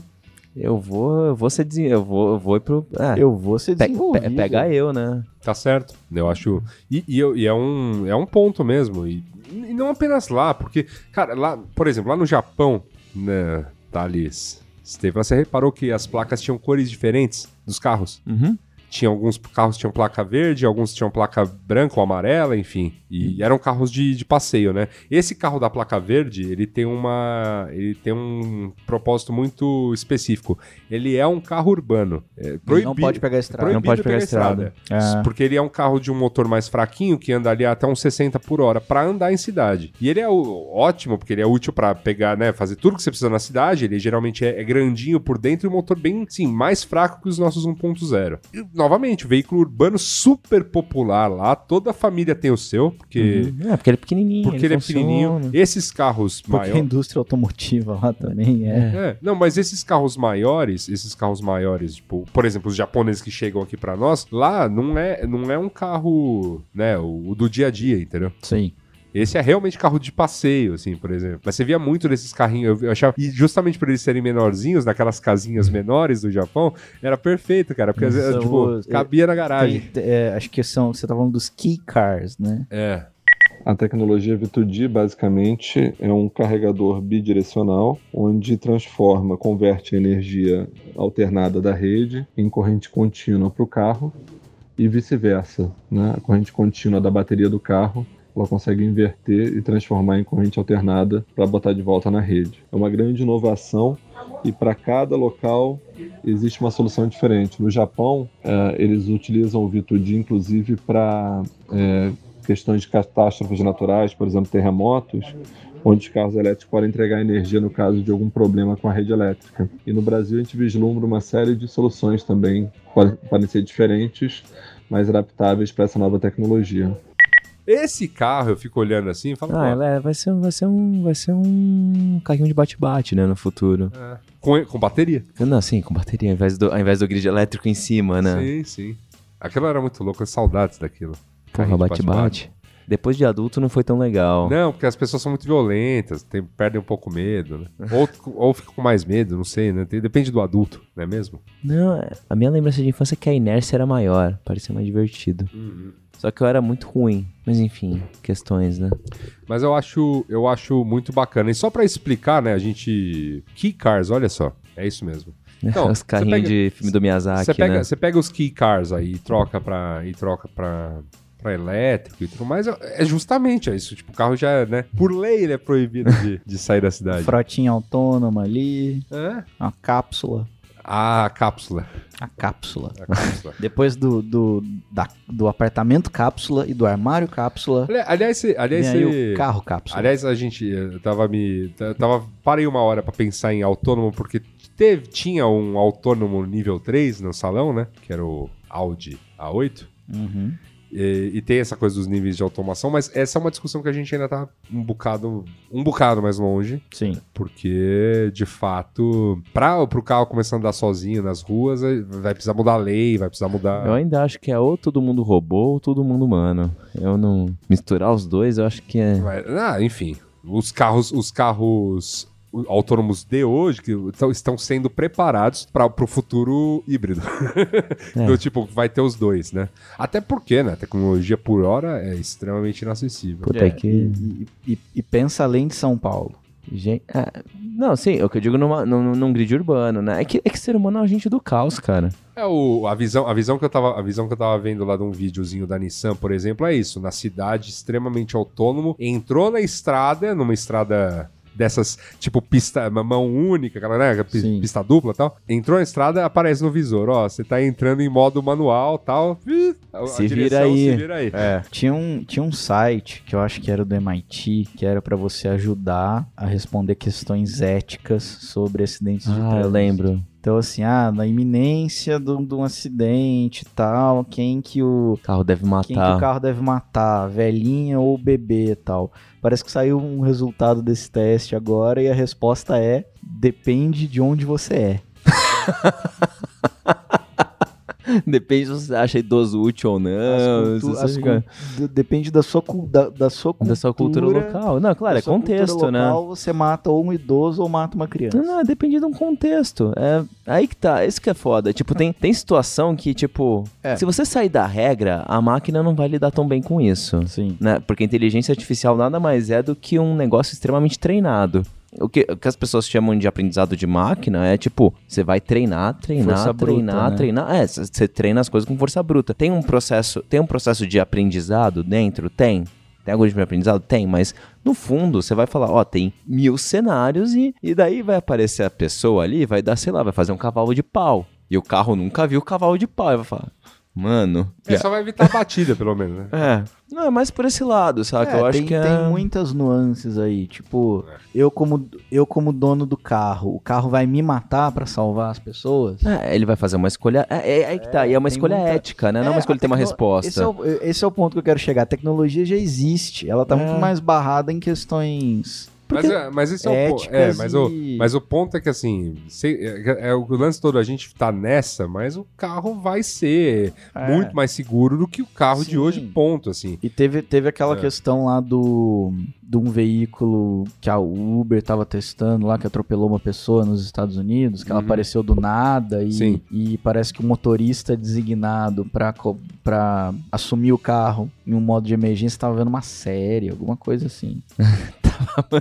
[SPEAKER 4] Eu vou, eu vou ser, eu vou, eu vou ir pro,
[SPEAKER 2] ah, eu vou ser desenvolvido.
[SPEAKER 4] Pe, pega eu, né?
[SPEAKER 3] Tá certo. Eu acho e, e, e, é um é um ponto mesmo e, e, não apenas lá, porque cara, lá, por exemplo, lá no Japão, né, Thales, Esteve, você reparou que as placas tinham cores diferentes dos carros?
[SPEAKER 4] Uhum.
[SPEAKER 3] Tinha alguns carros tinham placa verde, alguns tinham placa branca ou amarela, enfim. E eram carros de, de passeio, né? Esse carro da placa verde, ele tem uma. Ele tem um propósito muito específico. Ele é um carro urbano. É
[SPEAKER 2] proibido, não pode pegar estrada.
[SPEAKER 4] Não pode pegar, pegar estrada.
[SPEAKER 3] estrada. É. Porque ele é um carro de um motor mais fraquinho que anda ali até uns 60 por hora para andar em cidade. E ele é ótimo, porque ele é útil para pegar, né? Fazer tudo que você precisa na cidade. Ele geralmente é, é grandinho por dentro e um motor bem, sim, mais fraco que os nossos 1.0. Novamente, veículo urbano super popular lá. Toda a família tem o seu porque.
[SPEAKER 4] Uhum. É, porque ele é pequenininho.
[SPEAKER 3] Porque ele, ele é pequenininho. Esses carros
[SPEAKER 2] maiores. Porque a indústria automotiva lá também é.
[SPEAKER 3] é. Não, mas esses carros maiores, esses carros maiores, tipo, por exemplo, os japoneses que chegam aqui para nós, lá não é, não é um carro, né, o, o do dia a dia, entendeu?
[SPEAKER 2] Sim.
[SPEAKER 3] Esse é realmente carro de passeio, assim, por exemplo. Mas você via muito desses carrinhos. Eu achava. E justamente por eles serem menorzinhos, naquelas casinhas menores do Japão, era perfeito, cara. Porque, vezes, tipo, cabia na garagem.
[SPEAKER 2] Tem, é, acho que são. Você tá falando dos key cars, né?
[SPEAKER 3] É.
[SPEAKER 5] A tecnologia V2D basicamente é um carregador bidirecional onde transforma, converte a energia alternada da rede em corrente contínua para o carro e vice-versa. Né? A corrente contínua da bateria do carro ela consegue inverter e transformar em corrente alternada para botar de volta na rede. É uma grande inovação e para cada local existe uma solução diferente. No Japão, é, eles utilizam o V2D inclusive para é, questões de catástrofes naturais, por exemplo, terremotos, onde os carros elétricos podem entregar energia no caso de algum problema com a rede elétrica. E no Brasil a gente vislumbra uma série de soluções também, podem ser diferentes, mas adaptáveis para essa nova tecnologia.
[SPEAKER 3] Esse carro, eu fico olhando assim e falo,
[SPEAKER 4] Ah,
[SPEAKER 3] pô,
[SPEAKER 4] é- vai ser, vai ser um, vai ser um carrinho de bate-bate, né, no futuro.
[SPEAKER 3] é, com, com bateria.
[SPEAKER 4] Não, sim, com bateria, ao invés do, ao invés do grid elétrico em cima, né?
[SPEAKER 3] Sim, sim. Aquilo era muito louco, saudades daquilo.
[SPEAKER 4] Porra, bate-bate. Depois de adulto não foi tão legal.
[SPEAKER 3] Não, porque as pessoas são muito violentas, tem- perdem um pouco o medo, né? Ou, ou ficam com mais medo, não sei, né? Tem- depende do adulto, não é mesmo?
[SPEAKER 4] Não, é- a minha lembrança de infância é que a inércia era maior, parecia mais divertido. Só que eu era muito ruim. Mas enfim, questões, né?
[SPEAKER 3] Mas eu acho, eu acho muito bacana. E só pra explicar, né, a gente... Key Cars, olha só, é isso mesmo. Então,
[SPEAKER 4] Os carrinhos
[SPEAKER 3] pega-
[SPEAKER 4] de filme do Miyazaki,
[SPEAKER 3] Você pega,
[SPEAKER 4] né?
[SPEAKER 3] você pega os key cars aí e troca pra, e troca pra, pra elétrico e tudo mais, é é justamente isso. Tipo, o carro já, é, né? Por lei ele é proibido de, de sair da cidade.
[SPEAKER 2] Frotinha autônoma ali,
[SPEAKER 3] É?
[SPEAKER 2] uma cápsula.
[SPEAKER 3] Ah, a cápsula.
[SPEAKER 2] A cápsula.
[SPEAKER 3] A cápsula.
[SPEAKER 2] Depois do, do, da- do apartamento cápsula e do armário cápsula,
[SPEAKER 3] Ali- aliás, aliás,
[SPEAKER 2] o carro cápsula.
[SPEAKER 3] aliás, a gente eu tava me. Tava, parei uma hora pra pensar em autônomo, porque teve, tinha um autônomo nível 3 no salão, né? Que era o Audi A8.
[SPEAKER 2] Uhum.
[SPEAKER 3] E, e tem essa coisa dos níveis de automação, mas essa é uma discussão que a gente ainda tá um bocado, um bocado mais longe,
[SPEAKER 2] Sim.
[SPEAKER 3] porque de fato, para o carro começar a andar sozinho nas ruas, vai precisar mudar a lei, vai precisar mudar.
[SPEAKER 4] Eu ainda acho que é ou todo mundo robô ou todo mundo humano. Eu não. Misturar os dois, eu acho que é.
[SPEAKER 3] Ah, enfim, os carros, os carros autônomos de hoje que tão- estão sendo preparados para o futuro híbrido.
[SPEAKER 4] É.
[SPEAKER 3] Do tipo, vai ter os dois, né? Até porque, né? A tecnologia por hora é extremamente inacessível.
[SPEAKER 4] Puta
[SPEAKER 2] É,
[SPEAKER 4] que.
[SPEAKER 2] e, e- e pensa além de São Paulo.
[SPEAKER 4] Gente, é, não, sim, é o que eu digo numa, num, num grid urbano, né? É que, é que ser humano é um agente do caos, cara.
[SPEAKER 3] É o, a visão, a visão que eu tava, a visão que eu tava vendo lá de um videozinho da Nissan, por exemplo, é isso, na cidade extremamente autônomo, entrou na estrada, numa estrada dessas, tipo pista mão única, aquela né,
[SPEAKER 2] Sim.
[SPEAKER 3] pista dupla, e tal. Entrou na estrada, aparece no visor, ó, você tá entrando em modo manual, tal. Ih, a- a
[SPEAKER 4] Se vira
[SPEAKER 3] direção
[SPEAKER 4] aí.
[SPEAKER 3] Se vira aí.
[SPEAKER 2] É, tinha um, tinha um site que eu acho que era do MIT, que era pra você ajudar a responder questões éticas sobre acidentes de
[SPEAKER 4] Ah,
[SPEAKER 2] trânsito.
[SPEAKER 4] eu lembro.
[SPEAKER 2] Então, assim, ah, na iminência de um de acidente e tal, quem que o
[SPEAKER 4] carro deve
[SPEAKER 2] quem que
[SPEAKER 4] matar.
[SPEAKER 2] o carro deve matar, velhinha ou bebê e tal. Parece que saiu um resultado desse teste agora e a resposta é depende de onde você é.
[SPEAKER 4] Depende se você acha idoso útil ou
[SPEAKER 2] As
[SPEAKER 4] não.
[SPEAKER 2] cultu-
[SPEAKER 4] se você
[SPEAKER 2] as
[SPEAKER 4] fica-
[SPEAKER 2] d- depende da sua, cul- da, da sua cultura.
[SPEAKER 4] da sua cultura local. Não, claro, é contexto, né?
[SPEAKER 2] local, Você mata ou um idoso ou mata uma criança.
[SPEAKER 4] Não, não, depende de um contexto. É aí que tá, isso que é foda. Tipo, tem, tem situação que, tipo,
[SPEAKER 2] É.
[SPEAKER 4] se você sair da regra, a máquina não vai lidar tão bem com isso.
[SPEAKER 2] Sim.
[SPEAKER 4] Né? Porque inteligência artificial nada mais é do que um negócio extremamente treinado. O que, o que as pessoas chamam de aprendizado de máquina é tipo, você vai treinar, treinar,
[SPEAKER 2] Força bruta,
[SPEAKER 4] treinar,
[SPEAKER 2] né?
[SPEAKER 4] treinar. É, você treina as coisas com força bruta. Tem um processo, tem um processo de aprendizado dentro? Tem. Tem algoritmo de aprendizado? Tem, mas no fundo você vai falar, ó, tem mil cenários e, e daí vai aparecer a pessoa ali, vai dar, sei lá, vai fazer um cavalo de pau. E o carro nunca viu cavalo de pau. E vai falar, mano.
[SPEAKER 3] É, só vai evitar a batida, pelo menos, né?
[SPEAKER 4] É. Não, é mais por esse lado, saca?
[SPEAKER 2] É,
[SPEAKER 4] Eu acho
[SPEAKER 2] tem,
[SPEAKER 4] que é.
[SPEAKER 2] tem muitas nuances aí. Tipo, eu como, eu como dono do carro, o carro vai me matar pra salvar as pessoas?
[SPEAKER 4] É, ele vai fazer uma escolha. É, é, é aí que tá. E é uma escolha
[SPEAKER 2] muita-
[SPEAKER 4] ética, né? Não é
[SPEAKER 2] É,
[SPEAKER 4] uma escolha
[SPEAKER 2] a
[SPEAKER 4] que tem uma
[SPEAKER 2] tecno-
[SPEAKER 4] resposta.
[SPEAKER 2] Esse é, o, esse é o ponto que eu quero chegar. A tecnologia já existe. Ela tá
[SPEAKER 4] É.
[SPEAKER 2] muito mais barrada em questões.
[SPEAKER 3] Mas, é- mas esse é o ponto. É, mas, o,
[SPEAKER 2] e-
[SPEAKER 3] mas o ponto é que assim, se- é, é o lance todo, a gente tá nessa, mas o carro vai ser
[SPEAKER 2] É.
[SPEAKER 3] muito mais seguro do que o carro de
[SPEAKER 2] Sim.
[SPEAKER 3] hoje, ponto, assim.
[SPEAKER 2] E teve, teve aquela
[SPEAKER 3] É.
[SPEAKER 2] questão lá do de um veículo que a Uber tava testando lá, que atropelou uma pessoa nos Estados Unidos, que ela
[SPEAKER 3] Uhum.
[SPEAKER 2] apareceu do nada e, e parece que o motorista designado pra assumir o carro em um modo de emergência tava vendo uma série, alguma coisa assim.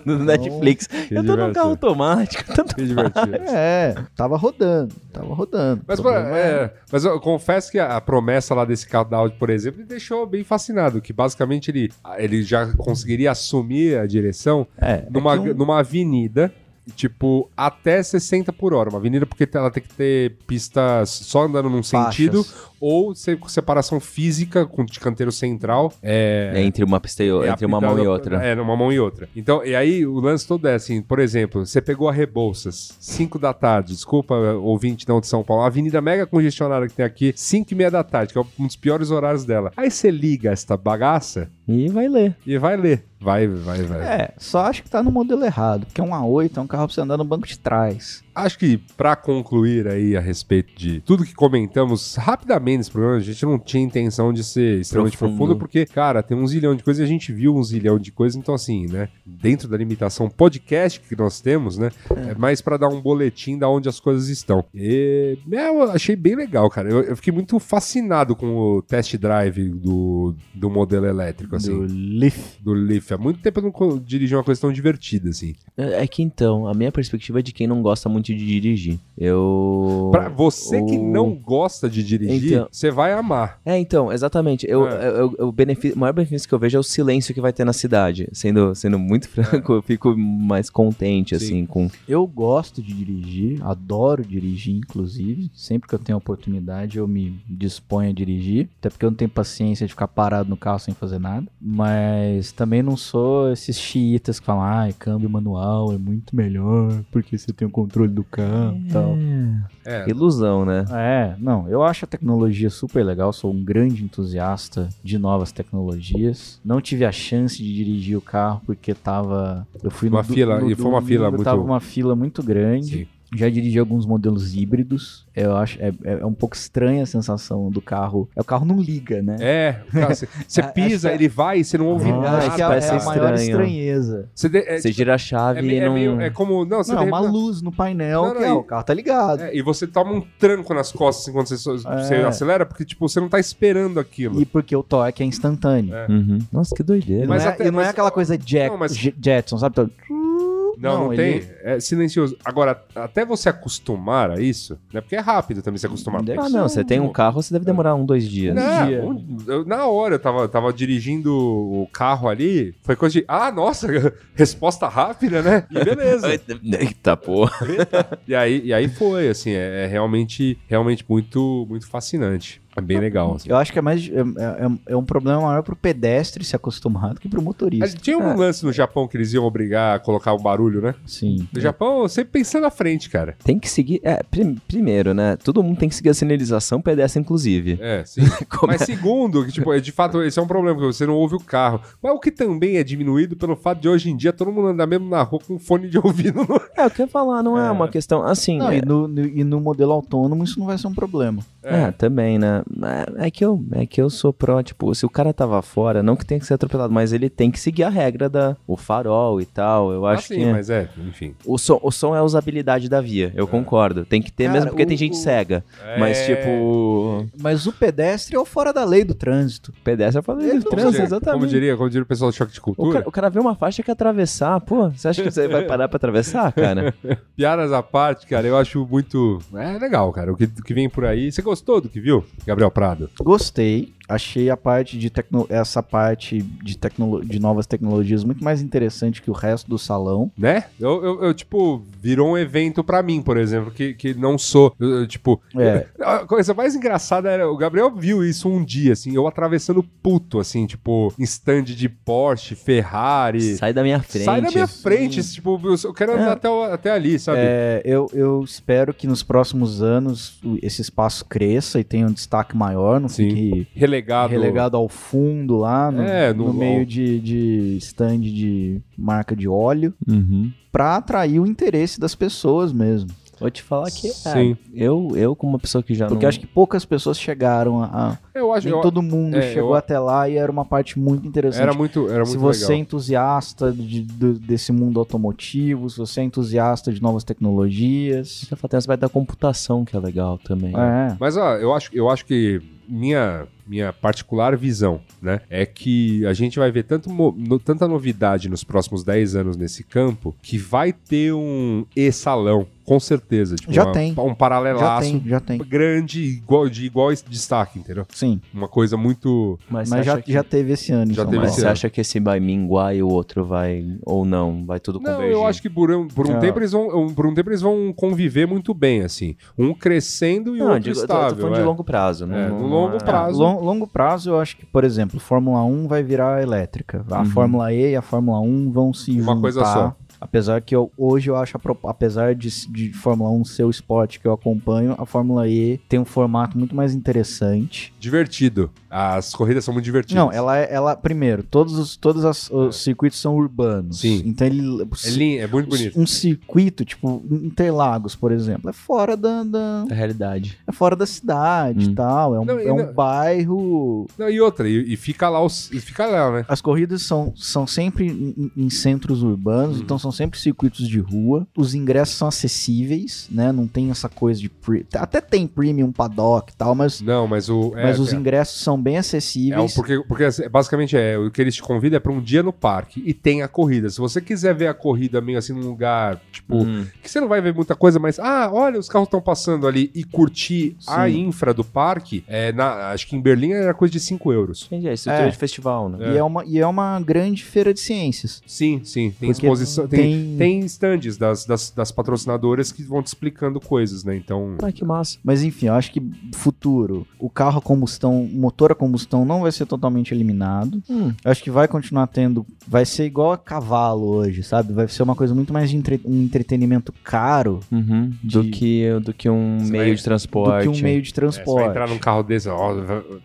[SPEAKER 4] no Netflix. eu tô num
[SPEAKER 3] divertido.
[SPEAKER 4] carro automático. Tanto...
[SPEAKER 3] Que divertido.
[SPEAKER 2] É, tava rodando, tava rodando.
[SPEAKER 3] Mas, é, mas eu confesso que a, a promessa lá desse carro da Audi, por exemplo, me deixou bem fascinado, que basicamente ele, ele já conseguiria assumir a direção
[SPEAKER 2] É,
[SPEAKER 3] numa,
[SPEAKER 2] é que um-
[SPEAKER 3] numa avenida, tipo, até 60 por hora. Uma avenida porque ela tem que ter pistas só andando num
[SPEAKER 2] Faixas.
[SPEAKER 3] sentido ou se- separação física com de canteiro central. É,
[SPEAKER 4] É entre uma pista e outra,
[SPEAKER 3] é
[SPEAKER 4] entre uma mão e outra.
[SPEAKER 3] É, numa mão e outra. Então, e aí o lance todo é assim, por exemplo, você pegou a Rebouças, 5 da tarde, desculpa, ouvinte não de São Paulo, a avenida mega congestionada que tem aqui, 5 e meia da tarde, que é um dos piores horários dela. Aí você liga esta bagaça
[SPEAKER 4] E vai ler.
[SPEAKER 3] e vai ler. Vai, vai, vai.
[SPEAKER 2] É, só acho que tá no modelo errado, porque um A8 é um carro pra você andar no banco de trás.
[SPEAKER 3] Acho que pra concluir aí a respeito de tudo que comentamos rapidamente nesse programa, a gente não tinha intenção de ser extremamente
[SPEAKER 4] Profundo.
[SPEAKER 3] profundo, porque, cara, tem um zilhão de coisas e a gente viu um zilhão de coisas, então assim, né, dentro da limitação podcast que nós temos, né, é, mais pra dar um boletim da onde as coisas estão. E é, eu achei bem legal, cara. Eu, eu fiquei muito fascinado com o test drive do, do modelo elétrico, assim,
[SPEAKER 2] Do
[SPEAKER 3] do,
[SPEAKER 2] Leaf.
[SPEAKER 3] Leaf. Há muito tempo eu não dirigi uma coisa tão divertida, assim.
[SPEAKER 4] É é que então, a minha perspectiva é de quem não gosta muito de dirigir. Eu.
[SPEAKER 3] Pra você que
[SPEAKER 4] o-
[SPEAKER 3] não gosta de dirigir,
[SPEAKER 4] Então-
[SPEAKER 3] você vai amar.
[SPEAKER 4] É, então, exatamente. Eu,
[SPEAKER 3] É.
[SPEAKER 4] eu- eu- o, benefício, o maior benefício que eu vejo é o silêncio que vai ter na cidade. Sendo, sendo muito franco, eu fico mais contente,
[SPEAKER 3] Sim.
[SPEAKER 4] assim, com.
[SPEAKER 2] Eu gosto de dirigir, adoro dirigir, inclusive. Sempre que eu tenho oportunidade, eu me disponho a dirigir. Até porque eu não tenho paciência de ficar parado no carro sem fazer nada. Mas também não sou esses xiitas que falam, ah, câmbio manual é muito melhor, porque você tem o controle do carro e tal.
[SPEAKER 3] É,
[SPEAKER 4] Ilusão, né?
[SPEAKER 2] É, não, eu acho a tecnologia super legal, sou um grande entusiasta de novas tecnologias. Não tive a chance de dirigir o carro porque tava. Eu fui
[SPEAKER 3] Uma
[SPEAKER 2] no,
[SPEAKER 3] fila-
[SPEAKER 2] no
[SPEAKER 3] e foi uma fila muito-
[SPEAKER 2] Tava uma fila muito grande.
[SPEAKER 3] sim.
[SPEAKER 2] Já dirigi alguns modelos híbridos. Eu acho é, é, é um pouco estranha a sensação do carro. É o carro não liga, né?
[SPEAKER 3] É, você
[SPEAKER 2] Acho
[SPEAKER 3] pisa,
[SPEAKER 2] é-
[SPEAKER 3] ele vai e você não ouve
[SPEAKER 4] Ah,
[SPEAKER 3] nada.
[SPEAKER 2] acho que é, é a maior estranheza.
[SPEAKER 3] Você de- é,
[SPEAKER 4] Você gira a chave
[SPEAKER 3] é,
[SPEAKER 4] e
[SPEAKER 3] é
[SPEAKER 4] não.
[SPEAKER 3] meio- é como. Não, você
[SPEAKER 2] Não, é uma luz no painel
[SPEAKER 3] Não, não,
[SPEAKER 2] que é,
[SPEAKER 3] e-
[SPEAKER 2] o carro tá ligado.
[SPEAKER 3] é, e você toma um tranco nas costas quando você,
[SPEAKER 2] É.
[SPEAKER 3] acelera, porque tipo, você não tá esperando aquilo.
[SPEAKER 2] E porque o torque é instantâneo.
[SPEAKER 3] É.
[SPEAKER 4] Uhum. Nossa, que doideira.
[SPEAKER 2] não,
[SPEAKER 3] Mas
[SPEAKER 2] é,
[SPEAKER 3] até-
[SPEAKER 2] e não é aquela coisa Jack,
[SPEAKER 3] Não, mas-
[SPEAKER 2] Jetson, sabe? Então,
[SPEAKER 3] Não, não,
[SPEAKER 2] Não,
[SPEAKER 3] tem.
[SPEAKER 2] ele-
[SPEAKER 3] É silencioso. Agora, até você acostumar a isso, né? Porque é rápido também se acostumar.
[SPEAKER 2] Deve
[SPEAKER 4] Ah, não, você tem um carro, você deve demorar um, dois dias.
[SPEAKER 3] Não,
[SPEAKER 2] dia.
[SPEAKER 3] um- eu- na hora eu tava, tava dirigindo o carro ali, foi coisa de. Ah, nossa, resposta rápida, né? E beleza.
[SPEAKER 4] Eita, porra.
[SPEAKER 3] e, aí, e aí foi, assim, é, é realmente, realmente muito, muito fascinante. É bem legal. Assim.
[SPEAKER 2] Eu acho que é mais. É, é- é um problema maior pro pedestre se acostumar do que pro
[SPEAKER 3] Mas
[SPEAKER 2] motorista.
[SPEAKER 3] Tinha um
[SPEAKER 4] É.
[SPEAKER 3] lance no Japão que eles iam obrigar a colocar o barulho, né?
[SPEAKER 2] Sim.
[SPEAKER 3] No Japão, sempre pensando à frente, cara.
[SPEAKER 4] Tem que seguir. É, prim- primeiro, né? Todo mundo tem que seguir a sinalização pedestre, inclusive.
[SPEAKER 3] É, sim.
[SPEAKER 4] Como
[SPEAKER 3] Mas segundo, que, tipo, é, de fato, esse é um problema, porque você não ouve o carro. Mas o que também é diminuído pelo fato de hoje em dia todo mundo andar mesmo na rua com fone de ouvido. No...
[SPEAKER 4] É, eu quero falar, não é,
[SPEAKER 3] É.
[SPEAKER 4] uma questão. Assim.
[SPEAKER 2] Não,
[SPEAKER 4] é,
[SPEAKER 2] e, no, no- e no modelo autônomo isso não vai ser um problema.
[SPEAKER 4] É, também, né? É, é que eu, é que eu sou pró, tipo, se o cara tava fora, não que tenha que ser atropelado, mas ele tem que seguir a regra da o farol e tal. Eu
[SPEAKER 3] Ah,
[SPEAKER 4] acho
[SPEAKER 3] sim,
[SPEAKER 4] que é.
[SPEAKER 3] mas é, enfim.
[SPEAKER 4] o, som, o som é a usabilidade da via, eu concordo. Tem que ter
[SPEAKER 2] Cara,
[SPEAKER 4] mesmo porque
[SPEAKER 2] o-
[SPEAKER 4] tem gente
[SPEAKER 2] o-
[SPEAKER 4] cega. Mas,
[SPEAKER 3] É.
[SPEAKER 4] tipo,
[SPEAKER 2] Mas o pedestre é o fora da lei do trânsito.
[SPEAKER 4] pedestre é falar de
[SPEAKER 3] Como
[SPEAKER 4] trânsito,
[SPEAKER 3] diria-
[SPEAKER 4] exatamente.
[SPEAKER 3] Como diria, como diria o pessoal do Choque de
[SPEAKER 4] O
[SPEAKER 3] Cultura.
[SPEAKER 4] cara, o cara vê uma faixa e quer atravessar, pô. Você acha que você vai parar pra atravessar, cara?
[SPEAKER 3] Piadas à parte, cara, eu acho muito. É legal, cara. O que, o que vem por aí. Você gostou do que viu, Gabriel Prado?
[SPEAKER 2] Gostei. Achei a parte de tecno... essa parte de, tecnolo... de novas tecnologias muito mais interessante que o resto do salão.
[SPEAKER 3] Né? Eu, eu, eu, tipo, virou um evento pra mim, por exemplo, que, que não sou. eu, eu, tipo.
[SPEAKER 2] É.
[SPEAKER 3] A coisa mais engraçada era. O Gabriel viu isso um dia, assim, eu atravessando puto, assim, tipo, em stand de Porsche, Ferrari.
[SPEAKER 4] Sai da minha frente.
[SPEAKER 3] Sai da minha frente, tipo, eu quero andar
[SPEAKER 4] É.
[SPEAKER 3] até, até ali, sabe?
[SPEAKER 2] É, eu, eu espero que nos próximos anos esse espaço cresça e tenha um destaque maior, não
[SPEAKER 3] Sim.
[SPEAKER 2] fique
[SPEAKER 3] Relegado.
[SPEAKER 2] relegado ao fundo lá, no,
[SPEAKER 3] É,
[SPEAKER 2] no
[SPEAKER 3] no-
[SPEAKER 2] meio de, de stand de marca de óleo,
[SPEAKER 4] Uhum.
[SPEAKER 2] pra atrair o interesse das pessoas mesmo.
[SPEAKER 4] Vou te falar que é,
[SPEAKER 3] Sim.
[SPEAKER 4] eu, eu, como uma pessoa que já
[SPEAKER 2] Porque
[SPEAKER 4] não...
[SPEAKER 2] acho que poucas pessoas chegaram a. a-
[SPEAKER 3] Eu acho
[SPEAKER 2] nem
[SPEAKER 3] eu-
[SPEAKER 2] todo mundo
[SPEAKER 3] é,
[SPEAKER 2] chegou
[SPEAKER 3] eu-
[SPEAKER 2] até lá e era uma parte muito interessante.
[SPEAKER 3] Era muito, era muito
[SPEAKER 2] se você é
[SPEAKER 3] legal.
[SPEAKER 2] entusiasta de- do- desse mundo automotivo, se você é entusiasta de novas tecnologias.
[SPEAKER 4] Tem essa parte da computação que é legal também.
[SPEAKER 2] É.
[SPEAKER 3] Mas ó, eu acho, eu acho que minha, minha particular visão, né, é que a gente vai ver tanto no- tanta novidade nos próximos 10 anos nesse campo que vai ter um e-salão com certeza. Tipo,
[SPEAKER 2] Já
[SPEAKER 3] uma-
[SPEAKER 2] tem.
[SPEAKER 3] Um
[SPEAKER 2] Já
[SPEAKER 3] paralelaço
[SPEAKER 2] tem, já tem.
[SPEAKER 3] grande, igual, de igual destaque, entendeu?
[SPEAKER 2] Sim,
[SPEAKER 3] Uma coisa muito.
[SPEAKER 4] Mas,
[SPEAKER 2] mas já,
[SPEAKER 4] que-
[SPEAKER 2] já teve esse ano.
[SPEAKER 3] Já
[SPEAKER 2] São
[SPEAKER 3] teve
[SPEAKER 4] Mas
[SPEAKER 3] esse
[SPEAKER 4] você
[SPEAKER 3] ano.
[SPEAKER 4] acha que esse vai minguar e o outro vai. Ou não? Vai tudo
[SPEAKER 3] Não,
[SPEAKER 4] convergir?
[SPEAKER 3] eu acho que por um, por um
[SPEAKER 2] Ah.
[SPEAKER 3] tempo eles vão, um- por um tempo eles vão conviver muito bem, assim. Um crescendo e o
[SPEAKER 4] Não,
[SPEAKER 3] outro
[SPEAKER 4] digo, eu tô,
[SPEAKER 3] estável.
[SPEAKER 4] tô falando
[SPEAKER 3] é.
[SPEAKER 4] de longo prazo.
[SPEAKER 3] É,
[SPEAKER 4] não-
[SPEAKER 3] no longo
[SPEAKER 4] é-
[SPEAKER 3] prazo.
[SPEAKER 2] Long- longo prazo, eu acho que, por exemplo, Fórmula 1 vai virar elétrica. A Fórmula E e a Fórmula 1 vão se
[SPEAKER 3] Uma
[SPEAKER 2] juntar.
[SPEAKER 3] coisa só.
[SPEAKER 2] Apesar que eu, hoje eu acho, apesar de, de Fórmula 1 ser o esporte que eu acompanho, a Fórmula E tem um formato muito mais interessante.
[SPEAKER 3] Divertido. As corridas são muito divertidas.
[SPEAKER 2] Não, ela é, ela, primeiro, todos os, todos as- os circuitos são urbanos.
[SPEAKER 3] Sim.
[SPEAKER 2] Então ele.
[SPEAKER 3] É, lin- é muito bonito.
[SPEAKER 2] Um circuito, tipo, Interlagos, por exemplo, é fora da. da-
[SPEAKER 4] Da realidade.
[SPEAKER 2] é fora da cidade e
[SPEAKER 4] Hum.
[SPEAKER 2] tal. É um,
[SPEAKER 3] Não,
[SPEAKER 2] é um
[SPEAKER 3] não-
[SPEAKER 2] bairro
[SPEAKER 3] Não, e outra, e, e fica lá, os, e fica lá, né?
[SPEAKER 2] As corridas são, são sempre em, em centros urbanos,
[SPEAKER 3] Uhum.
[SPEAKER 2] então são sempre circuitos de rua. Os ingressos são acessíveis, né? Não tem essa coisa de. pre- Até tem premium paddock e tal, mas,
[SPEAKER 3] Não, mas o. é,
[SPEAKER 2] mas os
[SPEAKER 3] é,
[SPEAKER 2] ingressos são bem
[SPEAKER 3] é
[SPEAKER 2] acessíveis.
[SPEAKER 3] porque, porque assim, basicamente é o que eles te convidam é pra um dia no parque e tem a corrida. Se você quiser ver a corrida meio assim num lugar, tipo,
[SPEAKER 4] Hum.
[SPEAKER 3] que você não vai ver muita coisa, mas ah, olha, os carros estão passando ali e curtir a
[SPEAKER 2] Sim.
[SPEAKER 3] infra do parque, é, na, acho que em Berlim era coisa de 5 euros.
[SPEAKER 4] Entendi, é estrutura
[SPEAKER 2] É.
[SPEAKER 4] de festival, né?
[SPEAKER 2] E, é uma, e é uma grande feira de ciências.
[SPEAKER 3] Sim, sim. Tem
[SPEAKER 2] Porque
[SPEAKER 3] exposição, tem,
[SPEAKER 2] tem-
[SPEAKER 3] tem stands das, das, das patrocinadoras que vão te explicando coisas, né? Então.
[SPEAKER 4] Ah, que massa.
[SPEAKER 2] Mas enfim, eu acho que futuro, o carro a combustão, o motor a combustão não vai ser totalmente eliminado.
[SPEAKER 4] Hum.
[SPEAKER 2] Eu acho que vai continuar tendo. Vai ser igual a cavalo hoje, sabe? Vai ser uma coisa muito mais de entre- um entretenimento caro
[SPEAKER 4] Uhum. Do,
[SPEAKER 2] De-
[SPEAKER 4] que, do que um
[SPEAKER 3] Você
[SPEAKER 4] meio
[SPEAKER 3] vai-
[SPEAKER 4] de transporte.
[SPEAKER 2] do que um meio de
[SPEAKER 3] É, você vai
[SPEAKER 2] transporte.
[SPEAKER 3] entrar num carro desse, ó,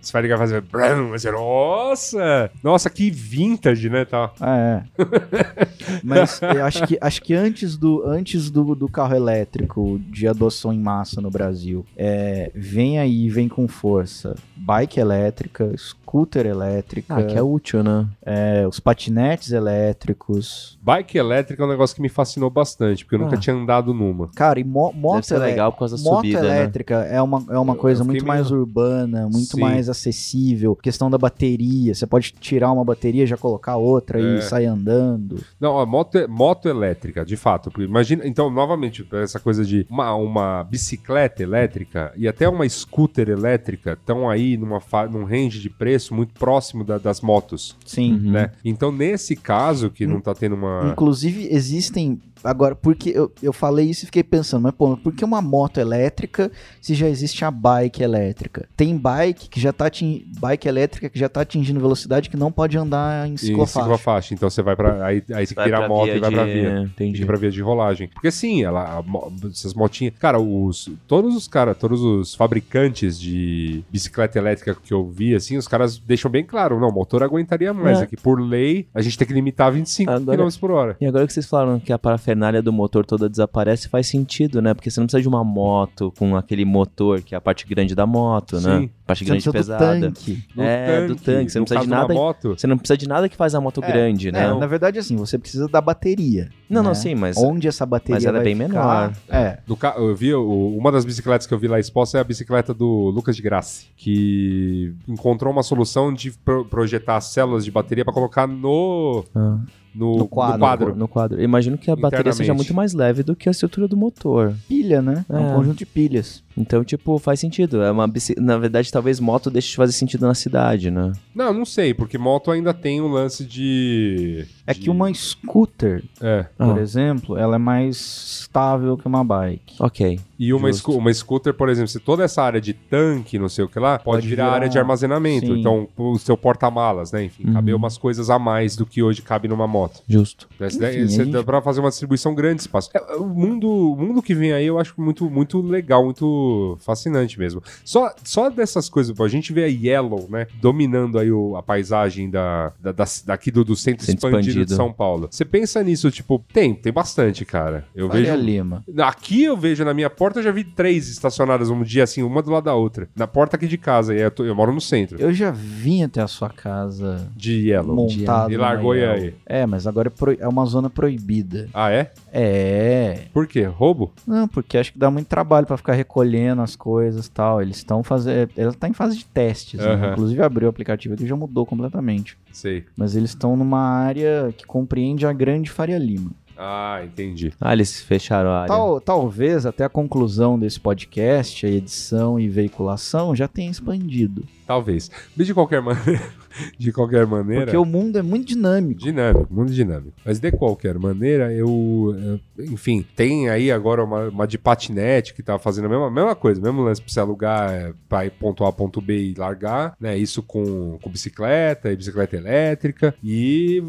[SPEAKER 3] você vai ligar e fazer. brum, Vai ser, nossa! Nossa, que vintage, né? Tá.
[SPEAKER 2] Ah, é. Mas eu acho que, acho que antes, do, antes do, do carro elétrico de adoção em massa no Brasil, é, vem aí, vem com força. Bike elétrica, scooter elétrica,
[SPEAKER 4] Ah, que é útil, né?
[SPEAKER 2] é, os patinetes elétricos.
[SPEAKER 3] Bike elétrica é um negócio que me fascinou bastante, porque eu nunca
[SPEAKER 4] Ah.
[SPEAKER 3] tinha andado numa.
[SPEAKER 2] Cara, e mo moto, elé-
[SPEAKER 4] legal por causa da
[SPEAKER 2] moto
[SPEAKER 4] subida, né?
[SPEAKER 2] elétrica é uma, é uma
[SPEAKER 3] Eu-
[SPEAKER 2] coisa
[SPEAKER 3] eu
[SPEAKER 2] muito mais
[SPEAKER 3] meio-
[SPEAKER 2] urbana, muito
[SPEAKER 3] Sim.
[SPEAKER 2] mais acessível. Questão da bateria, você pode tirar uma bateria, já colocar outra
[SPEAKER 3] É.
[SPEAKER 2] e sair andando.
[SPEAKER 3] Não, a moto, é- moto elétrica, de fato. porque Imagina, então, novamente, essa coisa de uma, uma bicicleta elétrica e até uma scooter elétrica estão aí numa num range de preço muito próximo da- das motos,
[SPEAKER 2] Sim.
[SPEAKER 4] Uhum.
[SPEAKER 3] né? Então, nesse caso, que não tá tendo uma.
[SPEAKER 2] Inclusive, existem. Agora, porque eu, eu falei isso e fiquei pensando, mas pô, por que uma moto elétrica se já existe a bike elétrica? Tem bike que já tá atin- bike elétrica que já tá atingindo velocidade que não pode andar em
[SPEAKER 3] Em
[SPEAKER 2] ciclofaixa.
[SPEAKER 3] ciclofaixa. Então você vai pra. Aí, aí você
[SPEAKER 4] Vai
[SPEAKER 3] tira a
[SPEAKER 4] pra
[SPEAKER 3] moto
[SPEAKER 4] via
[SPEAKER 3] e vai pra
[SPEAKER 4] de-
[SPEAKER 3] via. Tem que
[SPEAKER 4] Entendi.
[SPEAKER 3] ir pra via de rolagem. Porque sim, ela, essas motinhas. Cara, os, todos os caras, todos os fabricantes de bicicleta elétrica que eu vi, assim, os caras deixam bem claro: não, o motor aguentaria mais.
[SPEAKER 4] É.
[SPEAKER 3] Aqui, por lei, a gente tem que limitar a 25
[SPEAKER 4] Agora-
[SPEAKER 3] km por hora.
[SPEAKER 4] E agora que vocês falaram que a parafernália do motor toda desaparece, faz sentido, né? Porque você não precisa de uma moto com aquele motor, que é a parte grande da moto, né?
[SPEAKER 3] Sim.
[SPEAKER 4] Parte
[SPEAKER 2] Você
[SPEAKER 4] grande e
[SPEAKER 2] do
[SPEAKER 4] pesada.
[SPEAKER 2] tanque.
[SPEAKER 3] No
[SPEAKER 4] É, do tanque, você não precisa de nada-
[SPEAKER 3] moto,
[SPEAKER 4] Você não precisa de nada que faz a moto
[SPEAKER 2] É,
[SPEAKER 4] grande, né?
[SPEAKER 2] É, na verdade, assim, você precisa da bateria.
[SPEAKER 4] Não, não,
[SPEAKER 2] né?
[SPEAKER 4] sim, mas-
[SPEAKER 2] Onde essa bateria
[SPEAKER 4] mas ela é bem
[SPEAKER 2] ficar-
[SPEAKER 4] menor.
[SPEAKER 2] É.
[SPEAKER 3] Do ca- eu vi o- uma das bicicletas que eu vi lá exposta é a bicicleta do Lucas de Grassi, que encontrou uma solução de pro- projetar as células de bateria para colocar no,
[SPEAKER 4] Ah,
[SPEAKER 3] no,
[SPEAKER 2] No quadro.
[SPEAKER 3] no quadro.
[SPEAKER 4] No quadro. Imagino que a bateria seja muito mais leve do que a estrutura do motor.
[SPEAKER 2] Pilha, né? É um
[SPEAKER 4] É.
[SPEAKER 2] conjunto de pilhas.
[SPEAKER 4] Então, tipo, faz sentido. É uma. Na verdade, talvez moto deixe de fazer sentido na cidade, né?
[SPEAKER 3] Não, não sei, porque moto ainda tem um lance de.
[SPEAKER 2] É
[SPEAKER 3] de-
[SPEAKER 2] que uma scooter,
[SPEAKER 3] É.
[SPEAKER 2] por
[SPEAKER 4] Ah.
[SPEAKER 2] exemplo, ela é mais estável que uma bike.
[SPEAKER 4] Ok.
[SPEAKER 3] E uma, scu- uma scooter, por exemplo, se toda essa área de tanque, não sei o que lá, pode,
[SPEAKER 2] Pode
[SPEAKER 3] virar,
[SPEAKER 2] virar-
[SPEAKER 3] área de armazenamento.
[SPEAKER 2] Sim.
[SPEAKER 3] Então, o seu porta-malas, né? Enfim,
[SPEAKER 4] Uhum.
[SPEAKER 3] caber umas coisas a mais do que hoje cabe numa moto.
[SPEAKER 4] Justo.
[SPEAKER 3] Essa
[SPEAKER 2] Enfim,
[SPEAKER 3] daí, você
[SPEAKER 2] gente-
[SPEAKER 3] dá pra fazer uma distribuição grande de espaço. É, é, o, mundo, o mundo que vem aí eu acho muito, muito legal, muito fascinante mesmo. Só, só dessas coisas, a gente vê a Yellow, né, dominando aí o- a paisagem da, da- das- daqui do, do centro,
[SPEAKER 4] Centro
[SPEAKER 3] expandido,
[SPEAKER 4] expandido.
[SPEAKER 3] de São Paulo. Você pensa nisso, tipo, tem, tem bastante, cara. Eu
[SPEAKER 2] Faria
[SPEAKER 3] vejo...
[SPEAKER 2] Lima.
[SPEAKER 3] Aqui eu vejo, na minha porta, eu já vi três estacionadas um dia assim, uma do lado da outra. Na porta aqui de casa, e eu, tô- eu moro no centro.
[SPEAKER 2] Eu já vim até a sua casa
[SPEAKER 3] De Yellow.
[SPEAKER 2] montado.
[SPEAKER 3] E largou e aí?
[SPEAKER 2] É, mas agora é, pro- é uma zona proibida.
[SPEAKER 3] Ah, é?
[SPEAKER 2] É.
[SPEAKER 3] Por quê? Roubo?
[SPEAKER 2] Não, porque acho que dá muito trabalho pra ficar recolhendo as coisas e tal. Eles estão fazendo. Ela tá em fase de testes. né?
[SPEAKER 3] Aham.
[SPEAKER 2] Inclusive abriu o aplicativo aqui e já mudou completamente.
[SPEAKER 3] Sei.
[SPEAKER 2] Mas eles estão numa área que compreende a Grande Faria Lima.
[SPEAKER 3] Ah, entendi.
[SPEAKER 4] Ah, eles fecharam a área.
[SPEAKER 2] Tal- talvez até a conclusão desse podcast, a edição e veiculação, já tenha expandido.
[SPEAKER 3] Talvez. Mas de qualquer maneira, de qualquer maneira,
[SPEAKER 2] Porque o mundo é muito dinâmico.
[SPEAKER 3] dinâmico, muito dinâmico. Mas de qualquer maneira, eu, enfim, tem aí agora uma, uma de patinete que tá fazendo a mesma, mesma coisa, mesmo lance pra você alugar eh, pra ir ponto A, ponto B e largar, né? Isso com, com bicicleta e bicicleta elétrica e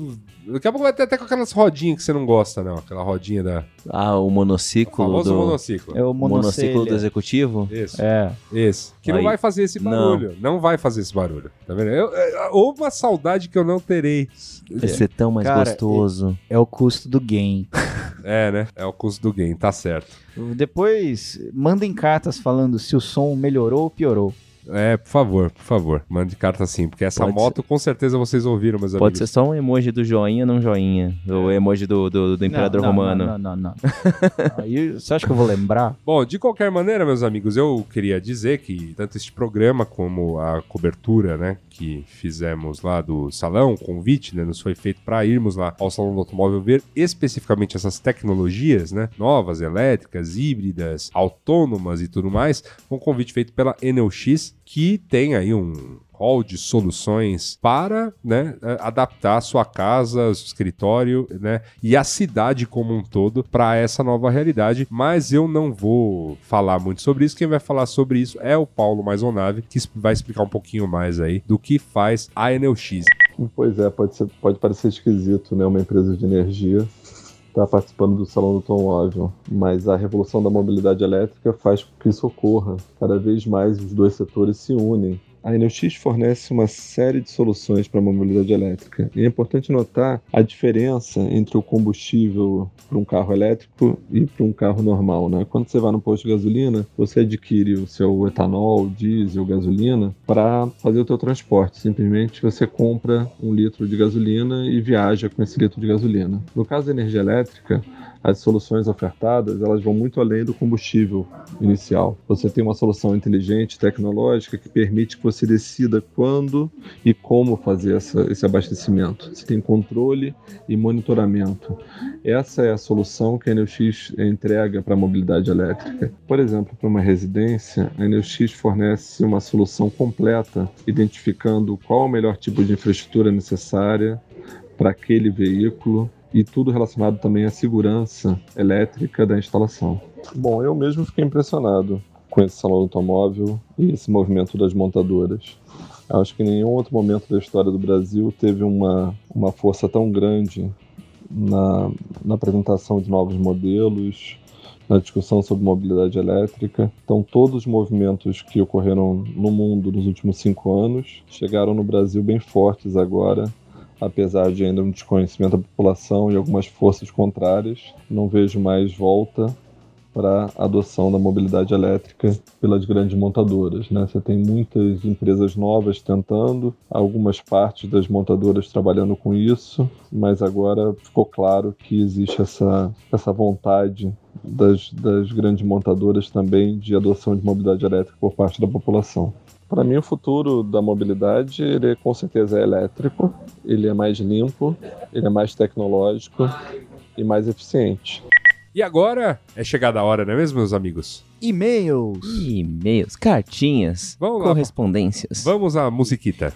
[SPEAKER 3] daqui a pouco vai ter até com aquelas rodinhas que você não gosta, não, aquela rodinha da
[SPEAKER 4] Ah, o
[SPEAKER 3] o
[SPEAKER 4] monociclo
[SPEAKER 3] famoso
[SPEAKER 4] do...
[SPEAKER 3] monociclo.
[SPEAKER 2] É o
[SPEAKER 4] monociclo do executivo?
[SPEAKER 3] Isso.
[SPEAKER 2] É.
[SPEAKER 3] Esse. Que não
[SPEAKER 4] Aí.
[SPEAKER 3] vai fazer esse
[SPEAKER 4] Não.
[SPEAKER 3] barulho. Não. vai fazer esse barulho. Tá vendo? Eu, eu, houve uma saudade que eu não terei.
[SPEAKER 4] Vai ser tão mais
[SPEAKER 2] Cara,
[SPEAKER 4] gostoso.
[SPEAKER 2] É o custo do game.
[SPEAKER 3] É, né? É o custo do game, tá certo.
[SPEAKER 2] Depois, mandem cartas falando se o som melhorou ou piorou.
[SPEAKER 3] É, por favor, por favor. Mande carta assim, porque essa
[SPEAKER 4] Pode
[SPEAKER 3] moto com certeza vocês ouviram, meus
[SPEAKER 4] Pode ser
[SPEAKER 3] amigos.
[SPEAKER 4] só um emoji do joinha, não joinha. O emoji do, do, do imperador
[SPEAKER 2] Não, não,
[SPEAKER 4] romano.
[SPEAKER 2] Não, não, não. não. Aí, você acha que eu vou lembrar?
[SPEAKER 3] Bom, de qualquer maneira, meus amigos, eu queria dizer que tanto este programa como a cobertura, né, que fizemos lá do salão, o convite, né, nos foi feito para irmos lá ao salão do automóvel ver especificamente essas tecnologias, né, novas, elétricas, híbridas, autônomas e tudo mais. Um convite feito pela Enel X, que tem aí um hall de soluções para né, adaptar sua casa, seu escritório né, e a cidade como um todo para essa nova realidade. Mas eu não vou falar muito sobre isso. Quem vai falar sobre isso é o Paulo Maisonave, que vai explicar um pouquinho mais aí do que faz a Enel X.
[SPEAKER 5] Pois é, pode, ser, pode parecer esquisito, né? Uma empresa de energia estar participando do Salão do Automóvel, mas a revolução da mobilidade elétrica faz com que isso ocorra. Cada vez mais os dois setores se unem. A Enel X fornece uma série de soluções para a mobilidade elétrica. E é importante notar a diferença entre o combustível para um carro elétrico e para um carro normal. Né? Quando você vai no posto de gasolina, você adquire o seu etanol, diesel, gasolina para fazer o teu transporte. Simplesmente você compra um litro de gasolina e viaja com esse litro de gasolina. No caso da energia elétrica, as soluções ofertadas elas vão muito além do combustível inicial. Você tem uma solução inteligente, tecnológica, que permite que você decida quando e como fazer essa, esse abastecimento. Você tem controle e monitoramento. Essa é a solução que a Enel X entrega para a mobilidade elétrica. Por exemplo, para uma residência, a Enel X fornece uma solução completa, identificando qual o melhor tipo de infraestrutura necessária para aquele veículo e tudo relacionado também à segurança elétrica da instalação. Bom, eu mesmo fiquei impressionado com esse salão automóvel e esse movimento das montadoras. Acho que em nenhum outro momento da história do Brasil teve uma, uma força tão grande na, na apresentação de novos modelos, na discussão sobre mobilidade elétrica. Então, todos os movimentos que ocorreram no mundo nos últimos cinco anos chegaram no Brasil bem fortes agora, apesar de ainda um desconhecimento da população e algumas forças contrárias. Não vejo mais volta para a adoção da mobilidade elétrica pelas grandes montadoras. Né? Você tem muitas empresas novas tentando, algumas partes das montadoras trabalhando com isso, mas agora ficou claro que existe essa, essa vontade das, das grandes montadoras também de adoção de mobilidade elétrica por parte da população. Para mim, o futuro da mobilidade ele com certeza é elétrico, ele é mais limpo, ele é mais tecnológico e mais eficiente.
[SPEAKER 3] E agora é chegada a hora, não é mesmo, meus amigos?
[SPEAKER 2] E-mails.
[SPEAKER 4] E-mails, cartinhas,
[SPEAKER 3] Vamos lá,
[SPEAKER 4] correspondências.
[SPEAKER 3] Vamos à musiquita.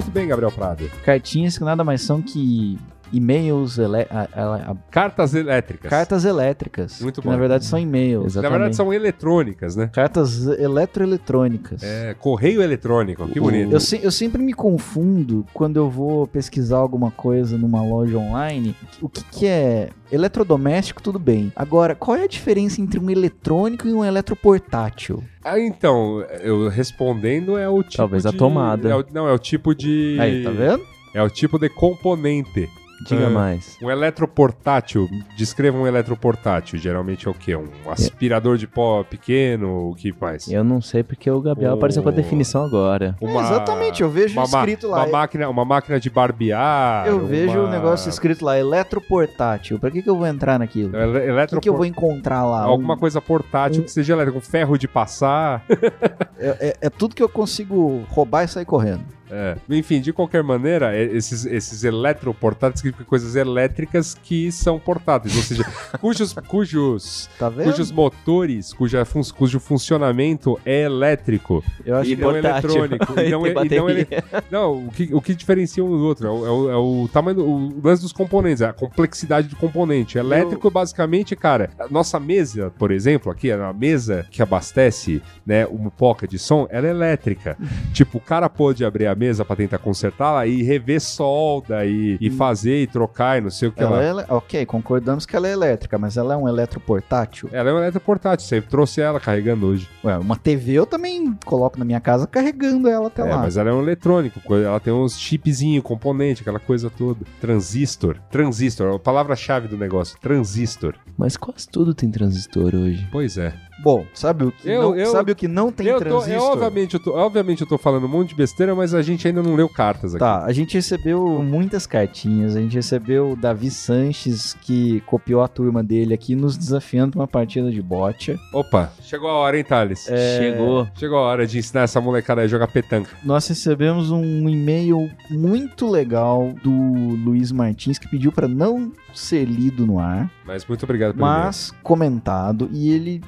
[SPEAKER 3] Muito Gabriel Prado.
[SPEAKER 2] Cartinhas que nada mais são que e-mails, ele- a- a- a-
[SPEAKER 3] Cartas elétricas.
[SPEAKER 2] cartas elétricas.
[SPEAKER 3] Muito bom.
[SPEAKER 2] Na verdade são e-mails.
[SPEAKER 3] Na
[SPEAKER 4] Exatamente.
[SPEAKER 3] verdade, são eletrônicas, né?
[SPEAKER 2] Cartas eletroeletrônicas.
[SPEAKER 3] É, correio eletrônico, que bonito.
[SPEAKER 2] Eu, se- eu sempre me confundo quando eu vou pesquisar alguma coisa numa loja online. O que, que é eletrodoméstico, tudo bem. Agora, qual é a diferença entre um eletrônico e um eletroportátil?
[SPEAKER 3] Ah, então, eu respondendo é o tipo
[SPEAKER 4] Talvez a
[SPEAKER 3] de-
[SPEAKER 4] tomada.
[SPEAKER 3] é o- não, é o tipo de...
[SPEAKER 2] Aí, tá vendo?
[SPEAKER 3] É o tipo de componente
[SPEAKER 4] Diga
[SPEAKER 3] Ah.
[SPEAKER 4] mais.
[SPEAKER 3] Um eletroportátil, descreva um eletroportátil. Geralmente é o quê? Um aspirador de pó pequeno, o que mais?
[SPEAKER 4] Eu não sei porque o Gabriel apareceu com a definição agora.
[SPEAKER 3] Uma-
[SPEAKER 2] Exatamente, eu vejo
[SPEAKER 3] uma ma-
[SPEAKER 2] escrito lá.
[SPEAKER 3] Uma máquina, uma máquina de barbear.
[SPEAKER 2] Eu vejo
[SPEAKER 3] uma...
[SPEAKER 2] o negócio escrito lá, eletroportátil. Pra que, que eu vou entrar naquilo?
[SPEAKER 3] Ele-
[SPEAKER 2] O que, que eu vou encontrar lá?
[SPEAKER 3] Alguma
[SPEAKER 2] Um-
[SPEAKER 3] coisa portátil
[SPEAKER 2] um-
[SPEAKER 3] que seja elétrico, um ferro de passar.
[SPEAKER 2] é, é- é tudo que eu consigo roubar e sair correndo.
[SPEAKER 3] É. Enfim, de qualquer maneira, é- esses, esses eletroportáteis significam coisas elétricas que são portáteis, ou seja, cujos, cujos,
[SPEAKER 2] Tá
[SPEAKER 3] cujos motores, cuja fun- cujo funcionamento é elétrico
[SPEAKER 2] Eu acho
[SPEAKER 3] e não
[SPEAKER 4] portátil.
[SPEAKER 3] eletrônico. E não,
[SPEAKER 4] tem
[SPEAKER 3] e não, ele- não, o que, o que diferencia um do outro é o, é o- é o tamanho, do, o lance dos componentes, a complexidade do componente. Elétrico, basicamente, cara, a nossa mesa, por exemplo, aqui, a mesa que abastece né, uma poca de som, ela é elétrica. tipo, o cara pode abrir a mesa pra tentar consertá-la e rever solda e, e fazer e trocar e não sei o que
[SPEAKER 2] ela
[SPEAKER 3] lá.
[SPEAKER 2] é, ok, concordamos que ela é elétrica, mas ela é um eletroportátil.
[SPEAKER 3] Ela é uma eletroportátil, você trouxe ela carregando hoje.
[SPEAKER 2] Ué, uma TV eu também coloco na minha casa carregando ela até
[SPEAKER 3] É,
[SPEAKER 2] lá.
[SPEAKER 3] mas ela é um eletrônico, co- ela tem uns chipzinho, componente, aquela coisa toda. Transistor. Transistor, a palavra-chave do negócio. Transistor.
[SPEAKER 4] Mas quase tudo tem transistor hoje.
[SPEAKER 3] Pois é.
[SPEAKER 2] Bom, sabe o que,
[SPEAKER 3] Eu-
[SPEAKER 2] não,
[SPEAKER 3] eu-
[SPEAKER 2] sabe o que não tem
[SPEAKER 3] eu tô,
[SPEAKER 2] transistor?
[SPEAKER 3] é, obviamente, eu tô, obviamente eu tô falando um monte de besteira, mas a gente ainda não leu cartas aqui.
[SPEAKER 2] Tá, a gente recebeu muitas cartinhas, a gente recebeu o Davi Sanches, que copiou a turma dele aqui, nos desafiando pra uma partida de bocha.
[SPEAKER 3] Opa, chegou a hora, hein, Thales?
[SPEAKER 2] É.
[SPEAKER 4] Chegou.
[SPEAKER 3] Chegou a hora de ensinar essa molecada a jogar petanca.
[SPEAKER 2] Nós recebemos um e-mail muito legal do Luiz Martins, que pediu pra não ser lido no ar,
[SPEAKER 3] Mas muito obrigado pelo
[SPEAKER 2] mas comentado, e ele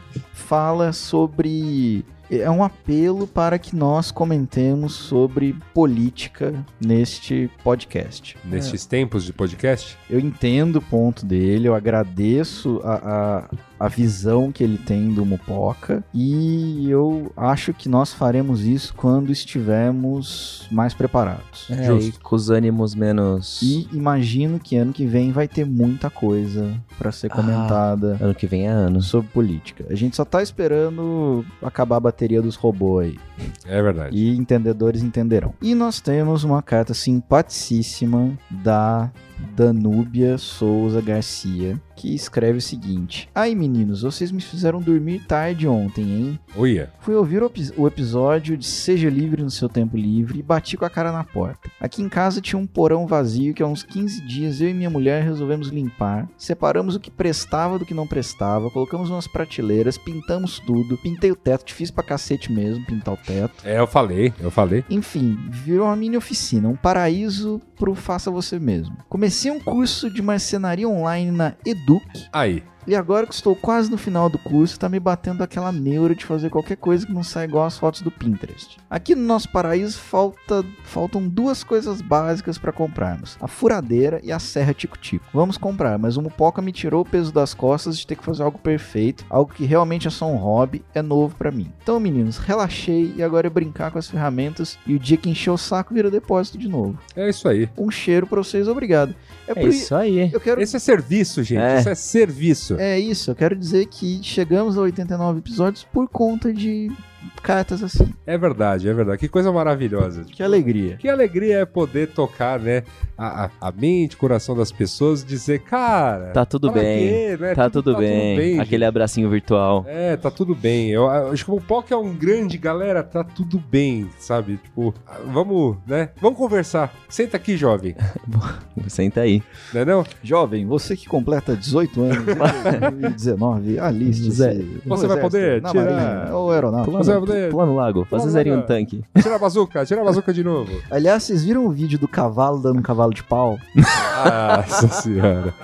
[SPEAKER 2] fala sobre. É um apelo para que nós comentemos sobre política neste podcast.
[SPEAKER 3] Nestes tempos de podcast,
[SPEAKER 2] Eu entendo o ponto dele, eu agradeço a, a, a visão que ele tem do Mupoca e eu acho que nós faremos isso quando estivermos mais preparados.
[SPEAKER 4] É,
[SPEAKER 3] Justo.
[SPEAKER 4] e com os ânimos menos.
[SPEAKER 2] E imagino que ano que vem vai ter muita coisa para ser
[SPEAKER 4] Ah.
[SPEAKER 2] comentada
[SPEAKER 4] Ano que vem é ano.
[SPEAKER 2] sobre política. A gente só tá esperando acabar a bateria dos robôs aí.
[SPEAKER 3] é verdade.
[SPEAKER 2] E entendedores entenderão. E nós temos uma carta simpaticíssima da Danúbia Souza Garcia, que escreve o seguinte: Ai meninos, vocês me fizeram dormir tarde ontem, hein? Fui ouvir o, o episódio de Seja Livre no seu tempo livre e bati com a cara na porta. Aqui em casa tinha um porão vazio que há uns 15 dias eu e minha mulher resolvemos limpar. Separamos o que prestava do que não prestava, colocamos umas prateleiras, pintamos tudo, pintei o teto, difícil pra cacete mesmo pintar o teto.
[SPEAKER 3] é, eu falei, eu falei.
[SPEAKER 2] Enfim, virou uma mini oficina, um paraíso pro faça você mesmo. Comecei um curso de marcenaria online na Educ.
[SPEAKER 3] Aí,
[SPEAKER 2] e agora que estou quase no final do curso, tá me batendo aquela neura de fazer qualquer coisa que não sai igual as fotos do Pinterest. Aqui no nosso paraíso falta, faltam duas coisas básicas para comprarmos: a furadeira e a serra tico-tico. Vamos comprar, mas o Mupoca me tirou o peso das costas de ter que fazer algo perfeito, algo que realmente é só um hobby, é novo para mim. Então, meninos, relaxei e agora é brincar com as ferramentas e o dia que encher o saco vira depósito de novo.
[SPEAKER 3] é isso aí.
[SPEAKER 2] Um cheiro para vocês, obrigado. É,
[SPEAKER 4] É
[SPEAKER 2] por
[SPEAKER 4] isso aí.
[SPEAKER 2] Eu quero
[SPEAKER 3] Esse é serviço, gente.
[SPEAKER 4] É.
[SPEAKER 3] Isso é serviço.
[SPEAKER 2] É isso, eu quero dizer que chegamos a 89 episódios por conta de cartas assim.
[SPEAKER 3] É verdade, é verdade. Que coisa maravilhosa.
[SPEAKER 2] Que alegria.
[SPEAKER 3] Que alegria é poder tocar, né, a, a, a mente, o coração das pessoas, dizer, cara,
[SPEAKER 4] Tá tudo bem.
[SPEAKER 3] aqui, né,
[SPEAKER 4] Tá tudo bem. Aquele
[SPEAKER 3] gente.
[SPEAKER 4] abracinho virtual.
[SPEAKER 3] É, tá tudo bem. Eu, eu acho que o POC é um grande, galera, tá tudo bem, sabe? Tipo, vamos, né? Vamos conversar. Senta aqui, jovem.
[SPEAKER 4] Senta aí.
[SPEAKER 3] Não é não?
[SPEAKER 2] Jovem, você que completa 18 anos em 2019, aliste
[SPEAKER 4] Zé,
[SPEAKER 3] você vai poder tirar-
[SPEAKER 2] Marinha, ou aeronáutica.
[SPEAKER 3] Você vai poder-
[SPEAKER 4] pulando no lago. Faz
[SPEAKER 3] Pula
[SPEAKER 4] um zerinho
[SPEAKER 3] no
[SPEAKER 4] tanque.
[SPEAKER 3] Tira a bazuca, tira a bazuca de novo.
[SPEAKER 2] Aliás, vocês viram o vídeo do cavalo dando um cavalo de pau?
[SPEAKER 3] Nossa senhora.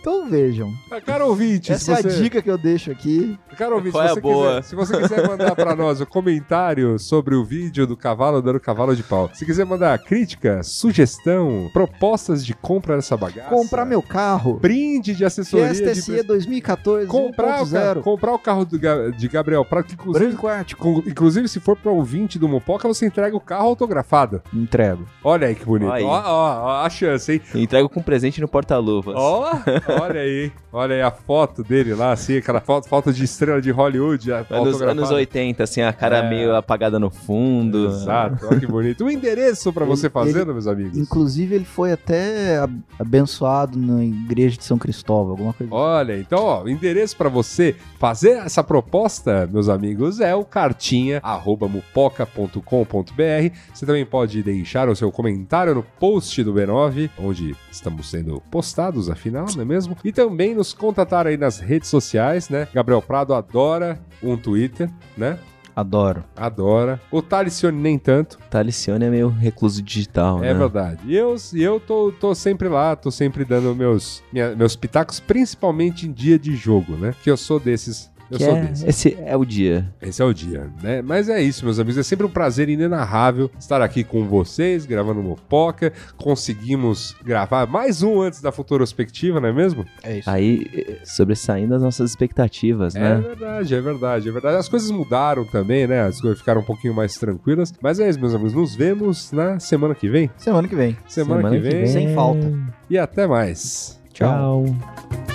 [SPEAKER 2] Então vejam.
[SPEAKER 3] Ah, Caro ouvinte,
[SPEAKER 2] Essa
[SPEAKER 3] se
[SPEAKER 2] é
[SPEAKER 3] você...
[SPEAKER 2] a dica que eu deixo aqui.
[SPEAKER 3] Caro ouvinte,
[SPEAKER 4] Qual é
[SPEAKER 3] se,
[SPEAKER 4] a
[SPEAKER 3] você
[SPEAKER 4] boa?
[SPEAKER 3] quiser, se você quiser mandar pra nós o comentário sobre o vídeo do cavalo dando cavalo de pau, se quiser mandar crítica, sugestão, propostas de compra dessa bagaça,
[SPEAKER 2] Comprar meu carro.
[SPEAKER 3] brinde de assessoria,
[SPEAKER 2] Fiesta
[SPEAKER 3] de
[SPEAKER 2] SE 2014
[SPEAKER 3] comprar, o ca-
[SPEAKER 2] 1.0.
[SPEAKER 3] comprar o carro do de Gabriel, pra que inclusive, com- inclusive se for pra ouvinte do Mopoca, você entrega o carro autografado.
[SPEAKER 2] Entrego.
[SPEAKER 3] Olha aí que bonito.
[SPEAKER 4] Aí.
[SPEAKER 3] Ó, ó, ó a chance, hein?
[SPEAKER 4] Entrego com presente no porta-luvas.
[SPEAKER 3] Ó, Olha aí, olha aí a foto dele lá, assim, aquela foto, foto de estrela de Hollywood. a
[SPEAKER 4] Anos, anos 80, assim, a cara
[SPEAKER 3] É.
[SPEAKER 4] meio apagada no fundo.
[SPEAKER 3] Exato, olha que bonito. O endereço pra você fazer,
[SPEAKER 2] ele-
[SPEAKER 3] meus amigos?
[SPEAKER 2] Inclusive, ele foi até ab- abençoado na igreja de São Cristóvão, alguma coisa assim.
[SPEAKER 3] Olha, então, ó, o endereço pra você fazer essa proposta, meus amigos, é o cartinha@mupoca.com.br. Você também pode deixar o seu comentário no post do B9, onde estamos sendo postados, afinal, não é mesmo? E também nos contatar aí nas redes sociais, né? Gabriel Prado adora um Twitter, né?
[SPEAKER 2] Adoro.
[SPEAKER 3] Adora. O Talicione nem tanto.
[SPEAKER 4] Talicione é meio recluso digital,
[SPEAKER 3] É
[SPEAKER 4] né?
[SPEAKER 3] verdade. E eu, e eu tô, tô sempre lá, tô sempre dando meus, minha- meus pitacos, principalmente em dia de jogo, né? Que eu sou desses. Eu
[SPEAKER 4] Que
[SPEAKER 3] sou
[SPEAKER 4] é-
[SPEAKER 3] desses.
[SPEAKER 4] esse é o dia.
[SPEAKER 3] Esse é o dia, né? Mas é isso, meus amigos. É sempre um prazer inenarrável estar aqui com vocês, gravando Mopoca. Conseguimos gravar mais um antes da Futurospectiva, não é mesmo?
[SPEAKER 2] É isso.
[SPEAKER 4] Aí, eh, sobressaindo as nossas expectativas,
[SPEAKER 3] É
[SPEAKER 4] né?
[SPEAKER 3] verdade, é verdade, é verdade. As coisas mudaram também, né? As coisas ficaram um pouquinho mais tranquilas. Mas é isso, meus amigos. Nos vemos na semana que vem.
[SPEAKER 2] Semana que vem.
[SPEAKER 3] Semana, que, vem.
[SPEAKER 2] Sem falta.
[SPEAKER 3] E até mais.
[SPEAKER 4] Tchau.
[SPEAKER 6] Welcome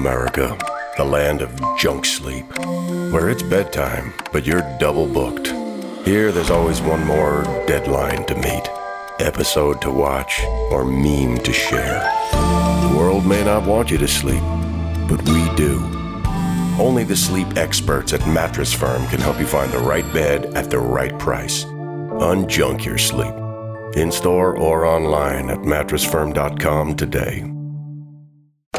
[SPEAKER 6] America, the land of junk sleep, where it's bedtime, but you're double booked. Here, there's always one more deadline to meet, episode to watch, or meme to share. The world may not want you to sleep, but we do. Only the sleep experts at Mattress Firm can help you find the right bed at the right price. Unjunk your sleep. In store or online at mattressfirm.com today.